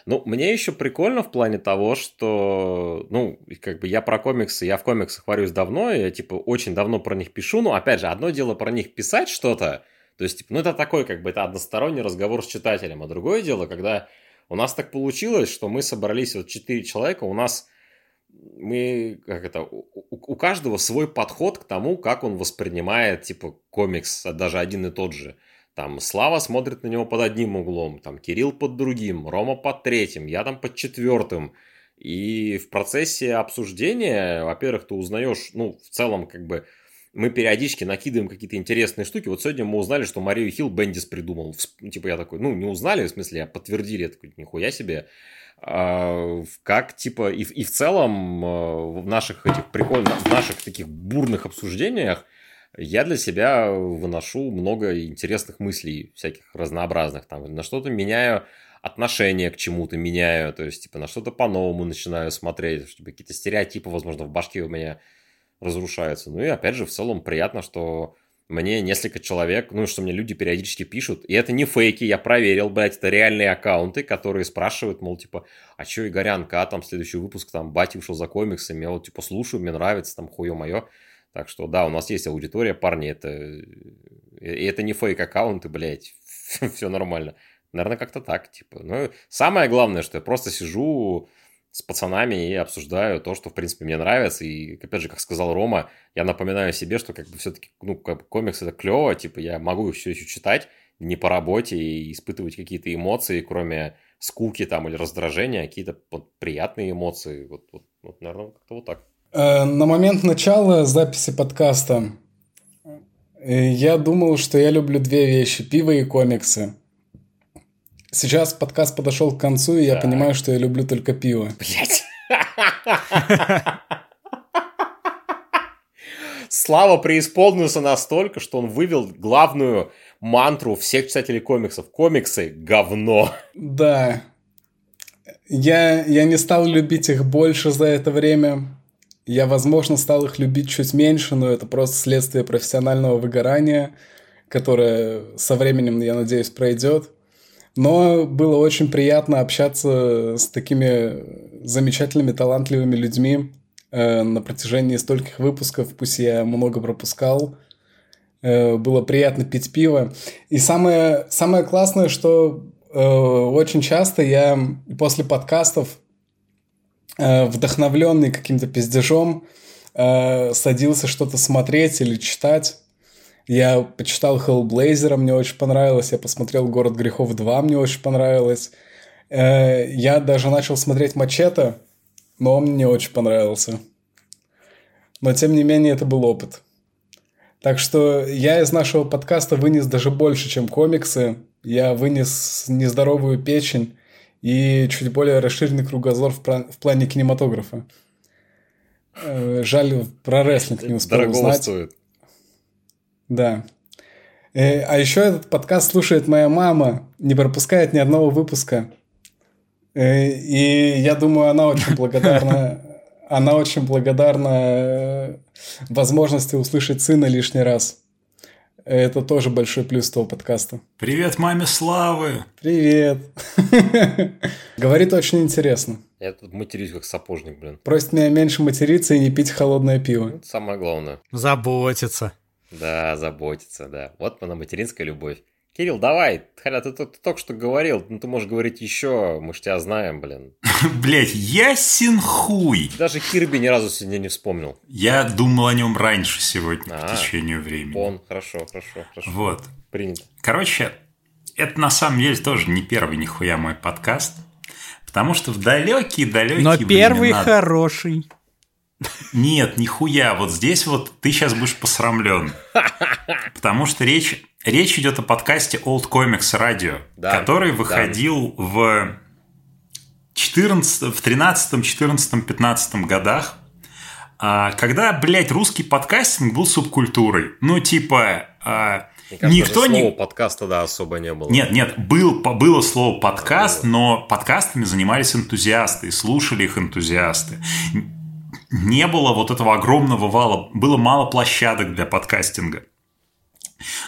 Ну, мне еще прикольно в плане того, что, ну, как бы я про комиксы, я в комиксах варюсь давно, я, типа, очень давно про них пишу, но, опять же, одно дело про них писать что-то, то есть, типа, ну, это такой, как бы, это односторонний разговор с читателем, а другое дело, когда у нас так получилось, что мы собрались вот четыре человека, у нас мы, как это, у, у- каждого свой подход к тому, как он воспринимает, типа, комикс, а даже один и тот же. Там Слава смотрит на него под одним углом, там Кирилл под другим, Рома под третьим, я там под четвертым. И в процессе обсуждения, во-первых, ты узнаешь, ну, в целом, как бы, мы периодически накидываем какие-то интересные штуки. Вот сегодня мы узнали, что Марию Хилл Бендис придумал. Типа я такой, ну, не узнали, в смысле, а подтвердили. Я такой, нихуя себе. А, Как, типа, и, и в целом э, в наших этих прикольных, в наших таких бурных обсуждениях я для себя выношу много интересных мыслей, всяких разнообразных. Там, на что-то меняю отношение к чему-то, меняю, то есть, типа, на что-то по-новому начинаю смотреть, чтобы какие-то стереотипы, возможно, в башке у меня разрушаются. Ну и, опять же, в целом приятно, что мне несколько человек, ну, что мне люди периодически пишут, и это не фейки, я проверил, блядь, это реальные аккаунты, которые спрашивают, мол, типа, а чё, Игорянка, а там следующий выпуск, там, Бати ушел за комиксами, я вот, типа, слушаю, мне нравится, там, хуё моё. Так что, да, у нас есть аудитория, парни, это... И это не фейк-аккаунты, блядь, [laughs] все нормально. Наверное, как-то так, типа. Ну, самое главное, что я просто сижу с пацанами и обсуждаю то, что, в принципе, мне нравится. И, опять же, как сказал Рома, я напоминаю себе, что, как бы, все-таки, ну, как бы, комикс это клево, типа, я могу все еще читать не по работе и испытывать какие-то эмоции, кроме скуки там или раздражения, а какие-то приятные эмоции. Вот, вот, вот, наверное, как-то вот так. Э, На момент начала записи подкаста э, я думал, что я люблю две вещи – пиво и комиксы. Сейчас подкаст подошел к концу, и я понимаю, что я люблю только пиво. Блять. [laughs] Слава преисполнился настолько, что он вывел главную мантру всех читателей комиксов. Комиксы – говно. Да. Я, я не стал любить их больше за это время. Я, возможно, стал их любить чуть меньше, но это просто следствие профессионального выгорания, которое со временем, я надеюсь, пройдет. Но было очень приятно общаться с такими замечательными, талантливыми людьми э, на протяжении стольких выпусков, пусть я много пропускал. Э, было приятно пить пиво. И самое, самое классное, что э, очень часто я после подкастов, э, вдохновленный каким-то пиздежом, э, садился что-то смотреть или читать. Я почитал Hellblazer, мне очень понравилось. Я посмотрел «Город грехов 2», мне очень понравилось. Э, Я даже начал смотреть «Мачете», но он мне не очень понравился. Но, тем не менее, это был опыт. Так что я из нашего подкаста вынес даже больше, чем комиксы. Я вынес нездоровую печень и чуть более расширенный кругозор в, в плане кинематографа. Э, Жаль, про рестлинг не успел Дорого узнать. стоит. Да. Э, А еще этот подкаст слушает моя мама, не пропускает ни одного выпуска. Э, И я думаю, она очень [laughs] благодарна. Она очень благодарна э, возможности услышать сына лишний раз. Это тоже большой плюс того подкаста. Привет, маме Славы! Привет. [laughs] Говорит очень интересно. Я тут матерюсь как сапожник, блин. Просит меня меньше материться и не пить холодное пиво. Это самое главное. Заботиться. Да, заботиться, да. Вот она материнская любовь. Кирилл, давай, хотя ты, ты- ты только что говорил, ну ты можешь говорить еще, мы ж тебя знаем, блин. [laughs] Блять, ясен хуй! Даже Кирби ни разу сегодня не вспомнил. Я думал о нем раньше сегодня, А, по течению времени. Он, хорошо, хорошо, хорошо. Вот. Принято. Короче, это на самом деле тоже не первый нихуя мой подкаст. Потому что в далекие-далекие Но первый времена- хороший. Нет, нихуя. Вот здесь вот ты сейчас будешь посрамлен. [laughs] Потому что речь, речь идет о подкасте Old Comics Radio, Да, который да. выходил в 14, в 13, 14, 15 годах. а, Когда, блядь, русский подкастинг был субкультурой. Ну, типа, а, Мне кажется, никто не... слова подкаста, да, особо не было. Нет, нет, был, было слово подкаст, но подкастами занимались энтузиасты, и слушали их энтузиасты. Не было вот этого огромного вала, было мало площадок для подкастинга.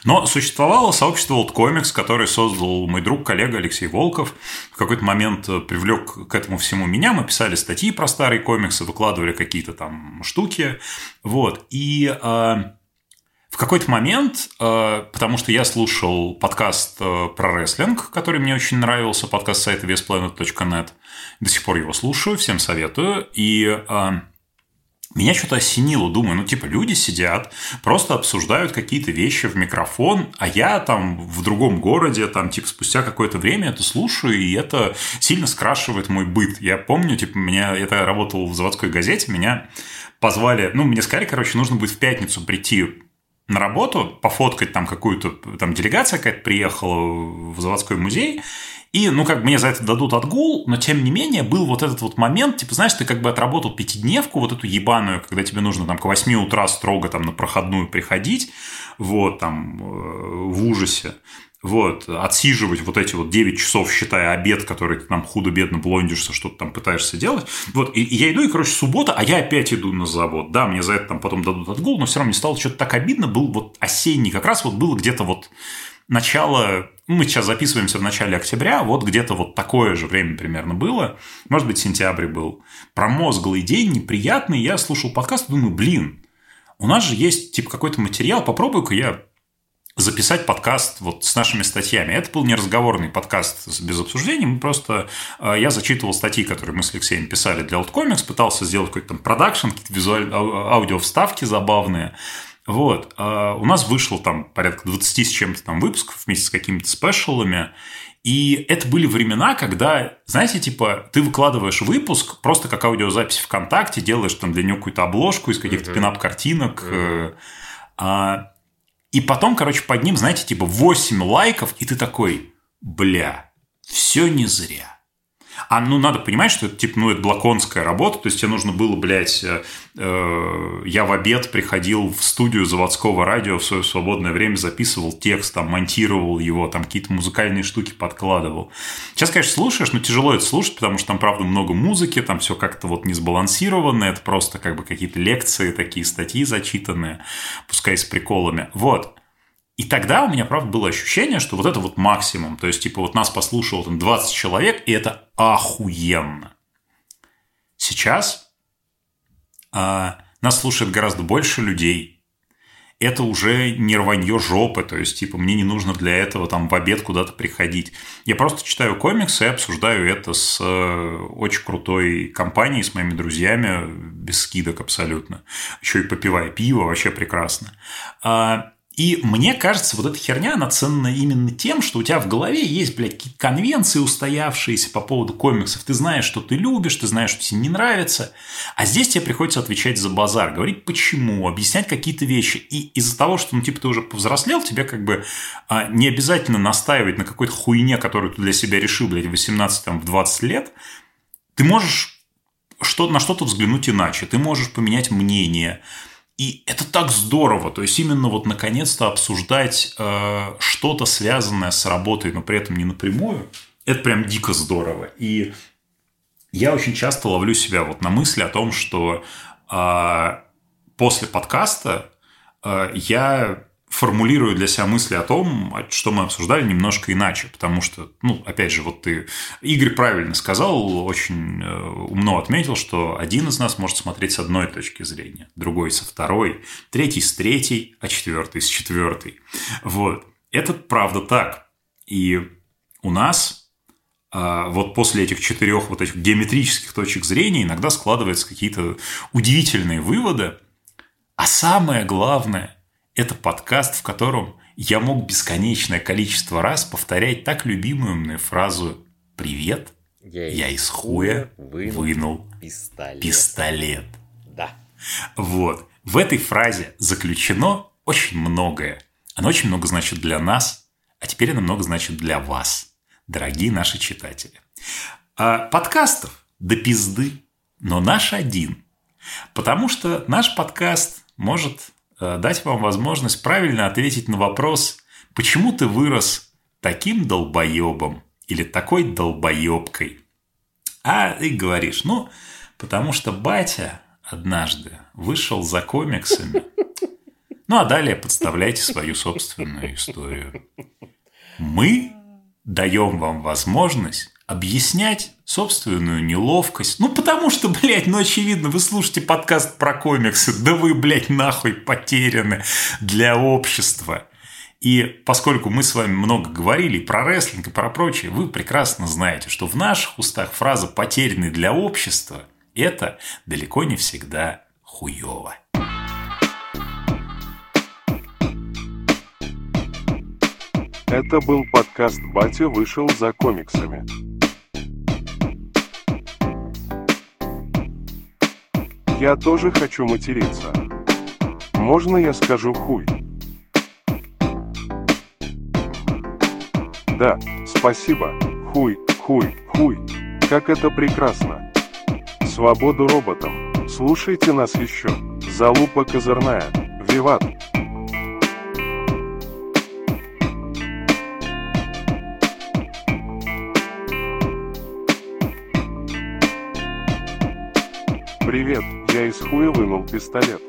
Но существовало сообщество Old которое создал мой друг, коллега Алексей Волков. В какой-то момент э, привлек к этому всему меня. Мы писали статьи про старые комиксы, выкладывали какие-то там штуки. Вот. И э, в какой-то момент, э, потому что я слушал подкаст э, про рестлинг, который мне очень нравился, подкаст сайта весplanet.net, до сих пор его слушаю, всем советую, и э, меня что-то осенило, думаю, ну типа люди сидят, просто обсуждают какие-то вещи в микрофон, а я там в другом городе, там типа спустя какое-то время это слушаю, и это сильно скрашивает мой быт. Я помню, типа, меня, это работал в заводской газете, меня позвали, ну, мне сказали, короче, нужно будет в пятницу прийти на работу, пофоткать там какую-то, там делегация какая-то приехала в заводской музей, и, ну, как мне за это дадут отгул, но тем не менее был вот этот вот момент, типа, знаешь, ты как бы отработал пятидневку, вот эту ебаную, когда тебе нужно там к 8 утра строго там на проходную приходить, вот, там, э, в ужасе, вот, отсиживать вот эти вот 9 часов, считая обед, который ты там худо-бедно блондишься, что-то там пытаешься делать. Вот, и, и я иду, и, короче, суббота, а я опять иду на завод. Да, мне за это там потом дадут отгул, но все равно мне стало что-то так обидно. Был вот осенний, как раз вот было где-то вот начало мы сейчас записываемся в начале октября, вот где-то вот такое же время примерно было, может быть, сентябрь был, промозглый день, неприятный, я слушал подкаст думаю, блин, у нас же есть типа какой-то материал, попробую-ка я записать подкаст вот с нашими статьями. Это был не разговорный подкаст без обсуждений, мы просто... Э, я зачитывал статьи, которые мы с Алексеем писали для Outcomics, пытался сделать какой-то там продакшн, какие-то визуальные аудио вставки забавные. Вот. А у нас вышло там порядка 20 с чем-то там выпусков вместе с какими-то спешалами. И это были времена, когда, знаете, типа, ты выкладываешь выпуск просто как аудиозапись ВКонтакте, делаешь там для него какую-то обложку из каких-то uh-huh. пинап-картинок. Uh-huh. А, и потом, короче, под ним, знаете, типа 8 лайков, и ты такой, бля, все не зря. А ну надо понимать, что это типа, ну, это блоконская работа, то есть тебе нужно было, блядь, э, э, я в обед приходил в студию заводского радио в свое свободное время, записывал текст, там, монтировал его, там какие-то музыкальные штуки подкладывал. Сейчас, конечно, слушаешь, но тяжело это слушать, потому что там, правда, много музыки, там все как-то вот не сбалансировано, это просто как бы какие-то лекции, такие статьи зачитанные, пускай с приколами. Вот. И тогда у меня, правда, было ощущение, что вот это вот максимум. То есть, типа, вот нас послушало там 20 человек, и это охуенно. Сейчас а, нас слушает гораздо больше людей. Это уже не рванье жопы, то есть, типа, мне не нужно для этого там в обед куда-то приходить. Я просто читаю комиксы и обсуждаю это с э, очень крутой компанией, с моими друзьями, без скидок абсолютно. Еще и попивая пиво, вообще прекрасно. А, и мне кажется, вот эта херня, она ценна именно тем, что у тебя в голове есть, блядь, какие-то конвенции устоявшиеся по поводу комиксов. Ты знаешь, что ты любишь, ты знаешь, что тебе не нравится. А здесь тебе приходится отвечать за базар, говорить почему, объяснять какие-то вещи. И из-за того, что, ну, типа, ты уже повзрослел, тебе как бы а, не обязательно настаивать на какой-то хуйне, которую ты для себя решил, блядь, в 18, там, в 20 лет. Ты можешь что, на что-то взглянуть иначе. Ты можешь поменять мнение. И это так здорово, то есть именно вот наконец-то обсуждать э, что-то связанное с работой, но при этом не напрямую, это прям дико здорово. И я очень часто ловлю себя вот на мысли о том, что э, после подкаста э, я формулирую для себя мысли о том, что мы обсуждали немножко иначе, потому что, ну, опять же, вот ты, Игорь правильно сказал, очень э, умно отметил, что один из нас может смотреть с одной точки зрения, другой со второй, третий с третьей, а четвертый с четвертой. Вот. Это правда так. И у нас а, вот после этих четырех вот этих геометрических точек зрения иногда складываются какие-то удивительные выводы. А самое главное, это подкаст, в котором я мог бесконечное количество раз повторять так любимую мне фразу «Привет, я, я из хуя вынул, вынул пистолет. пистолет». Да. Вот. В этой фразе заключено очень многое. Оно очень много значит для нас, а теперь оно много значит для вас, дорогие наши читатели. А подкастов до пизды, но наш один. Потому что наш подкаст может дать вам возможность правильно ответить на вопрос, почему ты вырос таким долбоебом или такой долбоебкой. А ты говоришь, ну, потому что батя однажды вышел за комиксами. Ну, а далее подставляйте свою собственную историю. Мы даем вам возможность объяснять собственную неловкость. Ну, потому что, блядь, ну, очевидно, вы слушаете подкаст про комиксы, да вы, блядь, нахуй потеряны для общества. И поскольку мы с вами много говорили про рестлинг и про прочее, вы прекрасно знаете, что в наших устах фраза «потерянный для общества» – это далеко не всегда хуево. Это был подкаст «Батя вышел за комиксами». Я тоже хочу материться. Можно я скажу хуй? Да, спасибо. Хуй, хуй, хуй. Как это прекрасно. Свободу роботам. Слушайте нас еще. Залупа козырная. Виват. Привет, я из хуя вынул пистолет.